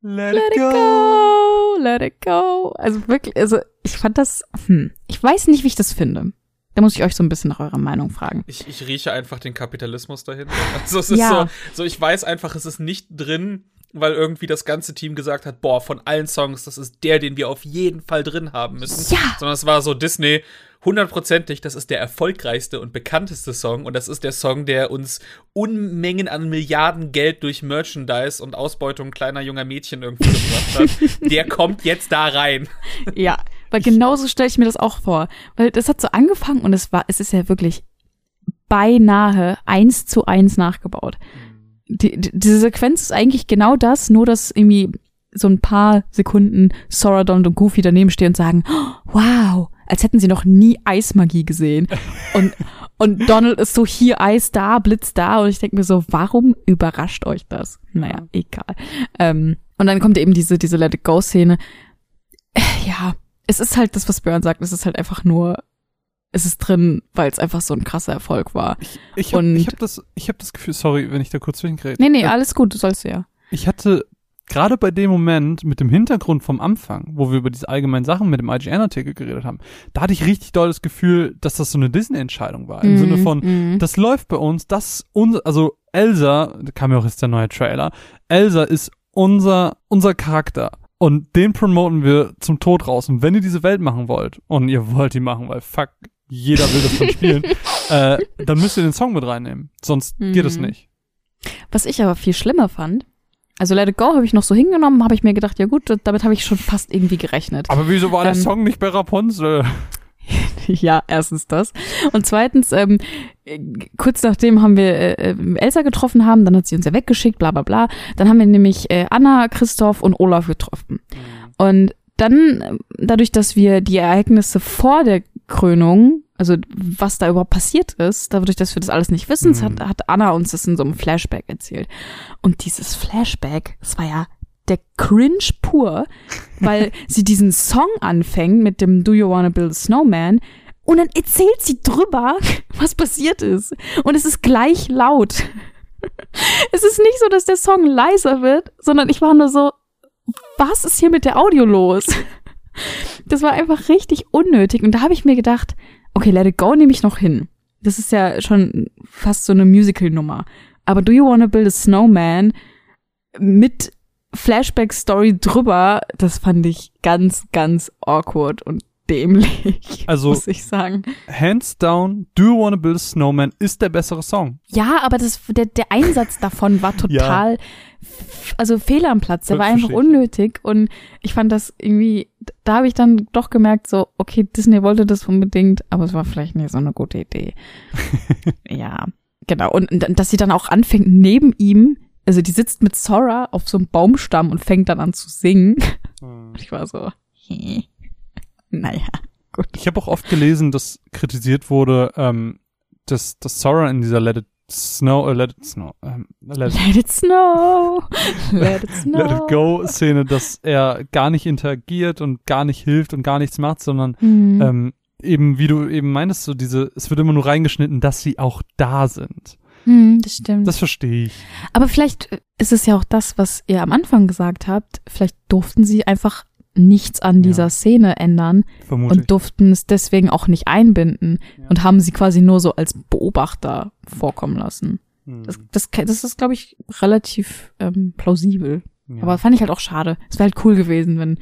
Let, let it go. go, let it go. Also wirklich, also ich fand das, hm, ich weiß nicht, wie ich das finde. Da muss ich euch so ein bisschen nach eurer Meinung fragen. Ich, ich rieche einfach den Kapitalismus dahinter. Also es ist ja. so, so, ich weiß einfach, es ist nicht drin, weil irgendwie das ganze Team gesagt hat, boah, von allen Songs, das ist der, den wir auf jeden Fall drin haben müssen. Ja. Sondern es war so Disney, hundertprozentig, das ist der erfolgreichste und bekannteste Song und das ist der Song, der uns Unmengen an Milliarden Geld durch Merchandise und Ausbeutung kleiner junger Mädchen irgendwie gebracht hat. der kommt jetzt da rein. Ja, weil genauso stelle ich mir das auch vor. Weil das hat so angefangen und es war, es ist ja wirklich beinahe eins zu eins nachgebaut. Die, die, diese Sequenz ist eigentlich genau das, nur dass irgendwie so ein paar Sekunden Sora, Donald und Goofy daneben stehen und sagen, oh, wow, als hätten sie noch nie Eismagie gesehen. und, Und Donald ist so hier Eis da, Blitz da und ich denke mir so, warum überrascht euch das? Naja, egal. Ähm, und dann kommt eben diese, diese Let It Go Szene. Ja, es ist halt das, was Björn sagt, es ist halt einfach nur es ist drin, weil es einfach so ein krasser Erfolg war. Ich, ich habe hab das, ich hab das Gefühl, sorry, wenn ich da kurz zwischengerät. Nee, nee, alles gut, du sollst ja. Ich hatte gerade bei dem Moment mit dem Hintergrund vom Anfang, wo wir über diese allgemeinen Sachen mit dem IGN-Artikel geredet haben, da hatte ich richtig doll das Gefühl, dass das so eine Disney-Entscheidung war. Im mm, Sinne von, mm. das läuft bei uns, das unser, also Elsa, da kam ja auch jetzt der neue Trailer, Elsa ist unser, unser Charakter. Und den promoten wir zum Tod raus. Und wenn ihr diese Welt machen wollt, und ihr wollt die machen, weil fuck, jeder will das dann spielen, äh, dann müsst ihr den Song mit reinnehmen. Sonst mhm. geht es nicht. Was ich aber viel schlimmer fand, also Let It Go habe ich noch so hingenommen, habe ich mir gedacht, ja gut, damit habe ich schon fast irgendwie gerechnet. Aber wieso war ähm, der Song nicht bei Rapunzel? ja, erstens das. Und zweitens, ähm, kurz nachdem haben wir äh, äh, Elsa getroffen haben, dann hat sie uns ja weggeschickt, bla bla bla. Dann haben wir nämlich äh, Anna, Christoph und Olaf getroffen. Mhm. Und dann, dadurch, dass wir die Ereignisse vor der Krönung, also was da überhaupt passiert ist, dadurch, dass wir das alles nicht wissen, mhm. hat, hat Anna uns das in so einem Flashback erzählt. Und dieses Flashback, das war ja der Cringe pur, weil sie diesen Song anfängt mit dem Do You Wanna Build a Snowman und dann erzählt sie drüber, was passiert ist. Und es ist gleich laut. Es ist nicht so, dass der Song leiser wird, sondern ich war nur so, was ist hier mit der Audio los? Das war einfach richtig unnötig. Und da habe ich mir gedacht, okay, Let It Go nehme ich noch hin. Das ist ja schon fast so eine Musical-Nummer. Aber Do You Wanna Build a Snowman mit Flashback-Story drüber, das fand ich ganz, ganz awkward und dämlich, also, muss ich sagen. Hands down, Do You Wanna Build a Snowman ist der bessere Song. Ja, aber das, der, der Einsatz davon war total, ja. also Fehler am Platz, der war einfach unnötig und ich fand das irgendwie, da habe ich dann doch gemerkt, so, okay, Disney wollte das unbedingt, aber es war vielleicht nicht so eine gute Idee. ja, genau. Und, und dass sie dann auch anfängt, neben ihm also die sitzt mit Sora auf so einem Baumstamm und fängt dann an zu singen. Hm. Ich war so, hey. naja, gut. Ich habe auch oft gelesen, dass kritisiert wurde, ähm, dass, dass Sora in dieser Let It Snow, äh, Let It Snow, ähm, let, let It Snow, Let It Snow, Let It Go Szene, dass er gar nicht interagiert und gar nicht hilft und gar nichts macht, sondern mhm. ähm, eben, wie du eben meinst, so diese, es wird immer nur reingeschnitten, dass sie auch da sind. Hm, das stimmt. Das verstehe ich. Aber vielleicht ist es ja auch das, was ihr am Anfang gesagt habt. Vielleicht durften sie einfach nichts an dieser ja. Szene ändern Vermutlich. und durften es deswegen auch nicht einbinden ja. und haben sie quasi nur so als Beobachter vorkommen lassen. Hm. Das, das, das ist, glaube ich, relativ ähm, plausibel. Ja. Aber fand ich halt auch schade. Es wäre halt cool gewesen, wenn.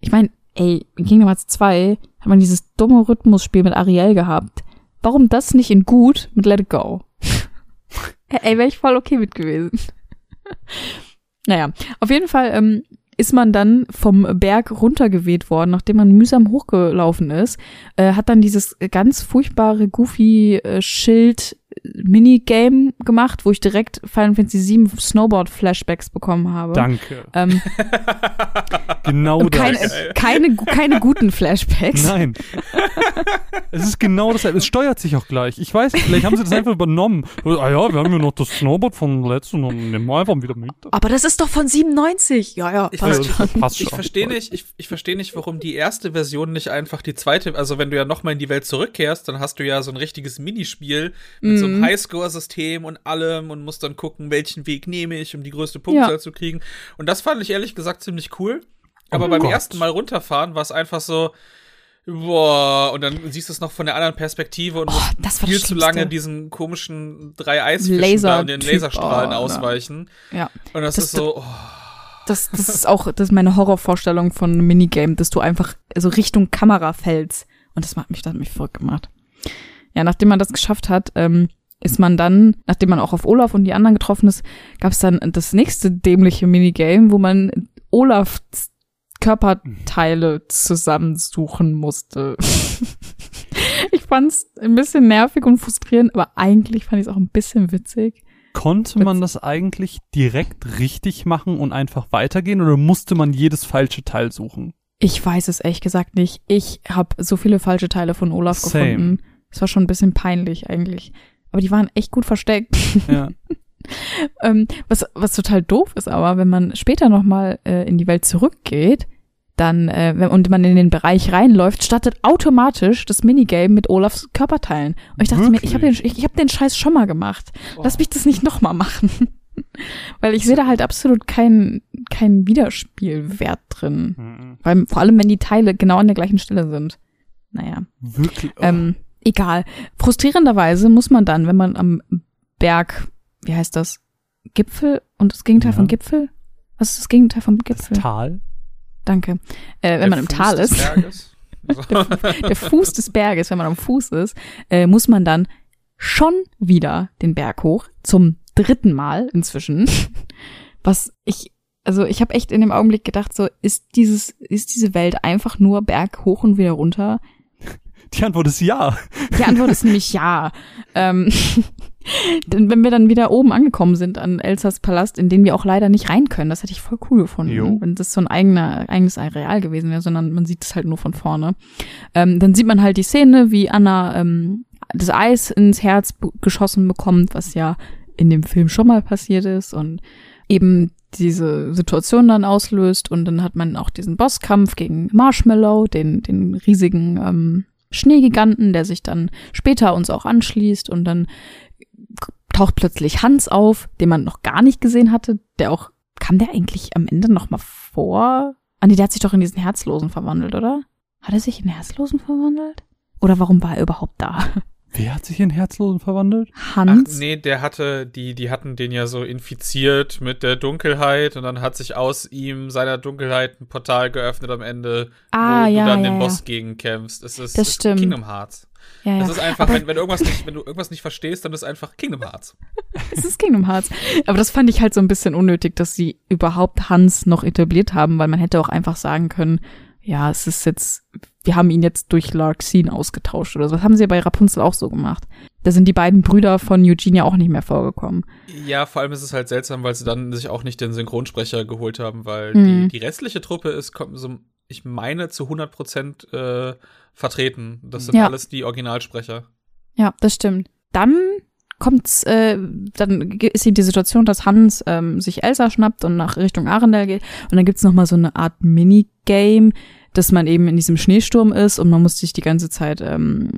Ich meine, ey, in Kingdom Hearts 2 hat man dieses dumme Rhythmusspiel mit Ariel gehabt. Warum das nicht in gut mit Let It Go? Ey, wäre ich voll okay mit gewesen. naja, auf jeden Fall ähm, ist man dann vom Berg runtergeweht worden, nachdem man mühsam hochgelaufen ist, äh, hat dann dieses ganz furchtbare Goofy-Schild Minigame gemacht, wo ich direkt Final Fantasy VII Snowboard Flashbacks bekommen habe. Danke. Ähm, genau keine, das. Keine, keine guten Flashbacks. Nein. es ist genau das. Es steuert sich auch gleich. Ich weiß, vielleicht haben sie das einfach übernommen. Ah ja, wir haben ja noch das Snowboard von letzten und nehmen wir einfach wieder mit. Aber das ist doch von 97. Ja, ja, ich passt schon. Passt ich verstehe nicht, ich, ich verstehe nicht, warum die erste Version nicht einfach die zweite, also wenn du ja nochmal in die Welt zurückkehrst, dann hast du ja so ein richtiges Minispiel mit mm. so einem mhm. Highscore-System und allem und musst dann gucken, welchen Weg nehme ich, um die größte Punktzahl ja. zu kriegen. Und das fand ich ehrlich gesagt ziemlich cool. Aber oh beim Gott. ersten Mal runterfahren war es einfach so, boah, und dann siehst du es noch von der anderen Perspektive und oh, musst viel zu lange diesen komischen drei Eisfischen Laser da und den Laserstrahlen oh, ausweichen. Ja. Und das, das ist so, oh. Das, das ist auch, das ist meine Horrorvorstellung von einem Minigame, dass du einfach so Richtung Kamera fällst. Und das macht mich, das hat mich verrückt gemacht. Ja, nachdem man das geschafft hat, ähm, ist man dann, nachdem man auch auf Olaf und die anderen getroffen ist, gab es dann das nächste dämliche Minigame, wo man Olafs Körperteile zusammensuchen musste. ich fand's ein bisschen nervig und frustrierend, aber eigentlich fand ich es auch ein bisschen witzig. Konnte man das eigentlich direkt richtig machen und einfach weitergehen oder musste man jedes falsche Teil suchen? Ich weiß es ehrlich gesagt nicht. Ich habe so viele falsche Teile von Olaf Same. gefunden Es war schon ein bisschen peinlich eigentlich. Aber die waren echt gut versteckt. Ja. ähm, was, was total doof ist aber, wenn man später nochmal äh, in die Welt zurückgeht, dann, äh, wenn, und man in den Bereich reinläuft, startet automatisch das Minigame mit Olafs Körperteilen. Und ich dachte Wirklich? mir, ich habe den, ich, ich hab den Scheiß schon mal gemacht. Oh. Lass mich das nicht nochmal machen. Weil ich sehe da halt absolut keinen keinen Widerspielwert drin. Mhm. Weil, vor allem, wenn die Teile genau an der gleichen Stelle sind. Naja. Wirklich? Oh. Ähm, egal. Frustrierenderweise muss man dann, wenn man am Berg, wie heißt das? Gipfel und das Gegenteil ja. von Gipfel? Was ist das Gegenteil vom Gipfel? Das Tal. Danke. Äh, wenn der man im Fuß Tal ist. der, der, Fuß des Berges, wenn man am Fuß ist, äh, muss man dann schon wieder den Berg hoch zum dritten Mal inzwischen. Was ich, also ich habe echt in dem Augenblick gedacht, so ist dieses, ist diese Welt einfach nur Berg hoch und wieder runter? Die Antwort ist ja. Die Antwort ist nämlich ja. Ähm, wenn wir dann wieder oben angekommen sind an Elsas Palast, in den wir auch leider nicht rein können, das hätte ich voll cool gefunden, jo. wenn das so ein eigener, eigenes Areal gewesen wäre, sondern man sieht es halt nur von vorne. Ähm, dann sieht man halt die Szene, wie Anna ähm, das Eis ins Herz geschossen bekommt, was ja in dem Film schon mal passiert ist und eben diese Situation dann auslöst und dann hat man auch diesen Bosskampf gegen Marshmallow, den, den riesigen ähm, Schneegiganten, der sich dann später uns auch anschließt und dann taucht plötzlich Hans auf, den man noch gar nicht gesehen hatte, der auch, kam der eigentlich am Ende noch mal vor? Ah nee, der hat sich doch in diesen Herzlosen verwandelt, oder? Hat er sich in Herzlosen verwandelt? Oder warum war er überhaupt da? Wer hat sich in Herzlosen verwandelt? Hans. Ach, nee, der hatte, die, die hatten den ja so infiziert mit der Dunkelheit und dann hat sich aus ihm, seiner Dunkelheit, ein Portal geöffnet am Ende, ah, wo ja, du dann ja, den ja. Boss gegen kämpfst. Das ist, das stimmt. Kingdom Hearts. Ja, ja. Das ist einfach, wenn, wenn, du irgendwas nicht, wenn du irgendwas nicht verstehst, dann ist es einfach Kingdom Hearts. es ist Kingdom Hearts. Aber das fand ich halt so ein bisschen unnötig, dass sie überhaupt Hans noch etabliert haben, weil man hätte auch einfach sagen können, ja, es ist jetzt, wir haben ihn jetzt durch Larxene ausgetauscht oder so. Das haben sie ja bei Rapunzel auch so gemacht. Da sind die beiden Brüder von Eugenia auch nicht mehr vorgekommen. Ja, vor allem ist es halt seltsam, weil sie dann sich auch nicht den Synchronsprecher geholt haben, weil mhm. die, die restliche Truppe ist, so, ich meine, zu 100 Prozent äh, vertreten. Das sind ja. alles die Originalsprecher. Ja, das stimmt. Dann kommt's, äh, dann ist hier die Situation, dass Hans ähm, sich Elsa schnappt und nach Richtung Arendelle geht. Und dann gibt's noch mal so eine Art Minigame, dass man eben in diesem Schneesturm ist und man muss sich die ganze Zeit ähm,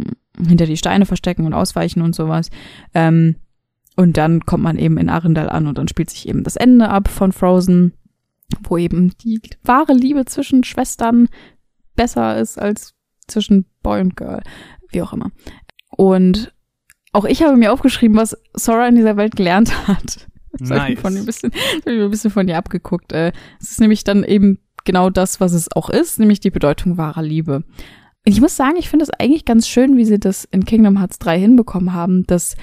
hinter die Steine verstecken und ausweichen und sowas. Ähm, und dann kommt man eben in Arendelle an und dann spielt sich eben das Ende ab von Frozen, wo eben die wahre Liebe zwischen Schwestern besser ist als zwischen Boy und Girl, wie auch immer. Und auch ich habe mir aufgeschrieben, was Sora in dieser Welt gelernt hat. Das nice. habe ich, von ein bisschen, hab ich ein bisschen von ihr abgeguckt. Äh, es ist nämlich dann eben genau das, was es auch ist, nämlich die Bedeutung wahrer Liebe. Und ich muss sagen, ich finde es eigentlich ganz schön, wie sie das in Kingdom Hearts 3 hinbekommen haben, dass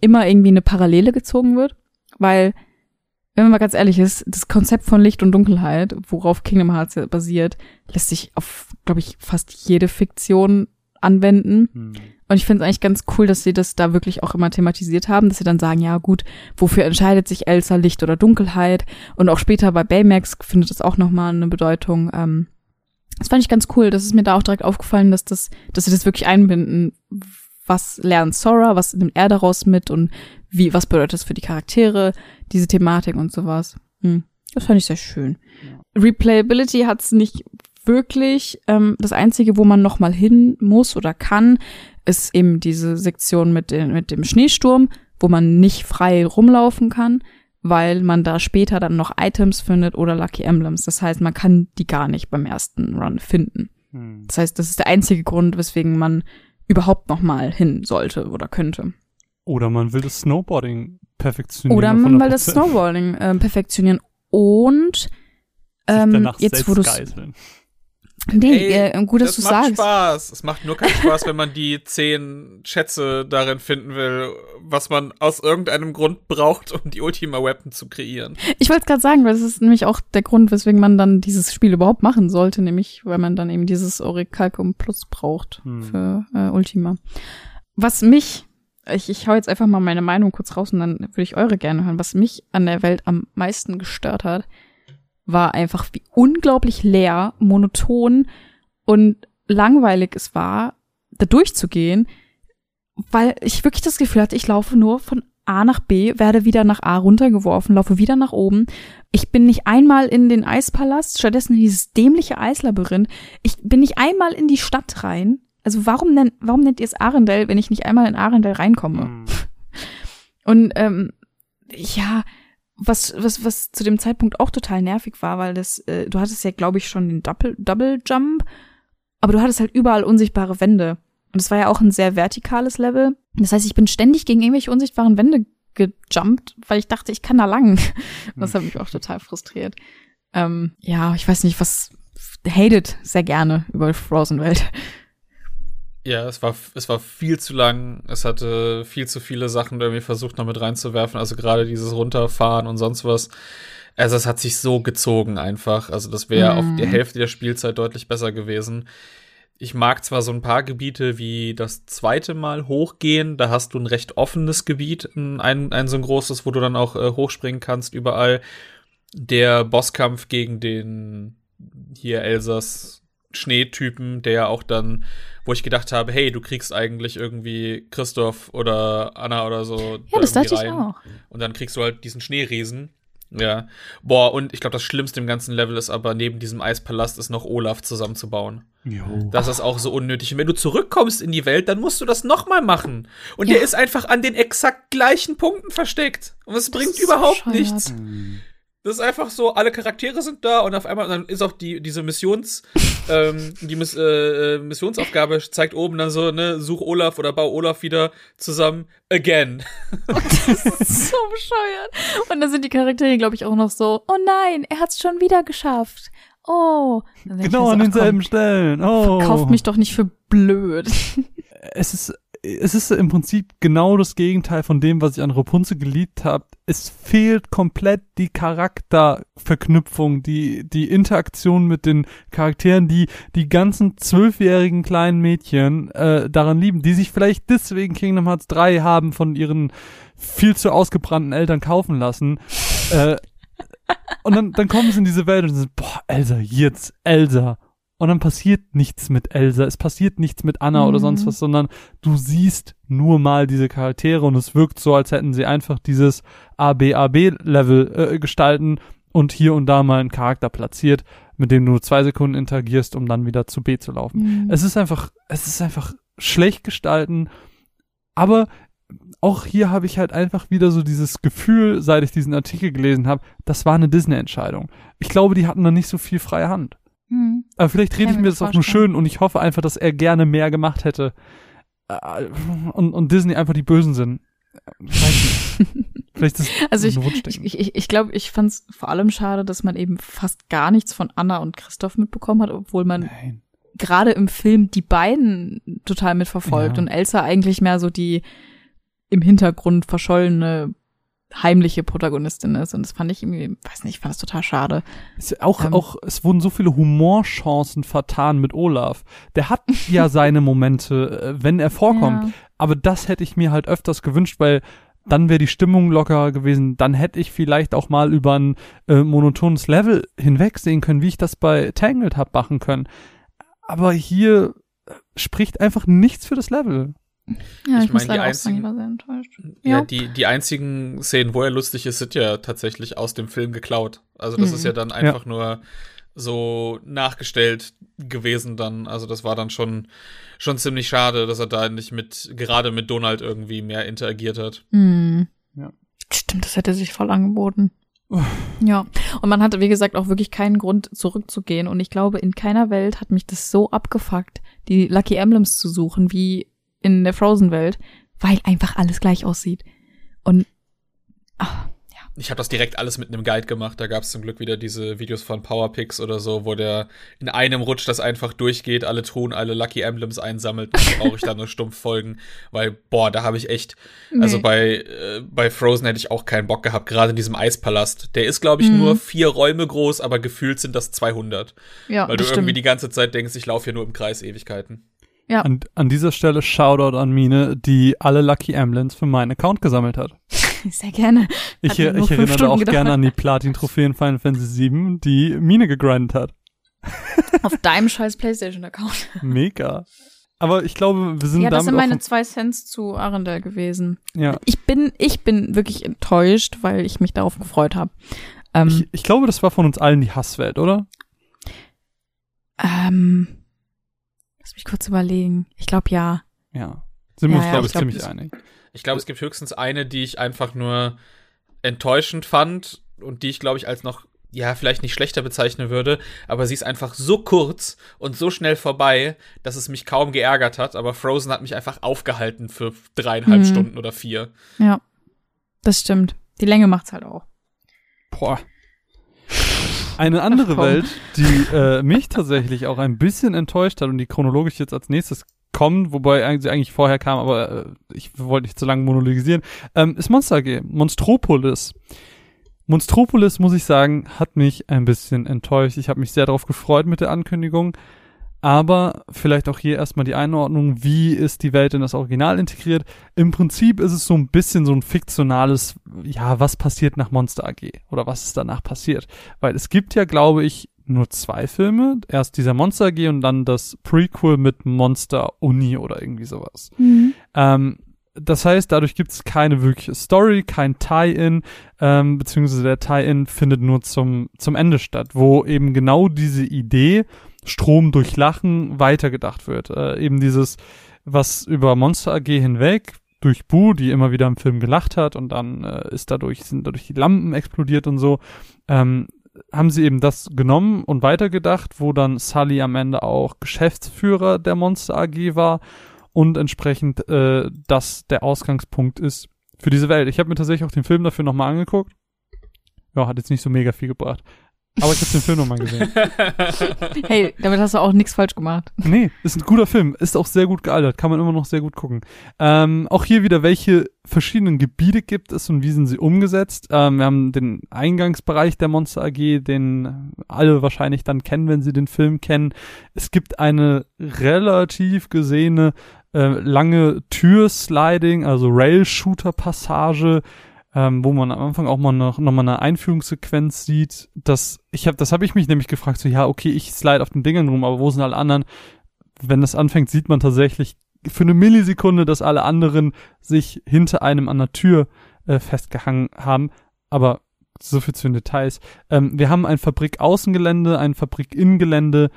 immer irgendwie eine Parallele gezogen wird, weil wenn man mal ganz ehrlich ist, das Konzept von Licht und Dunkelheit, worauf Kingdom Hearts basiert, lässt sich auf, glaube ich, fast jede Fiktion anwenden. Hm. Und ich finde es eigentlich ganz cool, dass sie das da wirklich auch immer thematisiert haben, dass sie dann sagen, ja gut, wofür entscheidet sich Elsa, Licht oder Dunkelheit? Und auch später bei Baymax findet das auch nochmal eine Bedeutung. Ähm, das fand ich ganz cool. Das ist mir da auch direkt aufgefallen, dass das, dass sie das wirklich einbinden. Was lernt Sora, was nimmt er daraus mit und wie, was bedeutet das für die Charaktere, diese Thematik und sowas. Hm. Das fand ich sehr schön. Replayability hat's nicht wirklich. Ähm, das Einzige, wo man noch mal hin muss oder kann, ist eben diese Sektion mit, den, mit dem Schneesturm, wo man nicht frei rumlaufen kann, weil man da später dann noch Items findet oder Lucky Emblems. Das heißt, man kann die gar nicht beim ersten Run finden. Hm. Das heißt, das ist der einzige Grund, weswegen man überhaupt noch mal hin sollte oder könnte. Oder man will das Snowboarding perfektionieren. Oder man will das Snowboarding äh, perfektionieren und ähm, jetzt wo du Nee, Ey, äh, gut, dass du sagst. Es macht Spaß. Es macht nur keinen Spaß, wenn man die zehn Schätze darin finden will, was man aus irgendeinem Grund braucht, um die Ultima Weapon zu kreieren. Ich wollte gerade sagen, weil das ist nämlich auch der Grund, weswegen man dann dieses Spiel überhaupt machen sollte, nämlich weil man dann eben dieses Oricalcum Plus braucht hm. für äh, Ultima. Was mich, ich, ich hau jetzt einfach mal meine Meinung kurz raus und dann würde ich eure gerne hören, was mich an der Welt am meisten gestört hat, war einfach wie unglaublich leer, monoton und langweilig es war, da durchzugehen, weil ich wirklich das Gefühl hatte, ich laufe nur von A nach B, werde wieder nach A runtergeworfen, laufe wieder nach oben. Ich bin nicht einmal in den Eispalast, stattdessen in dieses dämliche Eislabyrinth. Ich bin nicht einmal in die Stadt rein. Also warum, nennt, warum nennt ihr es Arendelle, wenn ich nicht einmal in Arendelle reinkomme? Mhm. Und ähm, ja, was, was, was zu dem Zeitpunkt auch total nervig war, weil das, äh, du hattest ja, glaube ich, schon den Double, Double Jump, aber du hattest halt überall unsichtbare Wände. Und es war ja auch ein sehr vertikales Level. Das heißt, ich bin ständig gegen irgendwelche unsichtbaren Wände gejumpt, weil ich dachte, ich kann da lang. Das hat mich auch total frustriert. Ähm, ja, ich weiß nicht, was hated sehr gerne über Frozen Welt. Ja, es war, es war viel zu lang. Es hatte viel zu viele Sachen irgendwie versucht, noch mit reinzuwerfen. Also gerade dieses Runterfahren und sonst was. Also es hat sich so gezogen einfach. Also das wäre mm. auf der Hälfte der Spielzeit deutlich besser gewesen. Ich mag zwar so ein paar Gebiete wie das zweite Mal hochgehen, da hast du ein recht offenes Gebiet, ein, ein so ein großes, wo du dann auch äh, hochspringen kannst überall. Der Bosskampf gegen den hier Elsas Schneetypen, der auch dann, wo ich gedacht habe, hey, du kriegst eigentlich irgendwie Christoph oder Anna oder so. Ja, das dachte rein. ich auch. Und dann kriegst du halt diesen Schneeriesen. Ja. Boah, und ich glaube, das Schlimmste im ganzen Level ist aber, neben diesem Eispalast ist noch Olaf zusammenzubauen. Jo. Das ist auch so unnötig. Und wenn du zurückkommst in die Welt, dann musst du das nochmal machen. Und ja. der ist einfach an den exakt gleichen Punkten versteckt. Und es bringt überhaupt bescheuert. nichts. Mhm. Das ist einfach so, alle Charaktere sind da und auf einmal dann ist auch die diese Missions ähm, die Miss, äh, äh, Missionsaufgabe zeigt oben dann so ne such Olaf oder bau Olaf wieder zusammen again. das ist so bescheuert. Und dann sind die Charaktere glaube ich auch noch so, oh nein, er hat's schon wieder geschafft. Oh, genau so, an denselben Stellen. Oh, verkauft mich doch nicht für blöd. Es ist es ist im Prinzip genau das Gegenteil von dem, was ich an Rapunzel geliebt habe. Es fehlt komplett die Charakterverknüpfung, die, die Interaktion mit den Charakteren, die die ganzen zwölfjährigen kleinen Mädchen äh, daran lieben, die sich vielleicht deswegen Kingdom Hearts 3 haben von ihren viel zu ausgebrannten Eltern kaufen lassen. äh, und dann, dann kommen sie in diese Welt und sind, boah, Elsa, jetzt Elsa und dann passiert nichts mit Elsa, es passiert nichts mit Anna mhm. oder sonst was, sondern du siehst nur mal diese Charaktere und es wirkt so, als hätten sie einfach dieses ABAB-Level äh, gestalten und hier und da mal einen Charakter platziert, mit dem du zwei Sekunden interagierst, um dann wieder zu B zu laufen. Mhm. Es ist einfach, es ist einfach schlecht gestalten, aber auch hier habe ich halt einfach wieder so dieses Gefühl, seit ich diesen Artikel gelesen habe, das war eine Disney-Entscheidung. Ich glaube, die hatten da nicht so viel freie Hand. Hm. Aber vielleicht rede ich mir das auch nur schön und ich hoffe einfach, dass er gerne mehr gemacht hätte. Äh, und, und Disney einfach die Bösen sind. Vielleicht ist also ich, ich, ich, ich glaube, ich fand es vor allem schade, dass man eben fast gar nichts von Anna und Christoph mitbekommen hat, obwohl man gerade im Film die beiden total mitverfolgt ja. und Elsa eigentlich mehr so die im Hintergrund verschollene heimliche Protagonistin ist. Und das fand ich irgendwie, weiß nicht, ich fand das total schade. Es, auch, ähm, auch, es wurden so viele Humorchancen vertan mit Olaf. Der hat ja seine Momente, äh, wenn er vorkommt. Ja. Aber das hätte ich mir halt öfters gewünscht, weil dann wäre die Stimmung lockerer gewesen. Dann hätte ich vielleicht auch mal über ein äh, monotones Level hinwegsehen können, wie ich das bei Tangled hab machen können. Aber hier spricht einfach nichts für das Level. Ja, ich, ich meine, die einzigen, sagen, sehr enttäuscht. Ja, ja, die, die einzigen Szenen, wo er lustig ist, sind ja tatsächlich aus dem Film geklaut. Also das mhm. ist ja dann einfach ja. nur so nachgestellt gewesen dann. Also das war dann schon, schon ziemlich schade, dass er da nicht mit, gerade mit Donald irgendwie mehr interagiert hat. Mhm. Ja. Stimmt, das hätte sich voll angeboten. Ja, und man hatte, wie gesagt, auch wirklich keinen Grund zurückzugehen. Und ich glaube, in keiner Welt hat mich das so abgefuckt, die Lucky Emblems zu suchen, wie in der Frozen-Welt, weil einfach alles gleich aussieht. Und ach, ja. Ich habe das direkt alles mit einem Guide gemacht. Da gab es zum Glück wieder diese Videos von Powerpix oder so, wo der in einem Rutsch das einfach durchgeht, alle Truhen, alle Lucky Emblems einsammelt. Da brauche ich dann nur stumpf folgen, weil boah, da habe ich echt, also nee. also bei äh, bei Frozen hätte ich auch keinen Bock gehabt. Gerade in diesem Eispalast. Der ist glaube ich mhm. nur vier Räume groß, aber gefühlt sind das 200. Ja, weil du irgendwie stimmt. die ganze Zeit denkst, ich laufe hier nur im Kreis Ewigkeiten. Ja. An, an dieser Stelle Shoutout an Mine, die alle Lucky Emblems für meinen Account gesammelt hat. Sehr gerne. Ich, ich erinnere Stunden auch gedauert. gerne an die Platin-Trophäen Final Fantasy VII, die Mine gegrindet hat. Auf deinem scheiß Playstation-Account. Mega. aber ich glaube, wir sind ja, damit das sind meine zwei Cents zu Arendelle gewesen. Ja. Ich bin, ich bin wirklich enttäuscht, weil ich mich darauf gefreut habe. Ähm, ich, ich glaube, das war von uns allen die Hasswelt, oder? Ähm, lass mich kurz überlegen. Ich glaube ja. Ja. Sind wir ja, uns, glaube ich, glaub, ziemlich einig. Ich glaube, es gibt höchstens eine, die ich einfach nur enttäuschend fand und die ich, glaube ich, als noch ja, vielleicht nicht schlechter bezeichnen würde, aber sie ist einfach so kurz und so schnell vorbei, dass es mich kaum geärgert hat. Aber Frozen hat mich einfach aufgehalten für dreieinhalb mhm. Stunden oder vier. Ja, das stimmt. Die Länge macht's halt auch. Boah. Eine andere Ach, Welt, die äh, mich tatsächlich auch ein bisschen enttäuscht hat und die chronologisch jetzt als nächstes kommt, wobei sie eigentlich vorher kam, aber äh, ich wollte nicht zu lange monologisieren, ähm, ist Monster AG, Monstropolis. Monstropolis, muss ich sagen, hat mich ein bisschen enttäuscht. Ich habe mich sehr darauf gefreut mit der Ankündigung. Aber vielleicht auch hier erstmal die Einordnung, wie ist die Welt in das Original integriert? Im Prinzip ist es so ein bisschen so ein fiktionales, ja, was passiert nach Monster AG oder was ist danach passiert? Weil es gibt ja, glaube ich, nur zwei Filme. Erst dieser Monster AG und dann das Prequel mit Monster Uni oder irgendwie sowas. Mhm. Ähm, das heißt, dadurch gibt es keine wirkliche Story, kein Tie-In, ähm, beziehungsweise der Tie-In findet nur zum, zum Ende statt, wo eben genau diese Idee, Strom durch Lachen, weitergedacht wird. Äh, eben dieses, was über Monster AG hinweg, durch Boo, die immer wieder im Film gelacht hat und dann äh, ist dadurch, sind dadurch die Lampen explodiert und so, ähm, haben sie eben das genommen und weitergedacht, wo dann Sully am Ende auch Geschäftsführer der Monster AG war und entsprechend äh, das der Ausgangspunkt ist für diese Welt. Ich habe mir tatsächlich auch den Film dafür nochmal angeguckt. Ja, hat jetzt nicht so mega viel gebracht. Aber ich habe den Film nochmal gesehen. Hey, damit hast du auch nichts falsch gemacht. Nee, ist ein guter Film. Ist auch sehr gut gealtert. Kann man immer noch sehr gut gucken. Ähm, auch hier wieder, welche verschiedenen Gebiete gibt es und wie sind sie umgesetzt? Ähm, wir haben den Eingangsbereich der Monster AG, den alle wahrscheinlich dann kennen, wenn sie den Film kennen. Es gibt eine relativ gesehene äh, lange Tür-Sliding, also Rail-Shooter-Passage, ähm, wo man am Anfang auch mal noch, noch mal eine Einführungssequenz sieht. Das, ich hab, das habe ich mich nämlich gefragt, so ja, okay, ich slide auf den Dingern rum, aber wo sind alle anderen? Wenn das anfängt, sieht man tatsächlich für eine Millisekunde, dass alle anderen sich hinter einem an der Tür äh, festgehangen haben. Aber so viel zu den Details. Ähm, wir haben ein Fabrik-Außengelände, ein Fabrik-Innengelände,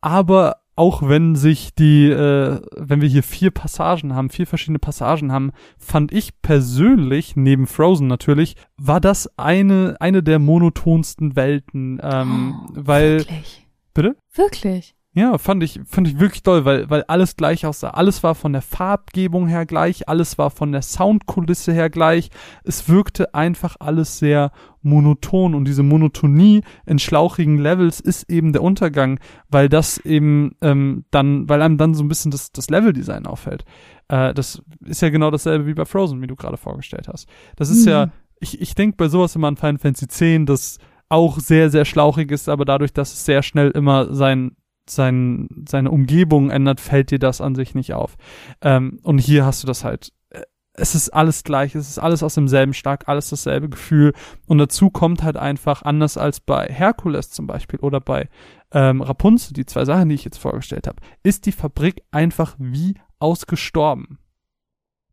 aber auch wenn sich die, äh, wenn wir hier vier Passagen haben, vier verschiedene Passagen haben, fand ich persönlich, neben Frozen natürlich, war das eine, eine der monotonsten Welten, ähm, oh, weil, wirklich? bitte? Wirklich? Ja, fand ich, fand ich wirklich toll, weil, weil alles gleich aussah. Alles war von der Farbgebung her gleich, alles war von der Soundkulisse her gleich. Es wirkte einfach alles sehr monoton und diese Monotonie in schlauchigen Levels ist eben der Untergang, weil das eben ähm, dann, weil einem dann so ein bisschen das, das Leveldesign auffällt. Äh, das ist ja genau dasselbe wie bei Frozen, wie du gerade vorgestellt hast. Das ist mhm. ja, ich, ich denke bei sowas immer an Final Fantasy X, das auch sehr, sehr schlauchig ist, aber dadurch, dass es sehr schnell immer sein sein, seine Umgebung ändert, fällt dir das an sich nicht auf. Ähm, und hier hast du das halt. Äh, es ist alles gleich, es ist alles aus demselben Schlag, alles dasselbe Gefühl. Und dazu kommt halt einfach, anders als bei Herkules zum Beispiel oder bei ähm, Rapunzel, die zwei Sachen, die ich jetzt vorgestellt habe, ist die Fabrik einfach wie ausgestorben.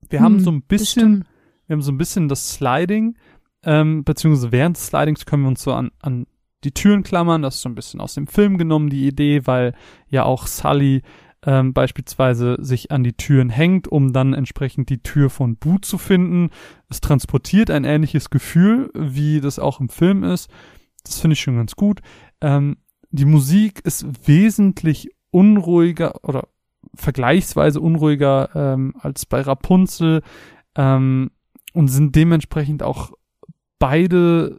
Wir hm, haben so ein bisschen, wir haben so ein bisschen das Sliding, ähm, beziehungsweise während des Slidings können wir uns so an, an die Türen klammern. Das ist so ein bisschen aus dem Film genommen, die Idee, weil ja auch Sully ähm, beispielsweise sich an die Türen hängt, um dann entsprechend die Tür von Boo zu finden. Es transportiert ein ähnliches Gefühl, wie das auch im Film ist. Das finde ich schon ganz gut. Ähm, die Musik ist wesentlich unruhiger oder vergleichsweise unruhiger ähm, als bei Rapunzel ähm, und sind dementsprechend auch beide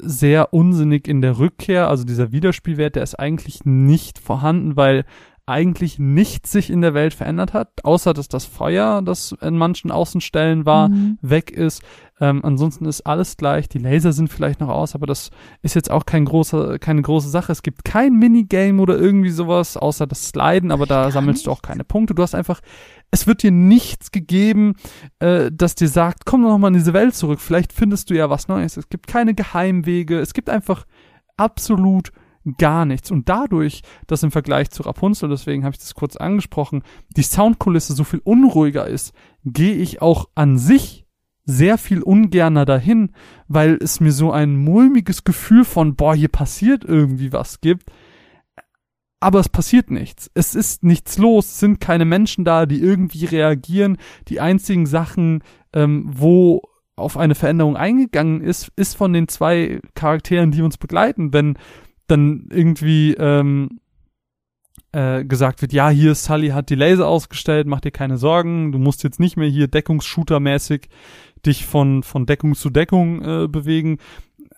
sehr unsinnig in der Rückkehr. Also dieser Wiederspielwert, der ist eigentlich nicht vorhanden, weil eigentlich nichts sich in der Welt verändert hat, außer dass das Feuer, das in manchen Außenstellen war, mhm. weg ist. Ähm, ansonsten ist alles gleich. Die Laser sind vielleicht noch aus, aber das ist jetzt auch kein großer, keine große Sache. Es gibt kein Minigame oder irgendwie sowas, außer das Sliden, aber da sammelst du auch keine Punkte. Du hast einfach es wird dir nichts gegeben, äh, das dir sagt, komm doch noch mal in diese Welt zurück, vielleicht findest du ja was Neues. Es gibt keine Geheimwege, es gibt einfach absolut gar nichts. Und dadurch, dass im Vergleich zu Rapunzel, deswegen habe ich das kurz angesprochen, die Soundkulisse so viel unruhiger ist, gehe ich auch an sich sehr viel ungerner dahin, weil es mir so ein mulmiges Gefühl von, boah, hier passiert irgendwie was gibt. Aber es passiert nichts. Es ist nichts los. Es sind keine Menschen da, die irgendwie reagieren. Die einzigen Sachen, ähm, wo auf eine Veränderung eingegangen ist, ist von den zwei Charakteren, die uns begleiten. Wenn dann irgendwie ähm, äh, gesagt wird, ja, hier Sully hat die Laser ausgestellt, mach dir keine Sorgen, du musst jetzt nicht mehr hier Deckungsshooter-mäßig dich von, von Deckung zu Deckung äh, bewegen.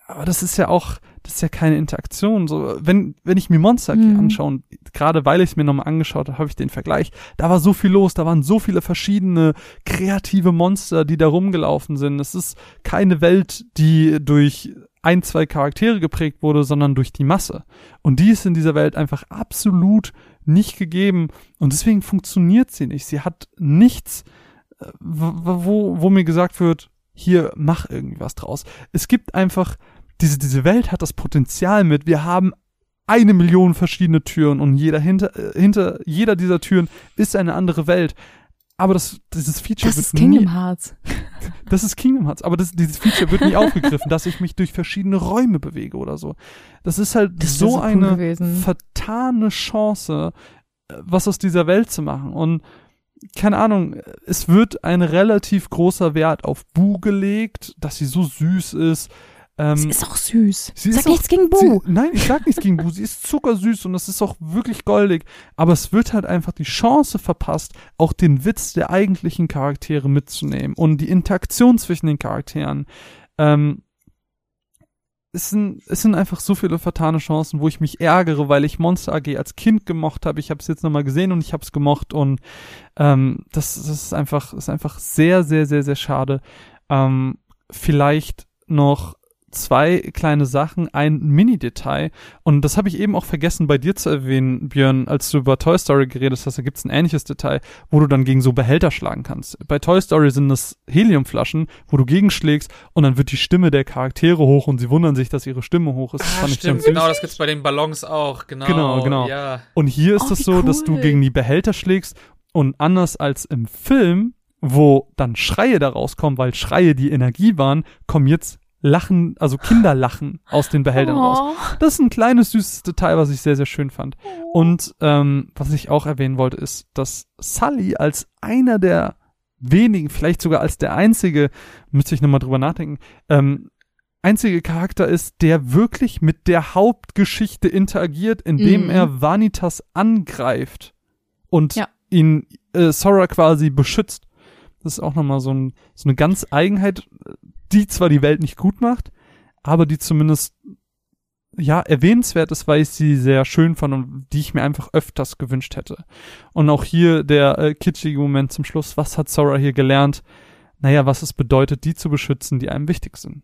Aber das ist ja auch, das ist ja keine Interaktion. So, wenn, wenn ich mir Monster mhm. anschaue, gerade weil ich es mir nochmal angeschaut habe, habe ich den Vergleich. Da war so viel los, da waren so viele verschiedene kreative Monster, die da rumgelaufen sind. Es ist keine Welt, die durch ein, zwei Charaktere geprägt wurde, sondern durch die Masse. Und die ist in dieser Welt einfach absolut nicht gegeben. Und deswegen funktioniert sie nicht. Sie hat nichts, äh, wo, wo mir gesagt wird, hier mach irgendwas draus. Es gibt einfach, diese, diese Welt hat das Potenzial mit, wir haben eine Million verschiedene Türen und jeder hinter, äh, hinter jeder dieser Türen ist eine andere Welt. Aber das, dieses Feature das wird ist Kingdom nie, Hearts. Das ist Kingdom Hearts, aber das, dieses Feature wird nie aufgegriffen, dass ich mich durch verschiedene Räume bewege oder so. Das ist halt das so, so cool eine gewesen. vertane Chance, äh, was aus dieser Welt zu machen. Und keine Ahnung, es wird ein relativ großer Wert auf Bu gelegt, dass sie so süß ist, ähm, sie ist auch süß. Sie sag nichts gegen Bu. Sie, nein, ich sag nichts gegen Bu. Sie ist zuckersüß und das ist auch wirklich goldig. Aber es wird halt einfach die Chance verpasst, auch den Witz der eigentlichen Charaktere mitzunehmen und die Interaktion zwischen den Charakteren. Ähm, es sind, es sind einfach so viele vertane Chancen, wo ich mich ärgere, weil ich Monster AG als Kind gemocht habe. Ich habe es jetzt nochmal gesehen und ich habe es gemocht und ähm, das, das ist einfach, ist einfach sehr, sehr, sehr, sehr schade. Ähm, vielleicht noch zwei kleine Sachen, ein Mini-Detail. Und das habe ich eben auch vergessen bei dir zu erwähnen, Björn, als du über Toy Story geredet hast, da gibt es ein ähnliches Detail, wo du dann gegen so Behälter schlagen kannst. Bei Toy Story sind das Heliumflaschen, wo du gegenschlägst und dann wird die Stimme der Charaktere hoch und sie wundern sich, dass ihre Stimme hoch ist. Das ah, stimmt, genau, das gibt's bei den Ballons auch, genau. Genau, genau. Ja. Und hier ist oh, es so, cool. dass du gegen die Behälter schlägst und anders als im Film, wo dann Schreie daraus kommen, weil Schreie die Energie waren, kommen jetzt Lachen, also Kinderlachen aus den Behältern oh. raus. Das ist ein kleines süßes Detail, was ich sehr, sehr schön fand. Oh. Und ähm, was ich auch erwähnen wollte, ist, dass Sully als einer der wenigen, vielleicht sogar als der einzige, müsste ich nochmal drüber nachdenken, ähm, einzige Charakter ist, der wirklich mit der Hauptgeschichte interagiert, indem mhm. er Vanitas angreift und ja. ihn äh, Sora quasi beschützt. Das ist auch nochmal so, ein, so eine ganz Eigenheit, die zwar die Welt nicht gut macht, aber die zumindest ja erwähnenswert ist, weil ich sie sehr schön fand und die ich mir einfach öfters gewünscht hätte. Und auch hier der äh, kitschige Moment zum Schluss. Was hat Sora hier gelernt? Naja, was es bedeutet, die zu beschützen, die einem wichtig sind.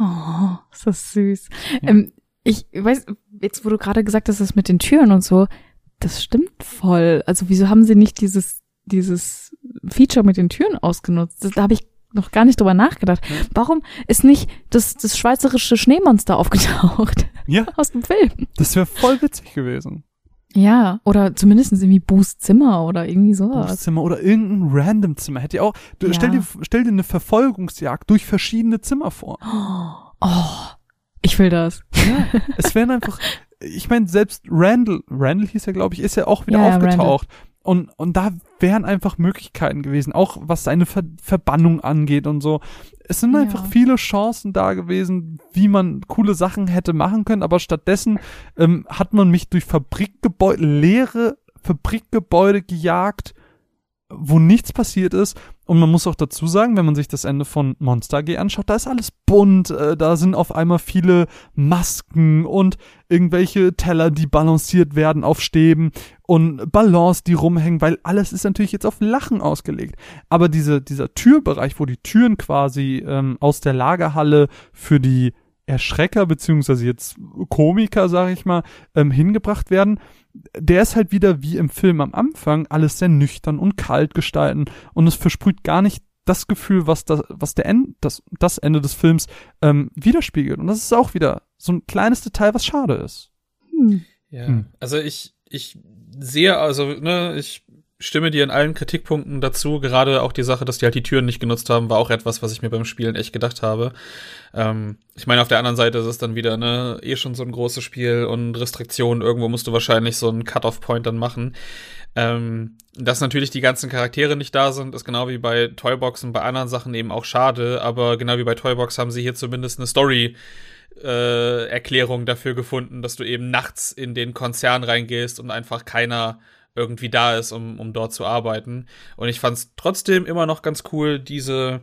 Oh, ist das süß. Ja. Ähm, ich weiß, jetzt wo du gerade gesagt hast, das mit den Türen und so, das stimmt voll. Also wieso haben sie nicht dieses dieses Feature mit den Türen ausgenutzt? Da habe ich noch gar nicht drüber nachgedacht. Ja. Warum ist nicht das, das schweizerische Schneemonster aufgetaucht? Ja. Aus dem Film. Das wäre voll witzig gewesen. Ja, oder zumindest irgendwie Boos Zimmer oder irgendwie sowas. Boos Zimmer oder irgendein random Zimmer. Hätte ja auch, du, ja. Stell, dir, stell dir eine Verfolgungsjagd durch verschiedene Zimmer vor. Oh, ich will das. Ja, es wären einfach, ich meine, selbst Randall, Randall hieß er, glaube ich, ist ja auch wieder ja, aufgetaucht. Randall. Und, und da wären einfach Möglichkeiten gewesen, auch was seine Ver Verbannung angeht und so. Es sind ja. einfach viele Chancen da gewesen, wie man coole Sachen hätte machen können, aber stattdessen ähm, hat man mich durch Fabrikgebäude, leere Fabrikgebäude gejagt, wo nichts passiert ist. Und man muss auch dazu sagen, wenn man sich das Ende von Monster AG anschaut, da ist alles bunt, äh, da sind auf einmal viele Masken und irgendwelche Teller, die balanciert werden auf Stäben und Ballons, die rumhängen, weil alles ist natürlich jetzt auf Lachen ausgelegt. Aber diese, dieser Türbereich, wo die Türen quasi ähm, aus der Lagerhalle für die Erschrecker beziehungsweise jetzt Komiker, sag ich mal, ähm, hingebracht werden, der ist halt wieder wie im Film am Anfang alles sehr nüchtern und kalt gestalten und es versprüht gar nicht das Gefühl, was das, was der End, das, das Ende des Films ähm, widerspiegelt. Und das ist auch wieder so ein kleines Detail, was schade ist. Hm. Ja, hm. also ich, ich sehe, also, ne, ich stimme dir in allen Kritikpunkten dazu. Gerade auch die Sache, dass die halt die Türen nicht genutzt haben, war auch etwas, was ich mir beim Spielen echt gedacht habe. Ähm, ich meine, auf der anderen Seite ist es dann wieder, ne, eh schon so ein großes Spiel und Restriktionen. Irgendwo musst du wahrscheinlich so einen Cut-off-Point dann machen. Ähm, dass natürlich die ganzen Charaktere nicht da sind, ist genau wie bei Toybox und bei anderen Sachen eben auch schade. Aber genau wie bei Toybox haben sie hier zumindest eine Story äh, Erklärung dafür gefunden, dass du eben nachts in den Konzern reingehst und einfach keiner irgendwie da ist, um, um dort zu arbeiten. Und ich fand es trotzdem immer noch ganz cool, diese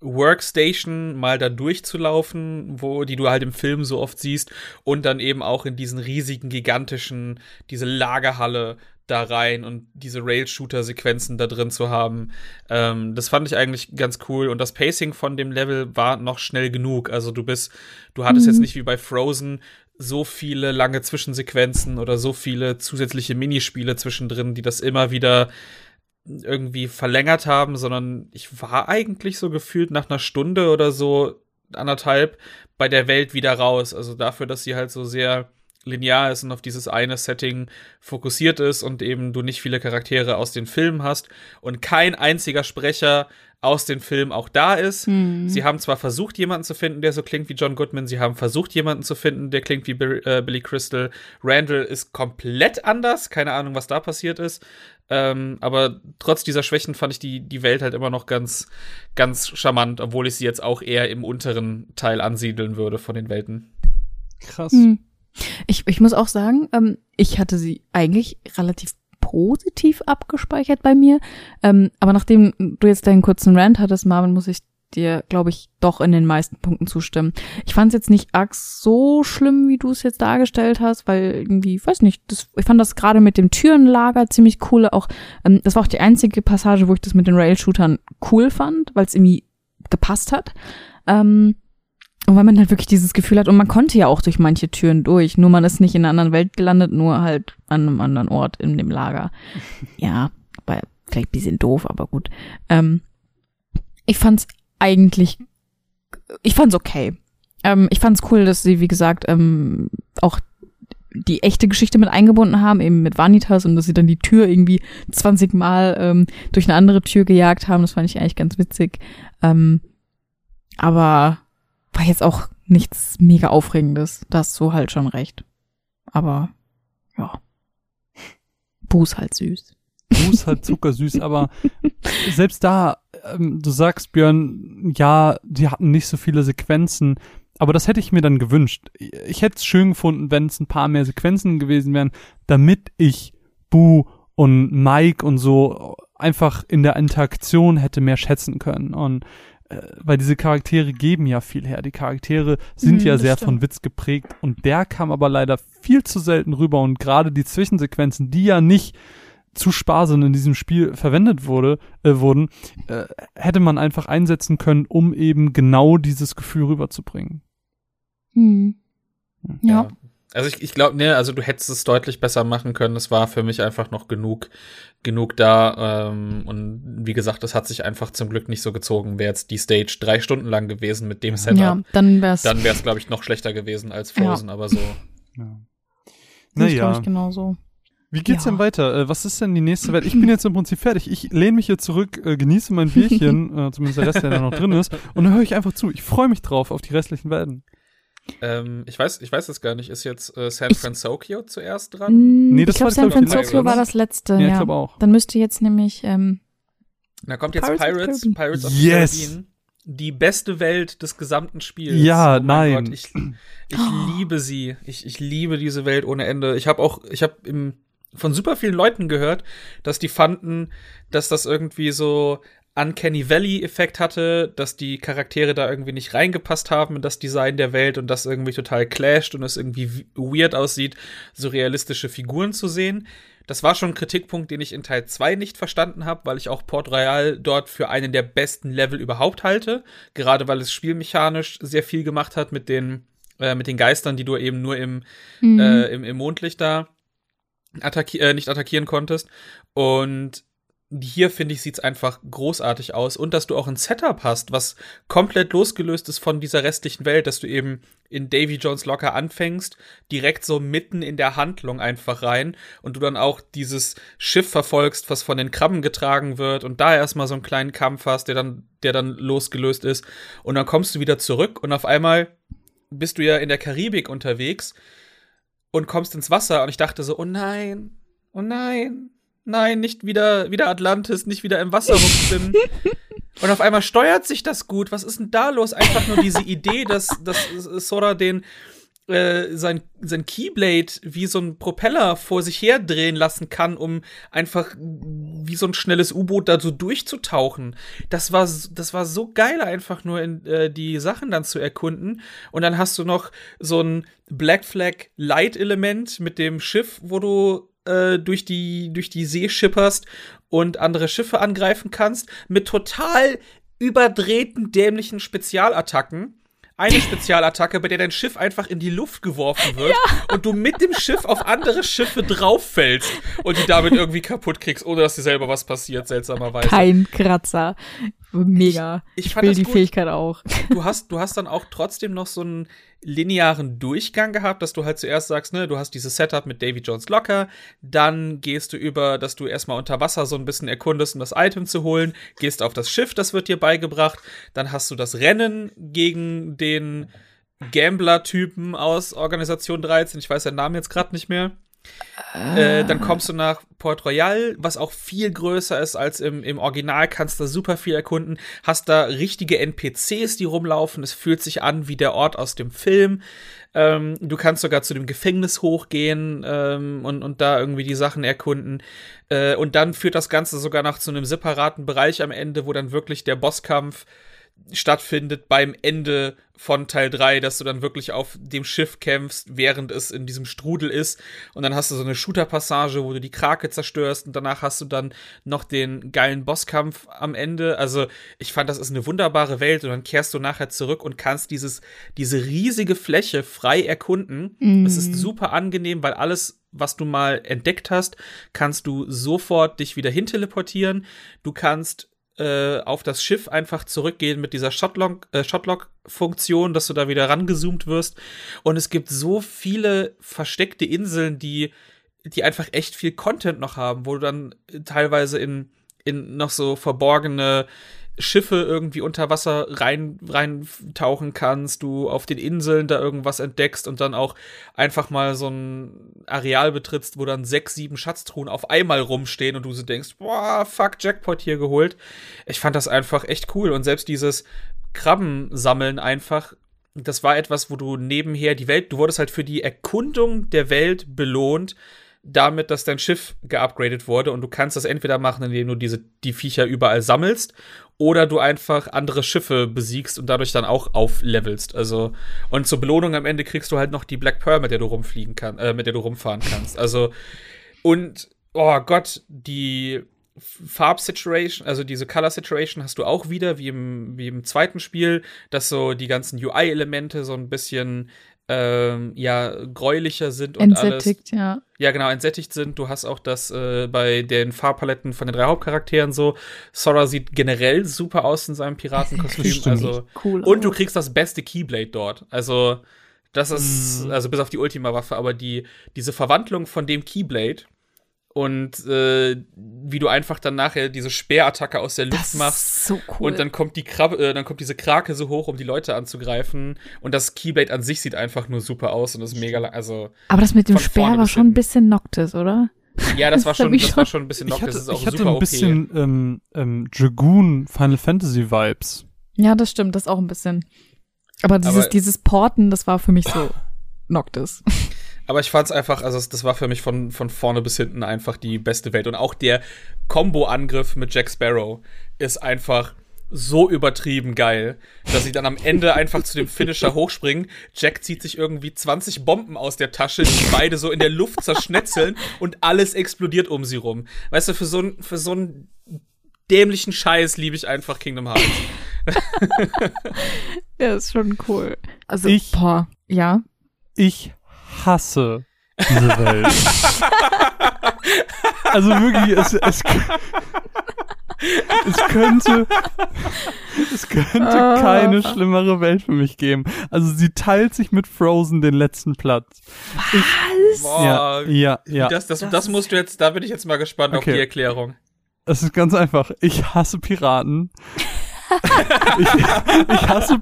Workstation mal da durchzulaufen, wo die du halt im Film so oft siehst und dann eben auch in diesen riesigen gigantischen diese Lagerhalle da rein und diese Rail-Shooter-Sequenzen da drin zu haben. Ähm, das fand ich eigentlich ganz cool. Und das Pacing von dem Level war noch schnell genug. Also du bist, du hattest mhm. jetzt nicht wie bei Frozen so viele lange Zwischensequenzen oder so viele zusätzliche Minispiele zwischendrin, die das immer wieder irgendwie verlängert haben, sondern ich war eigentlich so gefühlt nach einer Stunde oder so anderthalb bei der Welt wieder raus. Also dafür, dass sie halt so sehr linear ist und auf dieses eine Setting fokussiert ist und eben du nicht viele Charaktere aus den Filmen hast und kein einziger Sprecher aus den Filmen auch da ist. Mhm. Sie haben zwar versucht, jemanden zu finden, der so klingt wie John Goodman, sie haben versucht, jemanden zu finden, der klingt wie Bill, äh, Billy Crystal. Randall ist komplett anders, keine Ahnung, was da passiert ist. Ähm, aber trotz dieser Schwächen fand ich die, die Welt halt immer noch ganz, ganz charmant, obwohl ich sie jetzt auch eher im unteren Teil ansiedeln würde von den Welten. Krass. Mhm. Ich, ich muss auch sagen, ähm, ich hatte sie eigentlich relativ positiv abgespeichert bei mir. Ähm, aber nachdem du jetzt deinen kurzen Rant hattest, Marvin, muss ich dir, glaube ich, doch in den meisten Punkten zustimmen. Ich fand es jetzt nicht arg so schlimm, wie du es jetzt dargestellt hast, weil irgendwie, weiß nicht, das, ich fand das gerade mit dem Türenlager ziemlich cool. Auch ähm, das war auch die einzige Passage, wo ich das mit den Rail-Shootern cool fand, weil es irgendwie gepasst hat. Ähm, und weil man halt wirklich dieses Gefühl hat, und man konnte ja auch durch manche Türen durch, nur man ist nicht in einer anderen Welt gelandet, nur halt an einem anderen Ort in dem Lager. Ja, weil vielleicht ein bisschen doof, aber gut. Ähm, ich fand's eigentlich, ich fand's okay. Ähm, ich fand's cool, dass sie, wie gesagt, ähm, auch die echte Geschichte mit eingebunden haben, eben mit Vanitas und dass sie dann die Tür irgendwie 20 Mal ähm, durch eine andere Tür gejagt haben. Das fand ich eigentlich ganz witzig. Ähm, aber war jetzt auch nichts mega Aufregendes. Da hast du halt schon recht. Aber ja. Buß halt süß. Buß halt zuckersüß, aber selbst da, ähm, du sagst, Björn, ja, die hatten nicht so viele Sequenzen, aber das hätte ich mir dann gewünscht. Ich hätte es schön gefunden, wenn es ein paar mehr Sequenzen gewesen wären, damit ich Bu und Mike und so einfach in der Interaktion hätte mehr schätzen können. Und weil diese Charaktere geben ja viel her. Die Charaktere sind mhm, ja sehr stimmt. von Witz geprägt und der kam aber leider viel zu selten rüber und gerade die Zwischensequenzen, die ja nicht zu sparsam in diesem Spiel verwendet wurde, äh, wurden, äh, hätte man einfach einsetzen können, um eben genau dieses Gefühl rüberzubringen. Mhm. Ja. ja. Also ich, ich glaube, ne, also du hättest es deutlich besser machen können. Es war für mich einfach noch genug, genug da. Ähm, und wie gesagt, es hat sich einfach zum Glück nicht so gezogen. Wäre jetzt die Stage drei Stunden lang gewesen mit dem Setup, ja, dann wäre es, dann wäre es, glaube ich, noch schlechter gewesen als Frozen. Ja. Aber so. Ja. Naja. Ich genau so. Wie geht's ja. denn weiter? Äh, was ist denn die nächste Welt? Ich bin jetzt im Prinzip fertig. Ich lehne mich hier zurück, äh, genieße mein Bierchen, äh, zumindest der Rest, der da noch drin ist, und dann höre ich einfach zu. Ich freue mich drauf auf die restlichen Welten. Ähm, ich weiß, ich weiß es gar nicht. Ist jetzt äh, San Francisco zuerst dran? Nee, das ich glaube, San Francisco war das letzte. Ja, ja. ich glaube auch. Dann müsste jetzt nämlich. Ähm, da kommt jetzt Pirates, Pirates, Pirates of the yes. Caribbean. Die beste Welt des gesamten Spiels. Ja, oh nein. Gott, ich, ich oh. liebe sie. Ich, ich liebe diese Welt ohne Ende. Ich habe auch, ich habe im von super vielen Leuten gehört, dass die fanden, dass das irgendwie so Uncanny Valley-Effekt hatte, dass die Charaktere da irgendwie nicht reingepasst haben in das Design der Welt und das irgendwie total clasht und es irgendwie weird aussieht, so realistische Figuren zu sehen. Das war schon ein Kritikpunkt, den ich in Teil 2 nicht verstanden habe, weil ich auch Port Royal dort für einen der besten Level überhaupt halte. Gerade weil es spielmechanisch sehr viel gemacht hat mit den, äh, mit den Geistern, die du eben nur im, mhm. äh, im, im Mondlicht da attacki äh, nicht attackieren konntest. Und hier finde ich, sieht's einfach großartig aus. Und dass du auch ein Setup hast, was komplett losgelöst ist von dieser restlichen Welt, dass du eben in Davy Jones Locker anfängst, direkt so mitten in der Handlung einfach rein und du dann auch dieses Schiff verfolgst, was von den Krabben getragen wird und da erstmal so einen kleinen Kampf hast, der dann, der dann losgelöst ist. Und dann kommst du wieder zurück und auf einmal bist du ja in der Karibik unterwegs und kommst ins Wasser und ich dachte so, oh nein, oh nein, nein, nicht wieder, wieder Atlantis, nicht wieder im Wasser rumschwimmen. Und auf einmal steuert sich das gut. Was ist denn da los? Einfach nur diese Idee, dass, dass Sora den äh, sein, sein Keyblade wie so ein Propeller vor sich her drehen lassen kann, um einfach wie so ein schnelles U-Boot da so durchzutauchen. Das war, das war so geil, einfach nur in, äh, die Sachen dann zu erkunden. Und dann hast du noch so ein Black Flag Light Element mit dem Schiff, wo du äh, durch, die, durch die See schipperst und andere Schiffe angreifen kannst, mit total überdrehten, dämlichen Spezialattacken. Eine Spezialattacke, bei der dein Schiff einfach in die Luft geworfen wird ja. und du mit dem Schiff auf andere Schiffe drauffällst und die damit irgendwie kaputt kriegst, ohne dass dir selber was passiert, seltsamerweise. Kein Kratzer. Mega. Ich, ich, ich will die gut. Fähigkeit auch. Du hast, du hast dann auch trotzdem noch so einen linearen Durchgang gehabt, dass du halt zuerst sagst, ne, du hast dieses Setup mit Davy Jones Locker, dann gehst du über, dass du erstmal unter Wasser so ein bisschen erkundest, um das Item zu holen, gehst auf das Schiff, das wird dir beigebracht, dann hast du das Rennen gegen den Gambler-Typen aus Organisation 13, ich weiß seinen Namen jetzt gerade nicht mehr. Äh, dann kommst du nach Port Royal, was auch viel größer ist als im, im Original, kannst da super viel erkunden, hast da richtige NPCs, die rumlaufen, es fühlt sich an wie der Ort aus dem Film. Ähm, du kannst sogar zu dem Gefängnis hochgehen ähm, und, und da irgendwie die Sachen erkunden. Äh, und dann führt das Ganze sogar noch zu einem separaten Bereich am Ende, wo dann wirklich der Bosskampf stattfindet beim Ende von Teil 3, dass du dann wirklich auf dem Schiff kämpfst, während es in diesem Strudel ist. Und dann hast du so eine Shooter-Passage, wo du die Krake zerstörst und danach hast du dann noch den geilen Bosskampf am Ende. Also ich fand, das ist eine wunderbare Welt und dann kehrst du nachher zurück und kannst dieses, diese riesige Fläche frei erkunden. Mhm. Es ist super angenehm, weil alles was du mal entdeckt hast, kannst du sofort dich wieder hinteleportieren. Du kannst äh, auf das Schiff einfach zurückgehen mit dieser Shotlock-Funktion, äh, dass du da wieder rangezoomt wirst. Und es gibt so viele versteckte Inseln, die, die einfach echt viel Content noch haben, wo du dann teilweise in, in noch so verborgene Schiffe irgendwie unter Wasser rein reintauchen kannst, du auf den Inseln da irgendwas entdeckst und dann auch einfach mal so ein Areal betrittst, wo dann sechs, sieben Schatztruhen auf einmal rumstehen und du so denkst, boah, fuck, Jackpot hier geholt. Ich fand das einfach echt cool und selbst dieses Krabben sammeln einfach das war etwas, wo du nebenher die Welt, du wurdest halt für die Erkundung der Welt belohnt, damit, dass dein Schiff geupgradet wurde und du kannst das entweder machen, indem du diese die Viecher überall sammelst oder du einfach andere Schiffe besiegst und dadurch dann auch auflevelst. Also und zur Belohnung am Ende kriegst du halt noch die Black Pearl, mit der du rumfliegen kannst, äh, mit der du rumfahren kannst. Also und oh Gott, die Farbsituation, also diese Color Situation hast du auch wieder, wie im, wie im zweiten Spiel, dass so die ganzen UI-Elemente so ein bisschen ähm, ja gräulicher sind und entsättigt, alles. ja. Ja, genau, entsättigt sind. Du hast auch das äh, bei den Farbpaletten von den drei Hauptcharakteren so. Sora sieht generell super aus in seinem Piratenkostüm. also cool. Und du kriegst das beste Keyblade dort. Also das ist mm. also bis auf die Ultima Waffe, aber die diese Verwandlung von dem Keyblade und äh, wie du einfach dann nachher diese Speerattacke aus der Luft das machst so cool. und dann kommt die Krabbe, äh, dann kommt diese Krake so hoch, um die Leute anzugreifen und das Keyblade an sich sieht einfach nur super aus und ist mega lang, also Aber das mit dem Speer war schon ein bisschen Noctis, oder? Ja, das, das war schon, das war schon ein bisschen Noctis, ich hatte, ich hatte ein bisschen ähm, ähm, Dragoon Final Fantasy Vibes. Ja, das stimmt, das auch ein bisschen. Aber dieses Aber dieses Porten, das war für mich so Noctis. Aber ich fand es einfach, also das war für mich von, von vorne bis hinten einfach die beste Welt. Und auch der Combo-Angriff mit Jack Sparrow ist einfach so übertrieben geil, dass sie dann am Ende einfach zu dem Finisher hochspringen. Jack zieht sich irgendwie 20 Bomben aus der Tasche, die beide so in der Luft zerschnetzeln und alles explodiert um sie rum. Weißt du, für so, ein, für so einen dämlichen Scheiß liebe ich einfach Kingdom Hearts. ja, ist schon cool. Also, ich, boah, ja. Ich hasse diese Welt. also wirklich, es, es, es könnte, es könnte oh. keine schlimmere Welt für mich geben. Also sie teilt sich mit Frozen den letzten Platz. Was? Ich, Boah, ja, ja, ja. Das, das, das, das musst du jetzt, da bin ich jetzt mal gespannt okay. auf die Erklärung. Es ist ganz einfach. Ich hasse Piraten. ich, ich hasse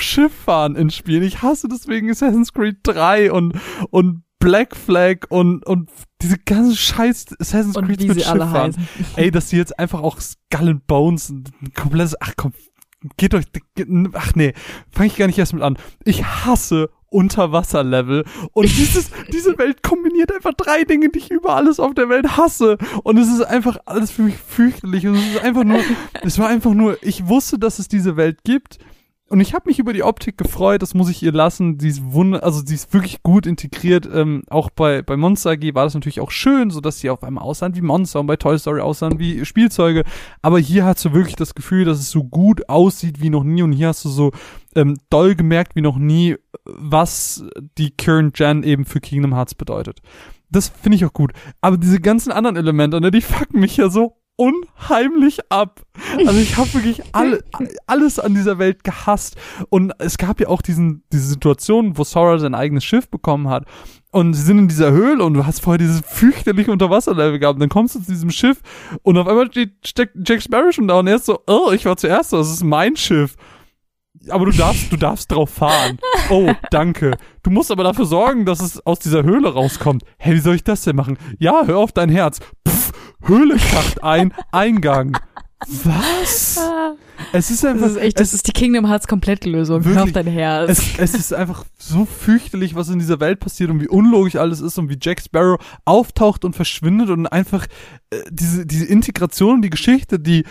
Schifffahren in Spielen. Ich hasse deswegen Assassin's Creed 3 und, und Black Flag und, und diese ganzen scheiß Assassin's und Creed mit Schifffahren. Ey, dass die jetzt einfach auch Skull and Bones ein komplettes, ach komm, geht euch, ach nee, fange ich gar nicht erst mit an. Ich hasse Unterwasserlevel. Und dieses, diese Welt kombiniert einfach drei Dinge, die ich über alles auf der Welt hasse. Und es ist einfach alles für mich fürchterlich. Und es ist einfach nur, es war einfach nur, ich wusste, dass es diese Welt gibt. Und ich habe mich über die Optik gefreut, das muss ich ihr lassen. Sie ist wunder, also sie ist wirklich gut integriert. Ähm, auch bei, bei Monster AG war das natürlich auch schön, so dass sie auf einmal aussahen wie Monster und bei Toy Story aussahen wie Spielzeuge. Aber hier hast du wirklich das Gefühl, dass es so gut aussieht wie noch nie. Und hier hast du so ähm, doll gemerkt wie noch nie, was die Current Gen eben für Kingdom Hearts bedeutet. Das finde ich auch gut. Aber diese ganzen anderen Elemente, ne, die fucken mich ja so unheimlich ab. Also ich habe wirklich alle, alles an dieser Welt gehasst. Und es gab ja auch diesen, diese Situation, wo Sora sein eigenes Schiff bekommen hat. Und sie sind in dieser Höhle und du hast vorher dieses fürchterliche Unterwasserlevel gehabt. Und dann kommst du zu diesem Schiff und auf einmal steckt Jack Sparrow schon da und er ist so, oh, ich war zuerst, das ist mein Schiff. Aber du darfst, du darfst drauf fahren. Oh, danke. Du musst aber dafür sorgen, dass es aus dieser Höhle rauskommt. Hey, wie soll ich das denn machen? Ja, hör auf dein Herz. Pff, Höhle kracht ein, Eingang. Was? Es ist einfach. Das ist echt, das ist die Kingdom Hearts Komplettlösung. Hör auf dein Herz. Es, es ist einfach so fürchterlich, was in dieser Welt passiert und wie unlogisch alles ist und wie Jack Sparrow auftaucht und verschwindet und einfach äh, diese, diese Integration, die Geschichte, die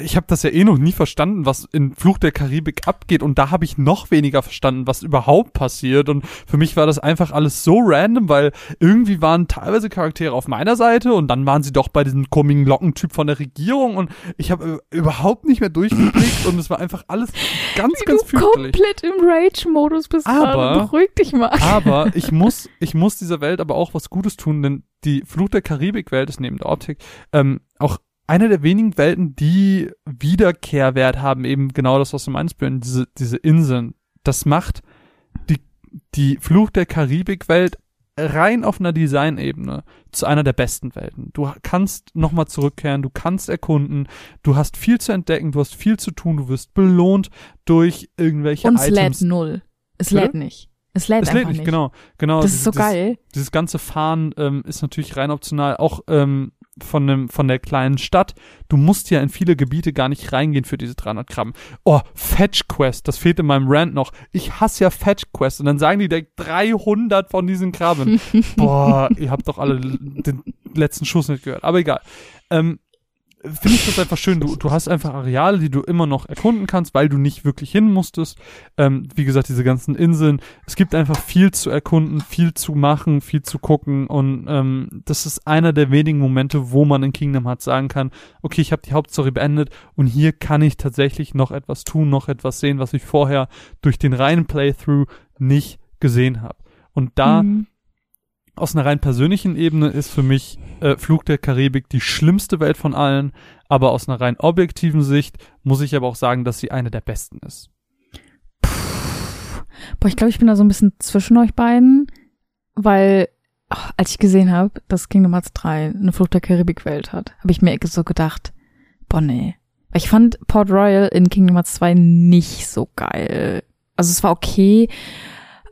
ich habe das ja eh noch nie verstanden, was in Fluch der Karibik abgeht. Und da habe ich noch weniger verstanden, was überhaupt passiert. Und für mich war das einfach alles so random, weil irgendwie waren teilweise Charaktere auf meiner Seite und dann waren sie doch bei diesem komischen Lockentyp von der Regierung. Und ich habe überhaupt nicht mehr durchgeblickt und es war einfach alles ganz Wie ganz du komplett im Rage Modus bist. Aber beruhig dich mal. Aber ich muss ich muss dieser Welt aber auch was Gutes tun, denn die Fluch der Karibik Welt ist neben der Optik ähm, auch eine der wenigen Welten, die Wiederkehrwert haben, eben genau das, was du meinst, Björn, diese, diese Inseln. Das macht die, die Fluch der Karibik-Welt rein auf einer Designebene zu einer der besten Welten. Du kannst nochmal zurückkehren, du kannst erkunden, du hast viel zu entdecken, du hast viel zu tun, du wirst belohnt durch irgendwelche Und es lädt null. Es lädt nicht. Es lädt, es lädt nicht, nicht, genau. genau. Das ist so dieses, geil. Dieses ganze Fahren ähm, ist natürlich rein optional. Auch ähm, von dem, von der kleinen Stadt. Du musst ja in viele Gebiete gar nicht reingehen für diese 300 Gramm. Oh, Fetch Quest, das fehlt in meinem Rant noch. Ich hasse ja Fetch Quest und dann sagen die direkt 300 von diesen Krabben. Boah, ihr habt doch alle den letzten Schuss nicht gehört. Aber egal. Ähm, finde ich das einfach schön. Du, du hast einfach Areale, die du immer noch erkunden kannst, weil du nicht wirklich hin musstest. Ähm, wie gesagt, diese ganzen Inseln. Es gibt einfach viel zu erkunden, viel zu machen, viel zu gucken. Und ähm, das ist einer der wenigen Momente, wo man in Kingdom Hearts sagen kann, okay, ich habe die Hauptstory beendet und hier kann ich tatsächlich noch etwas tun, noch etwas sehen, was ich vorher durch den reinen Playthrough nicht gesehen habe. Und da mhm aus einer rein persönlichen Ebene ist für mich äh, Flug der Karibik die schlimmste Welt von allen, aber aus einer rein objektiven Sicht muss ich aber auch sagen, dass sie eine der besten ist. Puh. Boah, ich glaube, ich bin da so ein bisschen zwischen euch beiden, weil ach, als ich gesehen habe, dass Kingdom Hearts 3 eine Flug der Karibik Welt hat, habe ich mir so gedacht, boah nee. Ich fand Port Royal in Kingdom Hearts 2 nicht so geil. Also es war okay,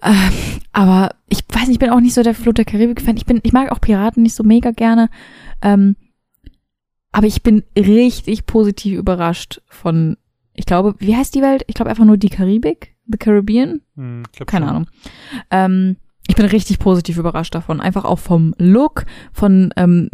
äh, aber ich weiß nicht, ich bin auch nicht so der Flut der Karibik-Fan. Ich bin, ich mag auch Piraten nicht so mega gerne. Ähm, aber ich bin richtig positiv überrascht von, ich glaube, wie heißt die Welt? Ich glaube einfach nur die Karibik, the Caribbean. Hm, Keine schon. Ahnung. Ähm, ich bin richtig positiv überrascht davon. Einfach auch vom Look, von ähm,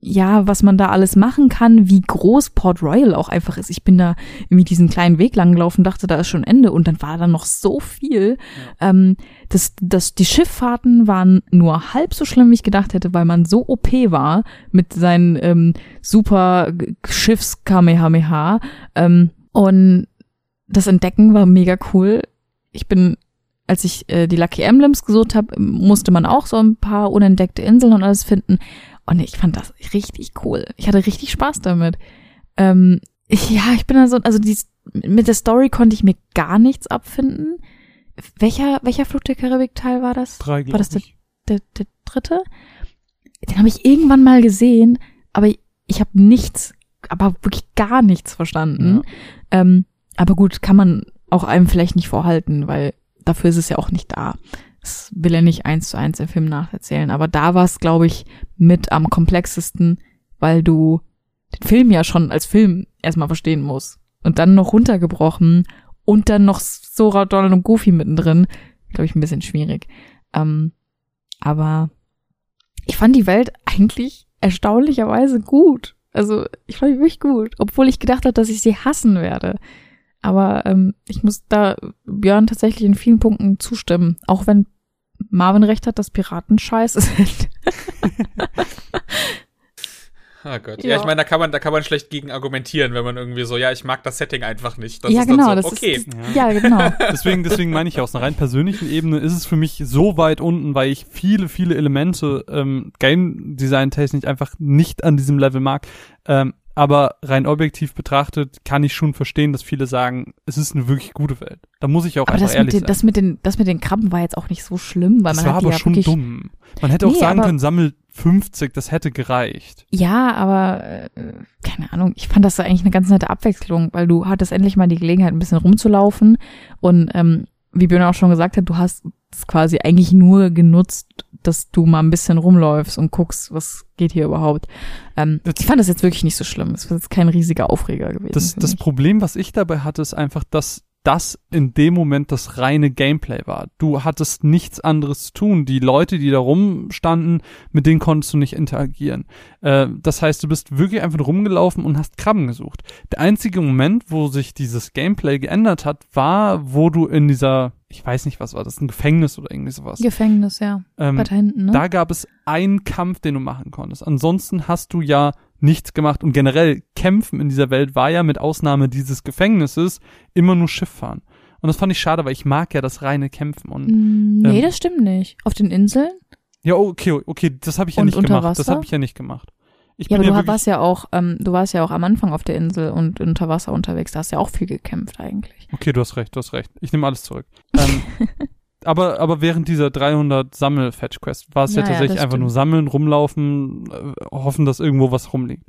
ja, was man da alles machen kann, wie groß Port Royal auch einfach ist. Ich bin da irgendwie diesen kleinen Weg lang gelaufen, dachte, da ist schon Ende und dann war da noch so viel. Ja. Ähm, das, das, die Schifffahrten waren nur halb so schlimm, wie ich gedacht hätte, weil man so OP war mit seinen ähm, super Schiffs-Kamehameha. Ähm, und das Entdecken war mega cool. Ich bin als ich äh, die Lucky Emblems gesucht habe, musste man auch so ein paar unentdeckte Inseln und alles finden. Und ich fand das richtig cool. Ich hatte richtig Spaß damit. Ähm, ich, ja, ich bin da so, also die, mit der Story konnte ich mir gar nichts abfinden. Welcher, welcher Flug der Karibik-Teil war das? Drei, war das der, der, der dritte? Den habe ich irgendwann mal gesehen, aber ich, ich habe nichts, aber wirklich gar nichts verstanden. Ja. Ähm, aber gut, kann man auch einem vielleicht nicht vorhalten, weil dafür ist es ja auch nicht da. Das will er nicht eins zu eins im Film nacherzählen. Aber da war es, glaube ich, mit am komplexesten, weil du den Film ja schon als Film erstmal verstehen musst. Und dann noch runtergebrochen und dann noch Sora, Donald und Goofy mittendrin. Glaube ich, ein bisschen schwierig. Ähm, aber ich fand die Welt eigentlich erstaunlicherweise gut. Also ich fand die wirklich gut, obwohl ich gedacht habe, dass ich sie hassen werde. Aber ähm, ich muss da Björn tatsächlich in vielen Punkten zustimmen, auch wenn Marvin recht hat, dass Piraten scheiße sind. Oh Gott. Ja, ja ich meine, da kann man, da kann man schlecht gegen argumentieren, wenn man irgendwie so, ja, ich mag das Setting einfach nicht. Das ja, genau, so, das okay. Ist, das, ja. ja. genau. deswegen, deswegen meine ich aus einer rein persönlichen Ebene ist es für mich so weit unten, weil ich viele, viele Elemente ähm, Game Design technisch einfach nicht an diesem Level mag. Ähm, aber rein objektiv betrachtet kann ich schon verstehen, dass viele sagen, es ist eine wirklich gute Welt. Da muss ich auch aber einfach das ehrlich den, sein. Das mit, den, das mit den Krabben war jetzt auch nicht so schlimm, weil das man war hat aber ja schon dumm. Man hätte auch nee, sagen können, sammel 50, das hätte gereicht. Ja, aber äh, keine Ahnung, ich fand das eigentlich eine ganz nette Abwechslung, weil du hattest endlich mal die Gelegenheit, ein bisschen rumzulaufen und ähm, wie Björn auch schon gesagt hat, du hast es quasi eigentlich nur genutzt, dass du mal ein bisschen rumläufst und guckst, was geht hier überhaupt. Ähm, ich fand das jetzt wirklich nicht so schlimm. Es war jetzt kein riesiger Aufreger gewesen. Das, das Problem, was ich dabei hatte, ist einfach, dass das in dem Moment das reine Gameplay war. Du hattest nichts anderes zu tun. Die Leute, die da rumstanden, mit denen konntest du nicht interagieren. Äh, das heißt, du bist wirklich einfach rumgelaufen und hast Krabben gesucht. Der einzige Moment, wo sich dieses Gameplay geändert hat, war, wo du in dieser ich weiß nicht, was war das, ein Gefängnis oder irgendwie sowas. Gefängnis, ja. Ähm, hinten, ne? Da gab es einen Kampf, den du machen konntest. Ansonsten hast du ja nichts gemacht und generell Kämpfen in dieser Welt war ja mit Ausnahme dieses Gefängnisses immer nur Schiff fahren. Und das fand ich schade, weil ich mag ja das reine Kämpfen und mm, Nee, ähm, das stimmt nicht. Auf den Inseln? Ja, okay, okay, das habe ich ja nicht gemacht. Wasser? Das habe ich ja nicht gemacht. Ich ja, aber ja du warst ja auch, ähm, du warst ja auch am Anfang auf der Insel und unter Wasser unterwegs. Da hast du ja auch viel gekämpft eigentlich. Okay, du hast recht, du hast recht. Ich nehme alles zurück. Ähm, aber, aber während dieser 300 Sammel-Fetch-Quest war es ja, ja tatsächlich einfach stimmt. nur sammeln, rumlaufen, äh, hoffen, dass irgendwo was rumliegt.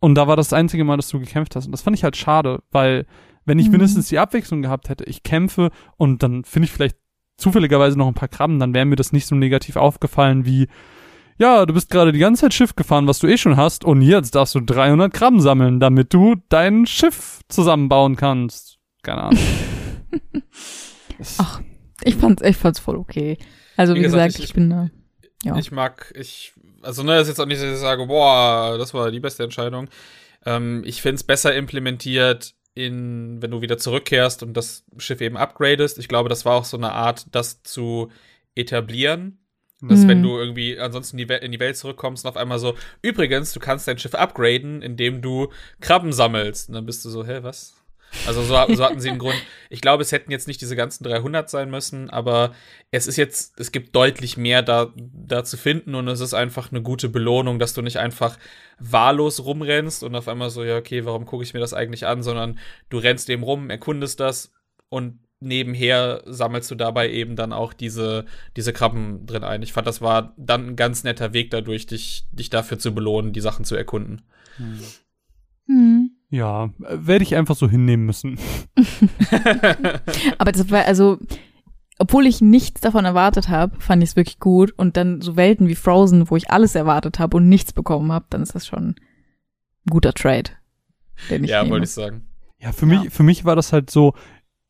Und da war das einzige Mal, dass du gekämpft hast. Und das fand ich halt schade, weil wenn ich mhm. mindestens die Abwechslung gehabt hätte, ich kämpfe und dann finde ich vielleicht zufälligerweise noch ein paar Krabben, dann wäre mir das nicht so negativ aufgefallen wie, ja, du bist gerade die ganze Zeit Schiff gefahren, was du eh schon hast, und jetzt darfst du 300 Gramm sammeln, damit du dein Schiff zusammenbauen kannst. Keine Ahnung. Ach, ich fand's, ich fand's voll okay. Also wie, wie gesagt, gesagt, ich, ich bin da. Ja. Ich mag, ich, also ne, ist jetzt auch nicht, dass ich sage, boah, das war die beste Entscheidung. Ähm, ich find's besser implementiert in, wenn du wieder zurückkehrst und das Schiff eben upgradest. Ich glaube, das war auch so eine Art, das zu etablieren dass mhm. wenn du irgendwie ansonsten in die, in die Welt zurückkommst und auf einmal so, übrigens, du kannst dein Schiff upgraden, indem du Krabben sammelst. Und dann bist du so, hä, was? Also so, so hatten sie einen Grund. Ich glaube, es hätten jetzt nicht diese ganzen 300 sein müssen, aber es ist jetzt, es gibt deutlich mehr da, da zu finden und es ist einfach eine gute Belohnung, dass du nicht einfach wahllos rumrennst und auf einmal so, ja, okay, warum gucke ich mir das eigentlich an, sondern du rennst eben rum, erkundest das und nebenher sammelst du dabei eben dann auch diese, diese Krabben drin ein. Ich fand, das war dann ein ganz netter Weg dadurch, dich, dich dafür zu belohnen, die Sachen zu erkunden. Hm. Hm. Ja, werde ich einfach so hinnehmen müssen. Aber das war, also, obwohl ich nichts davon erwartet habe, fand ich es wirklich gut. Und dann so Welten wie Frozen, wo ich alles erwartet habe und nichts bekommen habe, dann ist das schon ein guter Trade. Den ich ja, wollte ich sagen. Ja, für ja. mich, für mich war das halt so,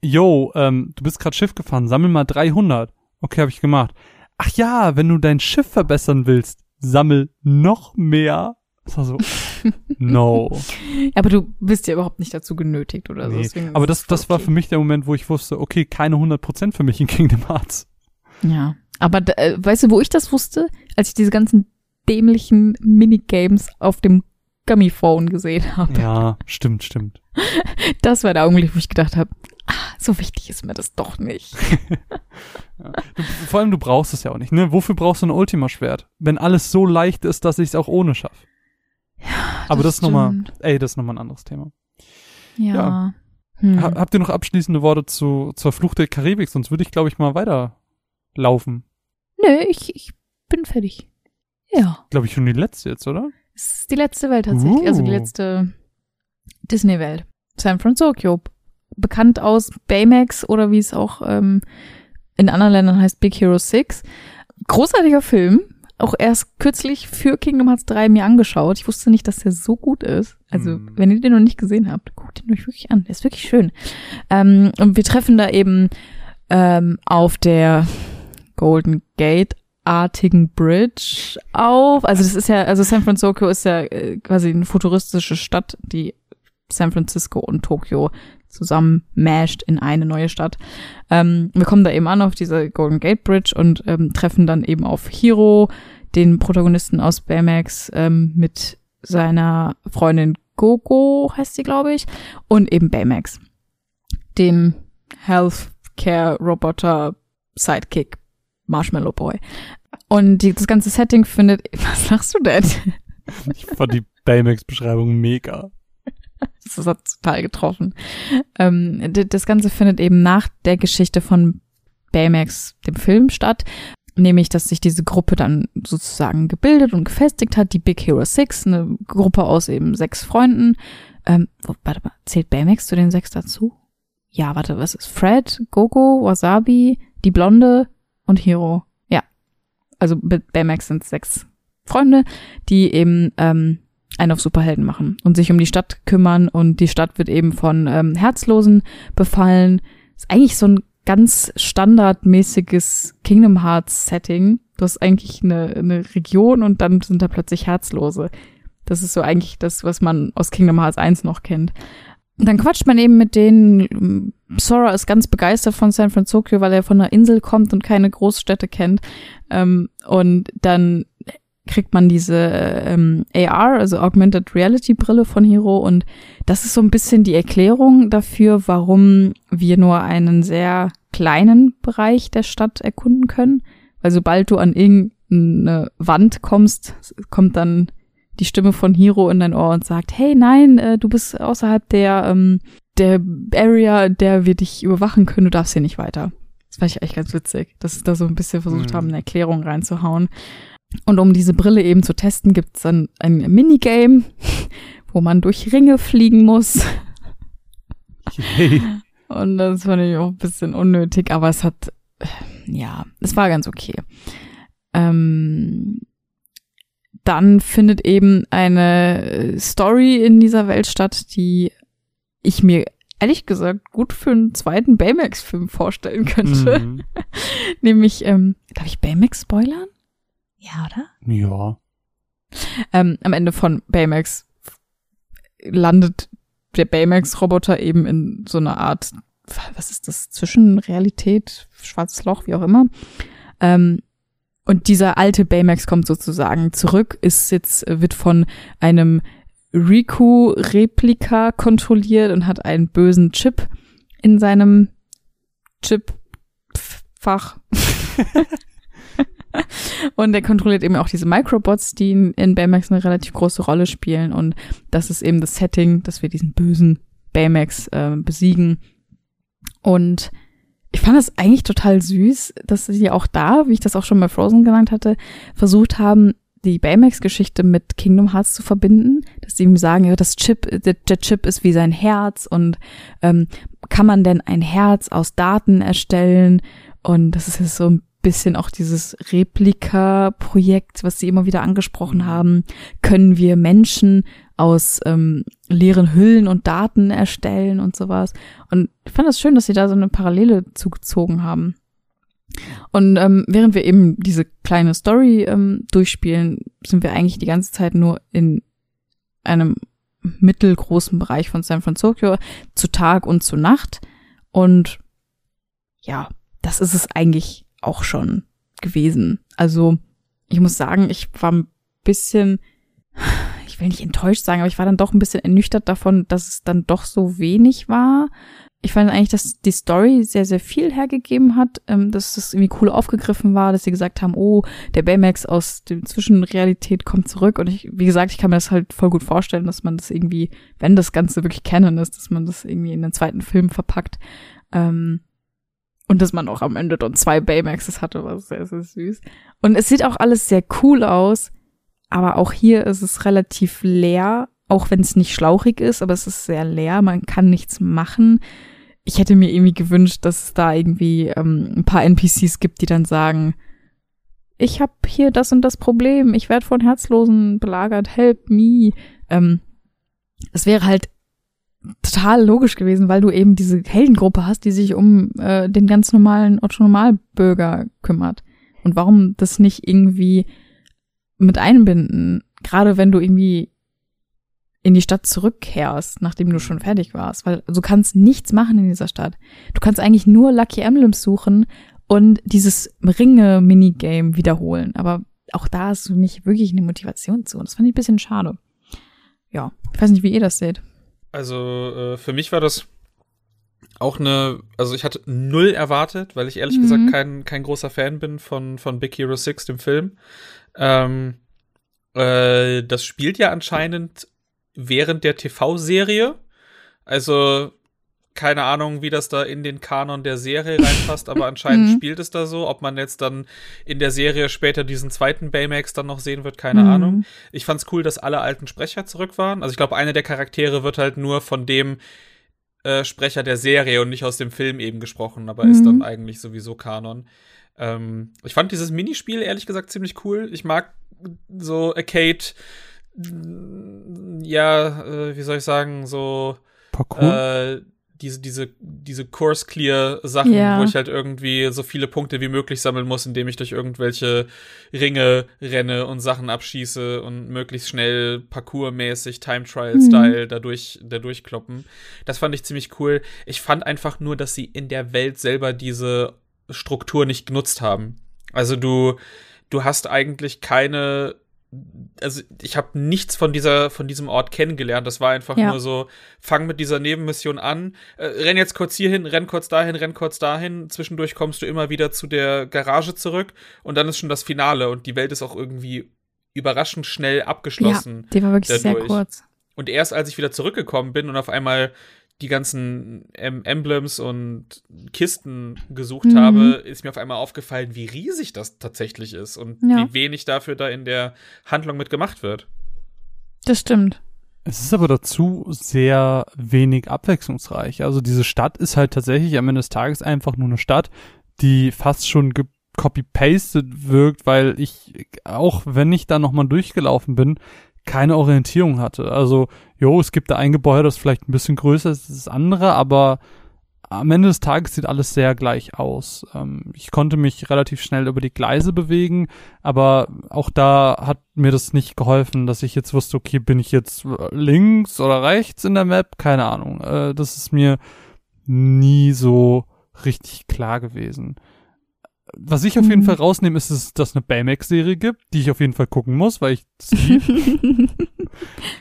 yo, ähm, du bist gerade Schiff gefahren, sammel mal 300. Okay, habe ich gemacht. Ach ja, wenn du dein Schiff verbessern willst, sammel noch mehr. Das war so, no. aber du bist ja überhaupt nicht dazu genötigt oder nee. so. aber das, das war für mich der Moment, wo ich wusste, okay, keine 100% für mich in Kingdom Hearts. Ja, aber äh, weißt du, wo ich das wusste? Als ich diese ganzen dämlichen Minigames auf dem Gummy-Phone gesehen habe. Ja, stimmt, stimmt. Das war der Augenblick, wo ich gedacht habe, ah, so wichtig ist mir das doch nicht. Du, vor allem, du brauchst es ja auch nicht, ne? Wofür brauchst du ein Ultima-Schwert? Wenn alles so leicht ist, dass ich es auch ohne schaffe. Ja, Aber das, das ist nochmal, ey, das ist nochmal ein anderes Thema. Ja. ja. Hm. Ha habt ihr noch abschließende Worte zu, zur Flucht der Karibik? Sonst würde ich, glaube ich, mal weiterlaufen. Nö, ich, ich bin fertig. Ja. Glaube ich schon die letzte jetzt, oder? Das ist die letzte Welt tatsächlich. Uh. Also die uh. letzte Disney-Welt. San Francisco. Bekannt aus Baymax oder wie es auch ähm, in anderen Ländern heißt Big Hero 6. Großartiger Film. Auch erst kürzlich für Kingdom Hearts 3 mir angeschaut. Ich wusste nicht, dass der so gut ist. Also, mm. wenn ihr den noch nicht gesehen habt, guckt ihn euch wirklich an. Der ist wirklich schön. Ähm, und wir treffen da eben ähm, auf der Golden Gate artigen Bridge auf. Also das ist ja, also San Francisco ist ja äh, quasi eine futuristische Stadt, die San Francisco und Tokio zusammen mashed in eine neue Stadt. Ähm, wir kommen da eben an auf diese Golden Gate Bridge und ähm, treffen dann eben auf Hiro, den Protagonisten aus Baymax, ähm, mit seiner Freundin Gogo, heißt sie, glaube ich, und eben Baymax, dem Healthcare-Roboter Sidekick Marshmallow Boy. Und die, das ganze Setting findet, was sagst du denn? Ich fand die Baymax-Beschreibung mega. Das hat total getroffen. Ähm, das Ganze findet eben nach der Geschichte von Baymax, dem Film, statt. Nämlich, dass sich diese Gruppe dann sozusagen gebildet und gefestigt hat, die Big Hero Six, eine Gruppe aus eben sechs Freunden. Ähm, warte mal, zählt Baymax zu den sechs dazu? Ja, warte, was ist Fred, Gogo, Wasabi, die Blonde und Hero? Ja. Also mit Baymax sind sechs Freunde, die eben ähm, einen auf Superhelden machen und sich um die Stadt kümmern und die Stadt wird eben von ähm, Herzlosen befallen. Ist eigentlich so ein ganz standardmäßiges Kingdom Hearts Setting. Du hast eigentlich eine, eine Region und dann sind da plötzlich Herzlose. Das ist so eigentlich das, was man aus Kingdom Hearts 1 noch kennt. Und dann quatscht man eben mit denen. Sora ist ganz begeistert von San Francisco, weil er von einer Insel kommt und keine Großstädte kennt. Ähm, und dann kriegt man diese ähm, AR, also Augmented Reality Brille von Hero und das ist so ein bisschen die Erklärung dafür, warum wir nur einen sehr kleinen Bereich der Stadt erkunden können, weil sobald du an irgendeine Wand kommst, kommt dann die Stimme von Hero in dein Ohr und sagt, hey, nein, äh, du bist außerhalb der ähm, der Area, der wir dich überwachen können, du darfst hier nicht weiter. Das fand ich echt ganz witzig, dass sie da so ein bisschen versucht mhm. haben, eine Erklärung reinzuhauen. Und um diese Brille eben zu testen, gibt's dann ein Minigame, wo man durch Ringe fliegen muss. Und das fand ich auch ein bisschen unnötig, aber es hat, ja, es war ganz okay. Ähm, dann findet eben eine Story in dieser Welt statt, die ich mir ehrlich gesagt gut für einen zweiten Baymax-Film vorstellen könnte. Mhm. Nämlich, ähm, darf ich Baymax spoilern? Ja, oder? Ja. Ähm, am Ende von Baymax landet der Baymax-Roboter eben in so einer Art, was ist das, Zwischenrealität, schwarzes Loch, wie auch immer. Ähm, und dieser alte Baymax kommt sozusagen zurück, ist jetzt, wird von einem Riku-Replika kontrolliert und hat einen bösen Chip in seinem Chip-Fach. und er kontrolliert eben auch diese Microbots, die in, in Baymax eine relativ große Rolle spielen. Und das ist eben das Setting, dass wir diesen bösen Baymax äh, besiegen. Und ich fand das eigentlich total süß, dass sie auch da, wie ich das auch schon bei Frozen genannt hatte, versucht haben, die Baymax-Geschichte mit Kingdom Hearts zu verbinden, dass sie ihm sagen, ja, das Chip, der, der Chip ist wie sein Herz und ähm, kann man denn ein Herz aus Daten erstellen? Und das ist jetzt so ein bisschen auch dieses Replika-Projekt, was Sie immer wieder angesprochen haben. Können wir Menschen aus ähm, leeren Hüllen und Daten erstellen und sowas. Und ich fand das schön, dass Sie da so eine Parallele zugezogen haben. Und ähm, während wir eben diese kleine Story ähm, durchspielen, sind wir eigentlich die ganze Zeit nur in einem mittelgroßen Bereich von San Francisco zu Tag und zu Nacht. Und ja, das ist es eigentlich auch schon gewesen. Also ich muss sagen, ich war ein bisschen, ich will nicht enttäuscht sagen, aber ich war dann doch ein bisschen ernüchtert davon, dass es dann doch so wenig war. ich fand eigentlich, dass die Story sehr, sehr viel hergegeben hat, ähm, dass das irgendwie cool aufgegriffen war, dass sie gesagt haben, oh, der Baymax aus der Zwischenrealität kommt zurück. Und ich, wie gesagt, ich kann mir das halt voll gut vorstellen, dass man das irgendwie, wenn das Ganze wirklich Canon ist, dass man das irgendwie in den zweiten Film verpackt. Ähm, und dass man auch am Ende dann zwei Baymaxes hatte, war sehr, sehr süß. Und es sieht auch alles sehr cool aus, aber auch hier ist es relativ leer, auch wenn es nicht schlauchig ist, aber es ist sehr leer, man kann nichts machen. Ich hätte mir irgendwie gewünscht, dass es da irgendwie ähm, ein paar NPCs gibt, die dann sagen, ich habe hier das und das Problem, ich werde von Herzlosen belagert, help me. Ähm, es wäre halt total logisch gewesen, weil du eben diese Heldengruppe hast, die sich um äh, den ganz normalen Otto-Normalbürger kümmert. Und warum das nicht irgendwie mit einbinden? Gerade wenn du irgendwie in die Stadt zurückkehrst, nachdem du schon fertig warst, weil du kannst nichts machen in dieser Stadt. Du kannst eigentlich nur Lucky Emblems suchen und dieses Ringe-Minigame wiederholen. Aber auch da hast du nicht wirklich eine Motivation zu. Und das fand ich ein bisschen schade. Ja, ich weiß nicht, wie ihr das seht. Also äh, für mich war das auch eine, also ich hatte null erwartet, weil ich ehrlich mhm. gesagt kein, kein großer Fan bin von, von Big Hero 6, dem Film. Ähm, äh, das spielt ja anscheinend während der TV-Serie. Also keine Ahnung, wie das da in den Kanon der Serie reinpasst, aber anscheinend mhm. spielt es da so. Ob man jetzt dann in der Serie später diesen zweiten Baymax dann noch sehen wird, keine mhm. Ahnung. Ich fand's cool, dass alle alten Sprecher zurück waren. Also ich glaube, einer der Charaktere wird halt nur von dem äh, Sprecher der Serie und nicht aus dem Film eben gesprochen, aber mhm. ist dann mhm. eigentlich sowieso Kanon. Ähm, ich fand dieses Minispiel ehrlich gesagt ziemlich cool. Ich mag so Arcade, ja, äh, wie soll ich sagen, so Parcours. Äh, diese, diese, diese Course-Clear-Sachen, ja. wo ich halt irgendwie so viele Punkte wie möglich sammeln muss, indem ich durch irgendwelche Ringe renne und Sachen abschieße und möglichst schnell parkourmäßig Time-Trial-Style mhm. dadurch, dadurch kloppen. Das fand ich ziemlich cool. Ich fand einfach nur, dass sie in der Welt selber diese Struktur nicht genutzt haben. Also du, du hast eigentlich keine also ich habe nichts von dieser von diesem Ort kennengelernt. Das war einfach ja. nur so, fang mit dieser Nebenmission an, äh, renn jetzt kurz hierhin, renn kurz dahin, renn kurz dahin. Zwischendurch kommst du immer wieder zu der Garage zurück und dann ist schon das Finale und die Welt ist auch irgendwie überraschend schnell abgeschlossen. Ja, die war wirklich dadurch. sehr kurz. Und erst als ich wieder zurückgekommen bin und auf einmal die ganzen em Emblems und Kisten gesucht mhm. habe, ist mir auf einmal aufgefallen, wie riesig das tatsächlich ist und ja. wie wenig dafür da in der Handlung mit gemacht wird. Das stimmt. Es ist aber dazu sehr wenig abwechslungsreich. Also diese Stadt ist halt tatsächlich am Ende des Tages einfach nur eine Stadt, die fast schon copy-pasted wirkt, weil ich, auch wenn ich da nochmal durchgelaufen bin, keine Orientierung hatte. Also, jo, es gibt da ein Gebäude, das vielleicht ein bisschen größer ist als das andere, aber am Ende des Tages sieht alles sehr gleich aus. Ähm, ich konnte mich relativ schnell über die Gleise bewegen, aber auch da hat mir das nicht geholfen, dass ich jetzt wusste, okay, bin ich jetzt links oder rechts in der Map? Keine Ahnung. Äh, das ist mir nie so richtig klar gewesen. Was ich auf jeden mhm. Fall rausnehme, ist, dass es eine Baymax-Serie gibt, die ich auf jeden Fall gucken muss, weil ich.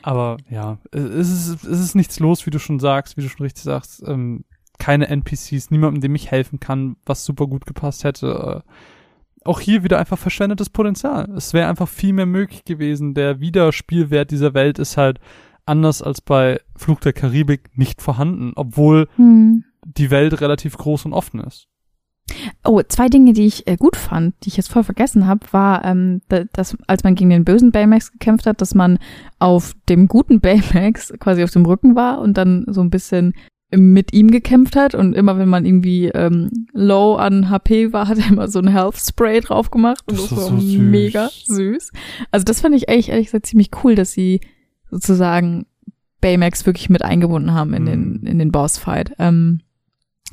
Aber ja, es ist, es ist nichts los, wie du schon sagst, wie du schon richtig sagst. Ähm, keine NPCs, niemandem, dem ich helfen kann, was super gut gepasst hätte. Äh, auch hier wieder einfach verschwendetes Potenzial. Es wäre einfach viel mehr möglich gewesen. Der Wiederspielwert dieser Welt ist halt anders als bei Flug der Karibik nicht vorhanden, obwohl mhm. die Welt relativ groß und offen ist. Oh, zwei Dinge, die ich äh, gut fand, die ich jetzt voll vergessen habe, war, ähm, dass als man gegen den bösen Baymax gekämpft hat, dass man auf dem guten Baymax quasi auf dem Rücken war und dann so ein bisschen mit ihm gekämpft hat und immer wenn man irgendwie ähm, low an HP war, hat er immer so ein Health Spray drauf gemacht und das, das war so süß. mega süß. Also das fand ich eigentlich ehrlich gesagt ziemlich cool, dass sie sozusagen Baymax wirklich mit eingebunden haben in mhm. den in den Bossfight. Ähm,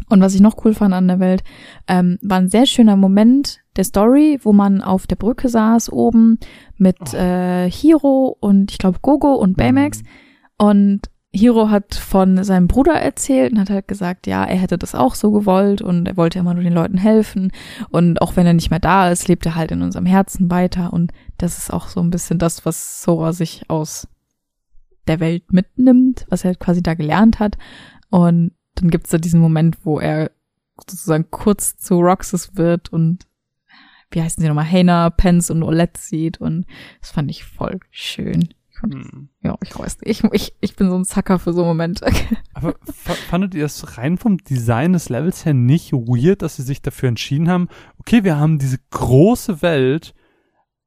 und was ich noch cool fand an der Welt, ähm, war ein sehr schöner Moment der Story, wo man auf der Brücke saß oben mit oh. äh, Hiro und ich glaube Gogo und Baymax. Mhm. Und Hiro hat von seinem Bruder erzählt und hat halt gesagt, ja, er hätte das auch so gewollt und er wollte immer nur den Leuten helfen. Und auch wenn er nicht mehr da ist, lebt er halt in unserem Herzen weiter. Und das ist auch so ein bisschen das, was Sora sich aus der Welt mitnimmt, was er halt quasi da gelernt hat. Und dann gibt's da diesen Moment, wo er sozusagen kurz zu Roxas wird und wie heißen sie nochmal, Hana, Pence und Olette sieht und das fand ich voll schön. Hm. Ja, ich weiß nicht. Ich, ich, ich bin so ein Sucker für so Momente. Aber fandet ihr es rein vom Design des Levels her nicht weird, dass sie sich dafür entschieden haben, okay, wir haben diese große Welt,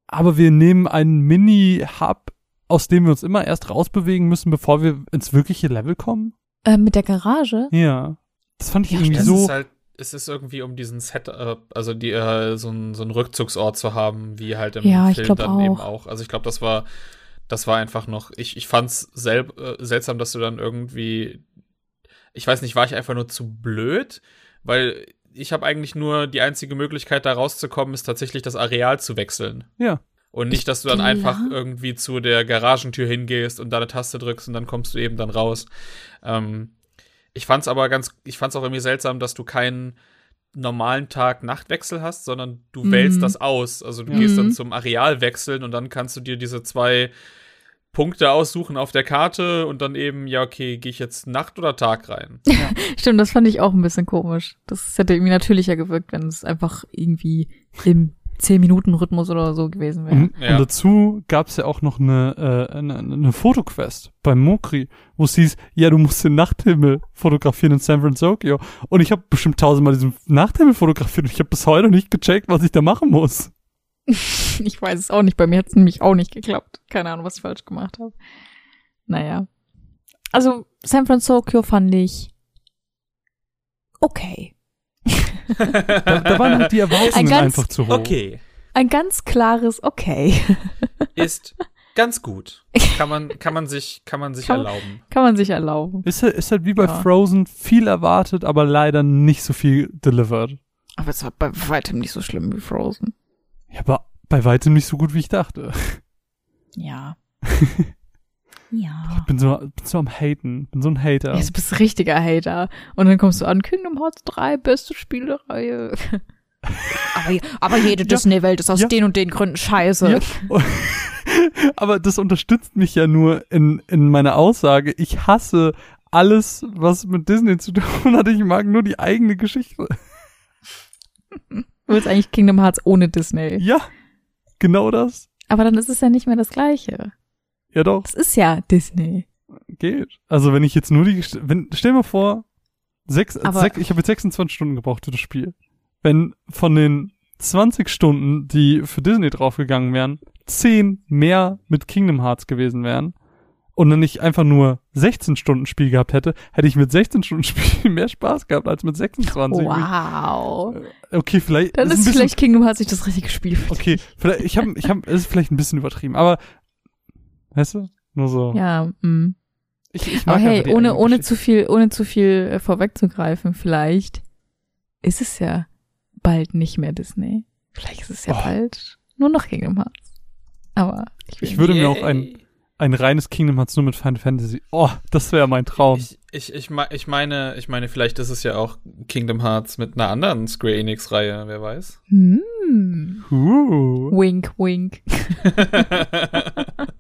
aber wir nehmen einen Mini-Hub, aus dem wir uns immer erst rausbewegen müssen, bevor wir ins wirkliche Level kommen? Äh, mit der Garage? Ja. Das fand ich ja, irgendwie so. Ist halt es ist irgendwie um diesen Setup, also die äh, so ein so ein Rückzugsort zu haben, wie halt im ja, Film dann auch. eben auch. Also ich glaube, das war das war einfach noch ich ich fand's sel äh, seltsam, dass du dann irgendwie ich weiß nicht, war ich einfach nur zu blöd, weil ich habe eigentlich nur die einzige Möglichkeit da rauszukommen ist tatsächlich das Areal zu wechseln. Ja. Und nicht, dass du dann einfach irgendwie zu der Garagentür hingehst und da eine Taste drückst und dann kommst du eben dann raus. Ähm, ich fand's aber ganz, ich fand's auch irgendwie seltsam, dass du keinen normalen Tag-Nachtwechsel hast, sondern du mhm. wählst das aus. Also du mhm. gehst dann zum Areal wechseln und dann kannst du dir diese zwei Punkte aussuchen auf der Karte und dann eben, ja, okay, gehe ich jetzt Nacht oder Tag rein. Ja. Stimmt, das fand ich auch ein bisschen komisch. Das hätte irgendwie natürlicher gewirkt, wenn es einfach irgendwie im 10-Minuten-Rhythmus oder so gewesen wäre. Mhm. Ja. Und dazu gab es ja auch noch eine, äh, eine, eine Fotoquest beim Mokri, wo es hieß, ja, du musst den Nachthimmel fotografieren in San Francisco. Und ich habe bestimmt tausendmal diesen Nachthimmel fotografiert und ich habe bis heute noch nicht gecheckt, was ich da machen muss. ich weiß es auch nicht. Bei mir hat es nämlich auch nicht geklappt. Keine Ahnung, was ich falsch gemacht habe. Naja. Also, San Francisco fand ich okay da, da waren halt die Erwartungen ganz, einfach zu hoch. Okay. Ein ganz klares Okay. Ist ganz gut. Kann man, kann man sich, kann man sich kann, erlauben. Kann man sich erlauben. Ist halt, ist halt wie bei ja. Frozen viel erwartet, aber leider nicht so viel delivered. Aber es war bei weitem nicht so schlimm wie Frozen. Ja, aber bei weitem nicht so gut, wie ich dachte. Ja. Ja. Ich bin so, bin so am Haten. Bin so ein Hater. Ja, du bist ein richtiger Hater. Und dann kommst du an, Kingdom Hearts 3, beste Spielereihe. aber, aber jede ja. Disney-Welt ist aus ja. den und den Gründen scheiße. Ja. aber das unterstützt mich ja nur in, in meiner Aussage. Ich hasse alles, was mit Disney zu tun hat. Ich mag nur die eigene Geschichte. Du willst eigentlich Kingdom Hearts ohne Disney. Ja, genau das. Aber dann ist es ja nicht mehr das Gleiche. Ja, doch. Das ist ja Disney. Geht. Also, wenn ich jetzt nur die, wenn, stell mir vor, sechs, Aber sechs ich habe jetzt 26 Stunden gebraucht für das Spiel. Wenn von den 20 Stunden, die für Disney draufgegangen wären, 10 mehr mit Kingdom Hearts gewesen wären und dann nicht einfach nur 16 Stunden Spiel gehabt hätte, hätte ich mit 16 Stunden Spiel mehr Spaß gehabt als mit 26. Wow. Äh, okay, vielleicht. Dann ist, ist bisschen, vielleicht Kingdom Hearts nicht das richtige Spiel. Für okay, vielleicht, ich habe, ich habe, es ist vielleicht ein bisschen übertrieben, aber Weißt du? Nur so. Ja, mh. Mm. Ich, ich mag Aber hey, ohne, ohne zu viel, ohne zu viel äh, vorwegzugreifen, vielleicht ist es ja bald nicht mehr Disney. Vielleicht ist es ja oh. bald nur noch Kingdom Hearts. Aber ich, ich würde mir auch ein, ein reines Kingdom Hearts nur mit Final Fantasy. Oh, das wäre mein Traum. Ich, ich, ich, ich meine, ich meine, vielleicht ist es ja auch Kingdom Hearts mit einer anderen Square Enix Reihe, wer weiß. Hm. Uh. Wink, wink.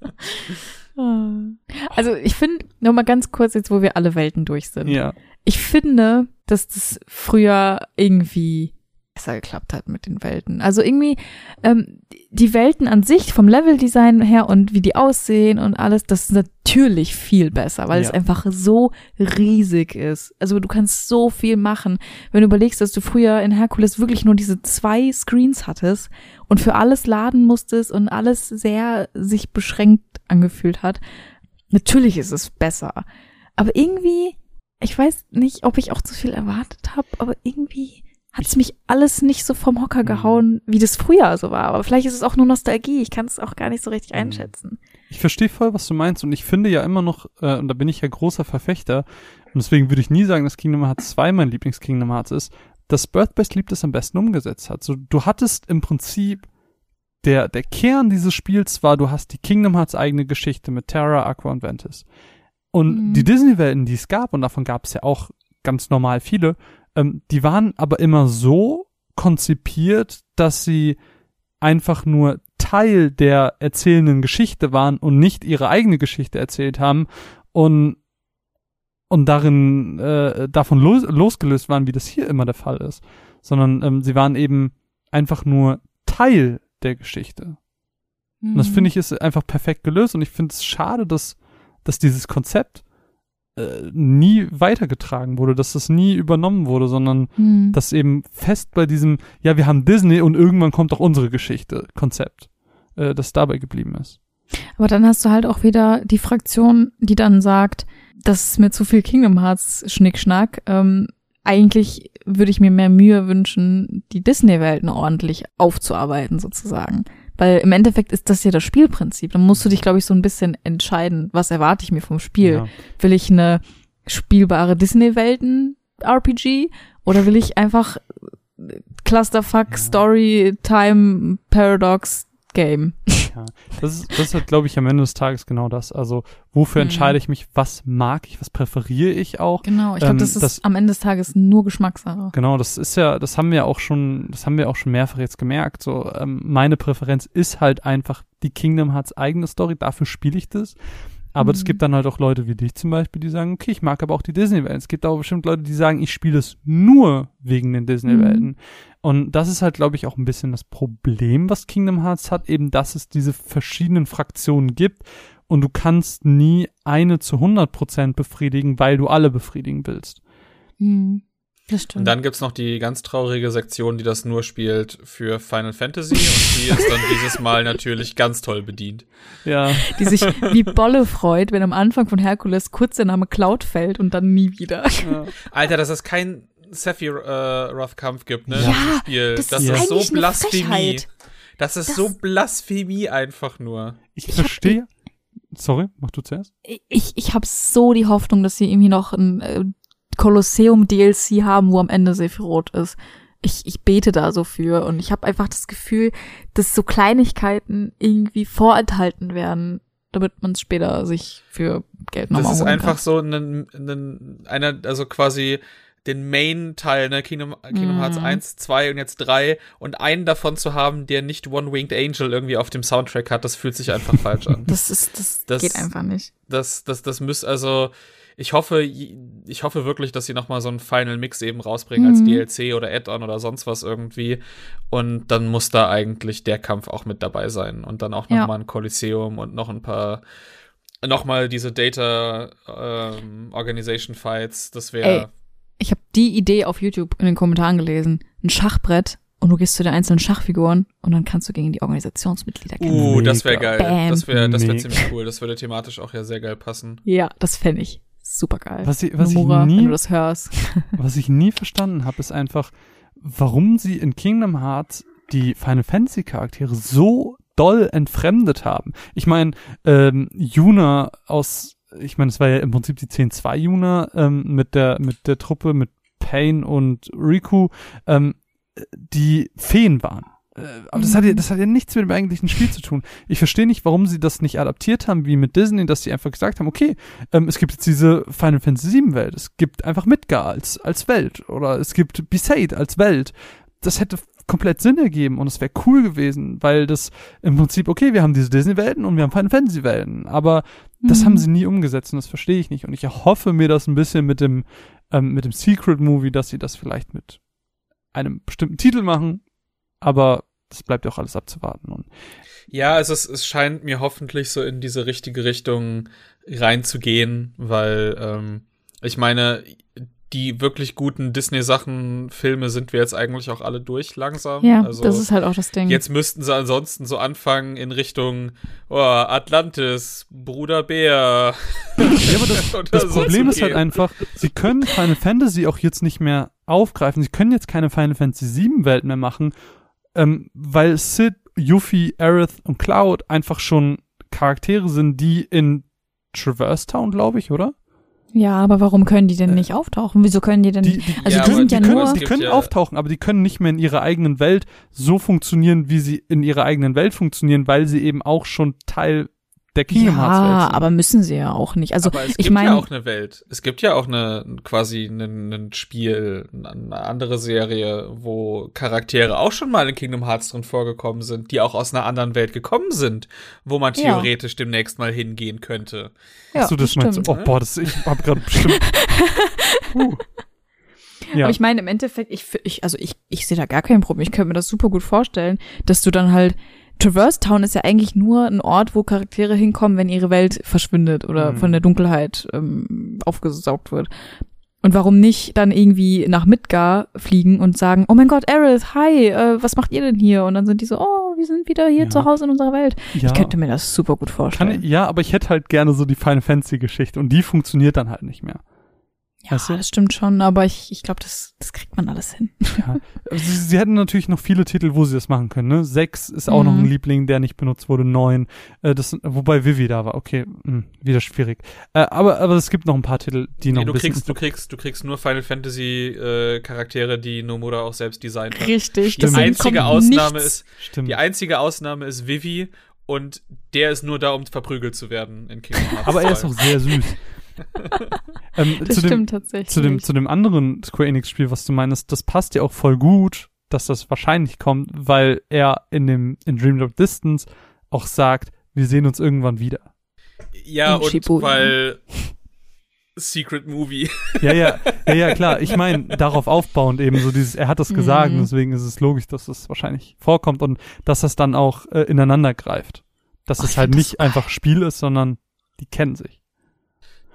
also ich finde, nur mal ganz kurz jetzt, wo wir alle Welten durch sind. Ja. Ich finde, dass das früher irgendwie besser geklappt hat mit den Welten. Also irgendwie ähm, die Welten an sich vom Leveldesign her und wie die aussehen und alles, das ist natürlich viel besser, weil ja. es einfach so riesig ist. Also du kannst so viel machen. Wenn du überlegst, dass du früher in Herkules wirklich nur diese zwei Screens hattest und für alles laden musstest und alles sehr sich beschränkt angefühlt hat, natürlich ist es besser. Aber irgendwie, ich weiß nicht, ob ich auch zu viel erwartet habe, aber irgendwie hat es mich alles nicht so vom Hocker mhm. gehauen, wie das früher so war. Aber vielleicht ist es auch nur Nostalgie. Ich kann es auch gar nicht so richtig mhm. einschätzen. Ich verstehe voll, was du meinst. Und ich finde ja immer noch, äh, und da bin ich ja großer Verfechter, und deswegen würde ich nie sagen, dass Kingdom Hearts 2 mein Lieblings-Kingdom Hearts ist, dass Birth by Sleep das am besten umgesetzt hat. So, du hattest im Prinzip der, der Kern dieses Spiels war, du hast die Kingdom Hearts eigene Geschichte mit Terra, Aqua und Ventus. Und mhm. die Disney-Welten, die es gab, und davon gab es ja auch ganz normal viele, ähm, die waren aber immer so konzipiert, dass sie einfach nur Teil der erzählenden Geschichte waren und nicht ihre eigene Geschichte erzählt haben. Und und darin äh, davon los, losgelöst waren, wie das hier immer der Fall ist, sondern ähm, sie waren eben einfach nur Teil der Geschichte. Mhm. Und das mhm. finde ich ist einfach perfekt gelöst und ich finde es schade, dass, dass dieses Konzept äh, nie weitergetragen wurde, dass das nie übernommen wurde, sondern mhm. dass eben fest bei diesem, ja, wir haben Disney und irgendwann kommt auch unsere Geschichte, Konzept, äh, das dabei geblieben ist. Aber dann hast du halt auch wieder die Fraktion, die dann sagt, das ist mir zu viel Kingdom Hearts Schnickschnack. Ähm, eigentlich würde ich mir mehr Mühe wünschen, die Disney-Welten ordentlich aufzuarbeiten, sozusagen. Weil im Endeffekt ist das ja das Spielprinzip. Dann musst du dich, glaube ich, so ein bisschen entscheiden, was erwarte ich mir vom Spiel. Ja. Will ich eine spielbare Disney-Welten-RPG oder will ich einfach Clusterfuck, Story, Time, Paradox, Game. Ja, das ist, das ist halt, glaube ich, am Ende des Tages genau das. Also, wofür mhm. entscheide ich mich? Was mag ich? Was präferiere ich auch? Genau, ich glaube, ähm, das ist das, am Ende des Tages nur Geschmackssache. Genau, das ist ja, das haben wir auch schon, das haben wir auch schon mehrfach jetzt gemerkt. So, ähm, meine Präferenz ist halt einfach die Kingdom Hearts eigene Story. Dafür spiele ich das. Aber es mhm. gibt dann halt auch Leute wie dich zum Beispiel, die sagen, okay, ich mag aber auch die Disney-Welten. Es gibt auch bestimmt Leute, die sagen, ich spiele es nur wegen den Disney-Welten. Mhm. Und das ist halt, glaube ich, auch ein bisschen das Problem, was Kingdom Hearts hat, eben, dass es diese verschiedenen Fraktionen gibt und du kannst nie eine zu 100% befriedigen, weil du alle befriedigen willst. Mhm. Das stimmt. Und dann gibt's noch die ganz traurige Sektion, die das nur spielt für Final Fantasy und die ist dann dieses Mal natürlich ganz toll bedient. Ja. Die sich wie Bolle freut, wenn am Anfang von Herkules kurz der Name Cloud fällt und dann nie wieder. Ja. Alter, dass es kein Sephiroth-Kampf gibt, ne? Ja, Spiel. Das, das ist, so Blasphemie. Das ist das so Blasphemie einfach nur. Ich, ich verstehe. Sorry, mach du zuerst. Ich, ich habe so die Hoffnung, dass sie irgendwie noch ein äh, Kolosseum DLC haben, wo am Ende Sephiroth ist. Ich, ich bete da so für und ich habe einfach das Gefühl, dass so Kleinigkeiten irgendwie vorenthalten werden, damit man es später sich für Geld nochmal Das ist einfach kann. so ein, ein, einer, also quasi den Main-Teil, ne, Kingdom, Kingdom Hearts 1, mhm. 2 und jetzt 3 und einen davon zu haben, der nicht One-Winged Angel irgendwie auf dem Soundtrack hat, das fühlt sich einfach falsch an. Das ist, das, das geht einfach nicht. Das, das, das müsste, also, ich hoffe, ich hoffe wirklich, dass sie noch mal so einen Final Mix eben rausbringen mhm. als DLC oder Add-on oder sonst was irgendwie. Und dann muss da eigentlich der Kampf auch mit dabei sein und dann auch noch ja. mal ein Kolosseum und noch ein paar noch mal diese Data ähm, Organization Fights. Das wäre. Ich habe die Idee auf YouTube in den Kommentaren gelesen. Ein Schachbrett und du gehst zu den einzelnen Schachfiguren und dann kannst du gegen die Organisationsmitglieder kämpfen. Uh, das wäre geil. Bam. Das wäre das wäre ziemlich cool. Das würde thematisch auch ja sehr geil passen. Ja, das fände ich super geil. Was ich, was Nomura, ich nie, wenn du das hörst. was ich nie verstanden habe, ist einfach, warum sie in Kingdom Hearts die Final Fantasy Charaktere so doll entfremdet haben. Ich meine, ähm, Yuna aus, ich meine, es war ja im Prinzip die 10-2 Yuna ähm, mit der mit der Truppe mit Pain und Riku, ähm, die Feen waren. Äh, aber das hat, ja, mhm. das hat ja nichts mit dem eigentlichen Spiel zu tun. Ich verstehe nicht, warum sie das nicht adaptiert haben, wie mit Disney, dass sie einfach gesagt haben, okay, ähm, es gibt jetzt diese Final Fantasy VII Welt, es gibt einfach Midgar als, als Welt oder es gibt Besaid als Welt. Das hätte komplett Sinn ergeben und es wäre cool gewesen, weil das im Prinzip, okay, wir haben diese Disney-Welten und wir haben Final Fantasy-Welten, aber mhm. das haben mhm. sie nie umgesetzt und das verstehe ich nicht. Und ich erhoffe mir das ein bisschen mit dem, ähm, mit dem Secret-Movie, dass sie das vielleicht mit einem bestimmten Titel machen, aber das bleibt ja auch alles abzuwarten. Und ja, also es, es scheint mir hoffentlich so in diese richtige Richtung reinzugehen, weil ähm, ich meine, die wirklich guten Disney-Sachen, Filme sind wir jetzt eigentlich auch alle durch langsam. Ja, also, das ist halt auch das Ding. Jetzt müssten sie ansonsten so anfangen in Richtung oh, Atlantis, Bruder Bär. Ja, aber das, das Problem ist halt einfach, sie können Final Fantasy auch jetzt nicht mehr aufgreifen. Sie können jetzt keine Final Fantasy VII Welt mehr machen, ähm, weil Sid, Yuffie, Aerith und Cloud einfach schon Charaktere sind, die in Traverse Town, glaube ich, oder? Ja, aber warum können die denn äh, nicht auftauchen? Wieso können die denn die, die, Also ja, die sind ja können, nur. Die können ja auftauchen, aber die können nicht mehr in ihrer eigenen Welt so funktionieren, wie sie in ihrer eigenen Welt funktionieren, weil sie eben auch schon Teil der Kingdom ja, Hearts Welt. Ja, aber müssen sie ja auch nicht. Also aber es ich gibt meine, ja auch eine Welt. Es gibt ja auch eine quasi ein, Spiel, eine andere Serie, wo Charaktere auch schon mal in Kingdom Hearts drin vorgekommen sind, die auch aus einer anderen Welt gekommen sind, wo man theoretisch ja. demnächst mal hingehen könnte. Ja, Achso, das, das meinst du? Oh, boah, das, ich hab gerade bestimmt. uh. Ja. Aber ich meine, im Endeffekt, ich, ich, also ich, ich sehe da gar kein Problem. Ich könnte mir das super gut vorstellen, dass du dann halt Traverse Town ist ja eigentlich nur ein Ort, wo Charaktere hinkommen, wenn ihre Welt verschwindet oder mhm. von der Dunkelheit ähm, aufgesaugt wird. Und warum nicht dann irgendwie nach Midgar fliegen und sagen, oh mein Gott, Aerith, hi, äh, was macht ihr denn hier? Und dann sind die so, oh, wir sind wieder hier ja. zu Hause in unserer Welt. Ja. Ich könnte mir das super gut vorstellen. Kann, ja, aber ich hätte halt gerne so die Final Fantasy Geschichte und die funktioniert dann halt nicht mehr. Ja, weißt du? das stimmt schon, aber ich, ich glaube, das, das kriegt man alles hin. Ja. Also sie, sie hätten natürlich noch viele Titel, wo sie das machen können. Ne? Sechs ist auch mhm. noch ein mhm. Liebling, der nicht benutzt wurde. Neun, äh, das, wobei Vivi da war. Okay, mh, hm, wieder schwierig. Äh, aber, aber es gibt noch ein paar Titel, die noch nee, du ein bisschen kriegst, du kriegst, du kriegst nur Final Fantasy äh, Charaktere, die Nomura auch selbst designt hat. Richtig. Die einzige Ausnahme ist, Stimmt. die einzige Ausnahme ist Vivi und der ist nur da, um verprügelt zu werden in Kingdom Hearts. Aber er ist auch sehr süß. Ähm, das stimmt dem, tatsächlich. Zu dem, zu dem anderen Square Enix Spiel, was du meinst, das passt ja auch voll gut, dass das wahrscheinlich kommt, weil er in dem, in Dream Drop Distance auch sagt, wir sehen uns irgendwann wieder. Ja, und, und weil Secret Movie. Ja, ja, ja, ja, klar. Ich meine, darauf aufbauend eben so dieses, er hat das gesagt, mhm. deswegen ist es logisch, dass das wahrscheinlich vorkommt und dass das dann auch äh, ineinander greift. Dass oh, es halt nicht einfach Spiel ist, sondern die kennen sich.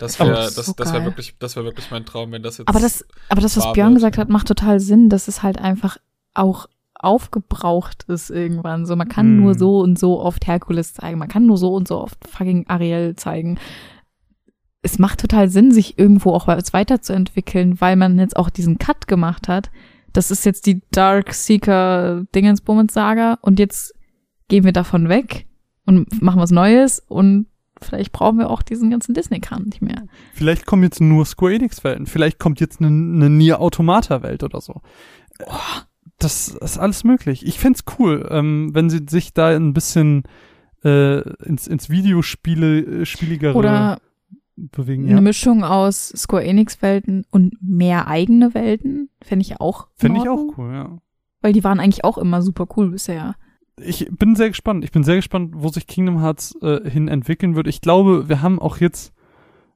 Das wäre das, so das wär wirklich, das wäre wirklich mein Traum, wenn das jetzt. Aber das, aber das, was Björn gesagt hat, macht total Sinn, dass es halt einfach auch aufgebraucht ist irgendwann. So, man kann hm. nur so und so oft Herkules zeigen, man kann nur so und so oft fucking Ariel zeigen. Es macht total Sinn, sich irgendwo auch weiterzuentwickeln, weil man jetzt auch diesen Cut gemacht hat. Das ist jetzt die Dark Seeker Dingensbummens Saga und jetzt gehen wir davon weg und machen was Neues und Vielleicht brauchen wir auch diesen ganzen Disney-Kram nicht mehr. Vielleicht kommen jetzt nur Square Enix-Welten. Vielleicht kommt jetzt eine, eine Nier Automata-Welt oder so. Oh, das ist alles möglich. Ich fände cool, ähm, wenn sie sich da ein bisschen äh, ins, ins Videospiele, äh, spieligere oder bewegen. Eine ja. Mischung aus Square Enix-Welten und mehr eigene Welten. Fände ich auch. Fände ich auch cool, ja. Weil die waren eigentlich auch immer super cool bisher ich bin sehr gespannt. Ich bin sehr gespannt, wo sich Kingdom Hearts äh, hin entwickeln wird. Ich glaube, wir haben auch jetzt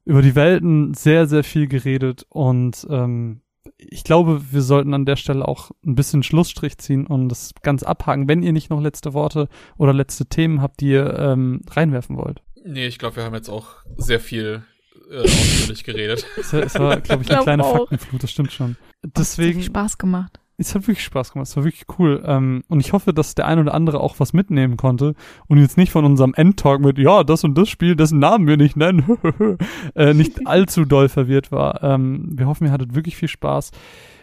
über die Welten sehr, sehr viel geredet und ähm, ich glaube, wir sollten an der Stelle auch ein bisschen Schlussstrich ziehen und das ganz abhaken, wenn ihr nicht noch letzte Worte oder letzte Themen habt, die ihr ähm, reinwerfen wollt. Nee, ich glaube, wir haben jetzt auch sehr viel äh, ausführlich geredet. es, es war, glaube ich, eine kleine auch. Faktenflut, das stimmt schon. Deswegen. hat Spaß gemacht es hat wirklich Spaß gemacht. Es war wirklich cool. Ähm, und ich hoffe, dass der ein oder andere auch was mitnehmen konnte und jetzt nicht von unserem Endtalk mit, ja, das und das Spiel, dessen Namen wir nicht nennen, äh, nicht allzu doll verwirrt war. Ähm, wir hoffen, ihr hattet wirklich viel Spaß.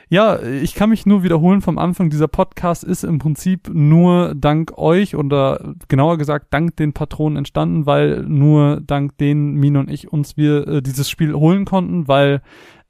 Ja, ich kann mich nur wiederholen vom Anfang. Dieser Podcast ist im Prinzip nur dank euch oder genauer gesagt dank den Patronen entstanden, weil nur dank denen Mine und ich uns wir äh, dieses Spiel holen konnten, weil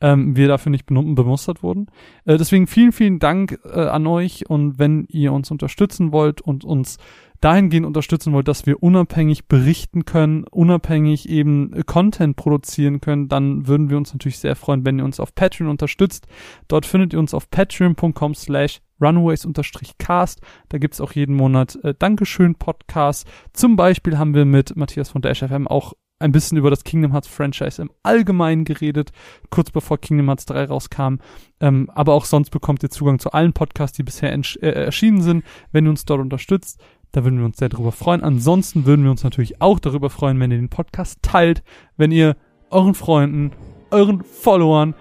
ähm, wir dafür nicht bemustert wurden. Äh, deswegen vielen, vielen Dank äh, an euch und wenn ihr uns unterstützen wollt und uns dahingehend unterstützen wollt, dass wir unabhängig berichten können, unabhängig eben äh, Content produzieren können, dann würden wir uns natürlich sehr freuen, wenn ihr uns auf Patreon unterstützt. Dort findet ihr uns auf patreon.com slash runaways-cast. Da gibt's auch jeden Monat äh, Dankeschön-Podcasts. Zum Beispiel haben wir mit Matthias von der SFM auch ein bisschen über das Kingdom Hearts Franchise im Allgemeinen geredet, kurz bevor Kingdom Hearts 3 rauskam. Ähm, aber auch sonst bekommt ihr Zugang zu allen Podcasts, die bisher äh, erschienen sind, wenn ihr uns dort unterstützt. Da würden wir uns sehr darüber freuen. Ansonsten würden wir uns natürlich auch darüber freuen, wenn ihr den Podcast teilt, wenn ihr euren Freunden, euren Followern,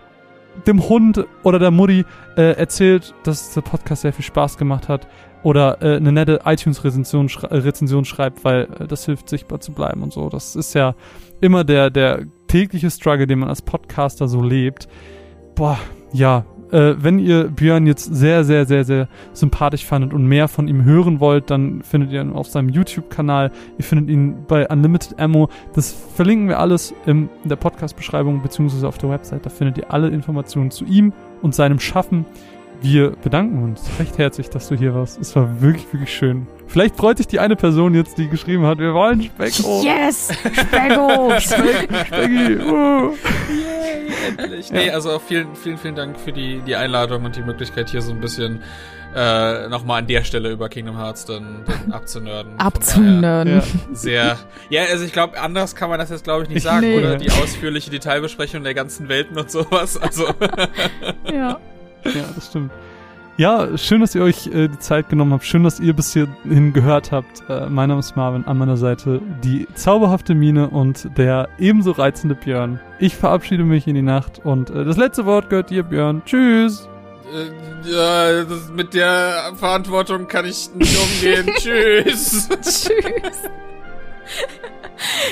dem Hund oder der Mutti äh, erzählt, dass der Podcast sehr viel Spaß gemacht hat oder äh, eine nette iTunes-Rezension schrei äh, schreibt, weil äh, das hilft, sichtbar zu bleiben und so. Das ist ja immer der, der tägliche Struggle, den man als Podcaster so lebt. Boah, ja. Äh, wenn ihr Björn jetzt sehr, sehr, sehr, sehr sympathisch fandet und mehr von ihm hören wollt, dann findet ihr ihn auf seinem YouTube-Kanal. Ihr findet ihn bei Unlimited Ammo. Das verlinken wir alles in der Podcast-Beschreibung beziehungsweise auf der Website. Da findet ihr alle Informationen zu ihm und seinem Schaffen wir bedanken uns recht herzlich, dass du hier warst. Es war wirklich, wirklich schön. Vielleicht freut sich die eine Person jetzt, die geschrieben hat, wir wollen Specko. Yes! Specko! Specki! Uh. Yay, endlich. Nee, also vielen, vielen, vielen Dank für die, die Einladung und die Möglichkeit, hier so ein bisschen äh, nochmal an der Stelle über Kingdom Hearts dann, dann abzunörden. Abzunörden. Ja. Sehr. Ja, also ich glaube, anders kann man das jetzt, glaube ich, nicht sagen, nee. oder? Die ausführliche Detailbesprechung der ganzen Welten und sowas. Also. ja. Ja, das stimmt. Ja, schön, dass ihr euch äh, die Zeit genommen habt. Schön, dass ihr bis hierhin gehört habt. Äh, mein Name ist Marvin, an meiner Seite die zauberhafte Mine und der ebenso reizende Björn. Ich verabschiede mich in die Nacht und äh, das letzte Wort gehört dir, Björn. Tschüss. Äh, ja, das, mit der Verantwortung kann ich nicht umgehen. Tschüss. Tschüss.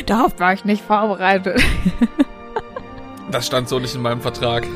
Darauf war ich nicht vorbereitet. Das stand so nicht in meinem Vertrag.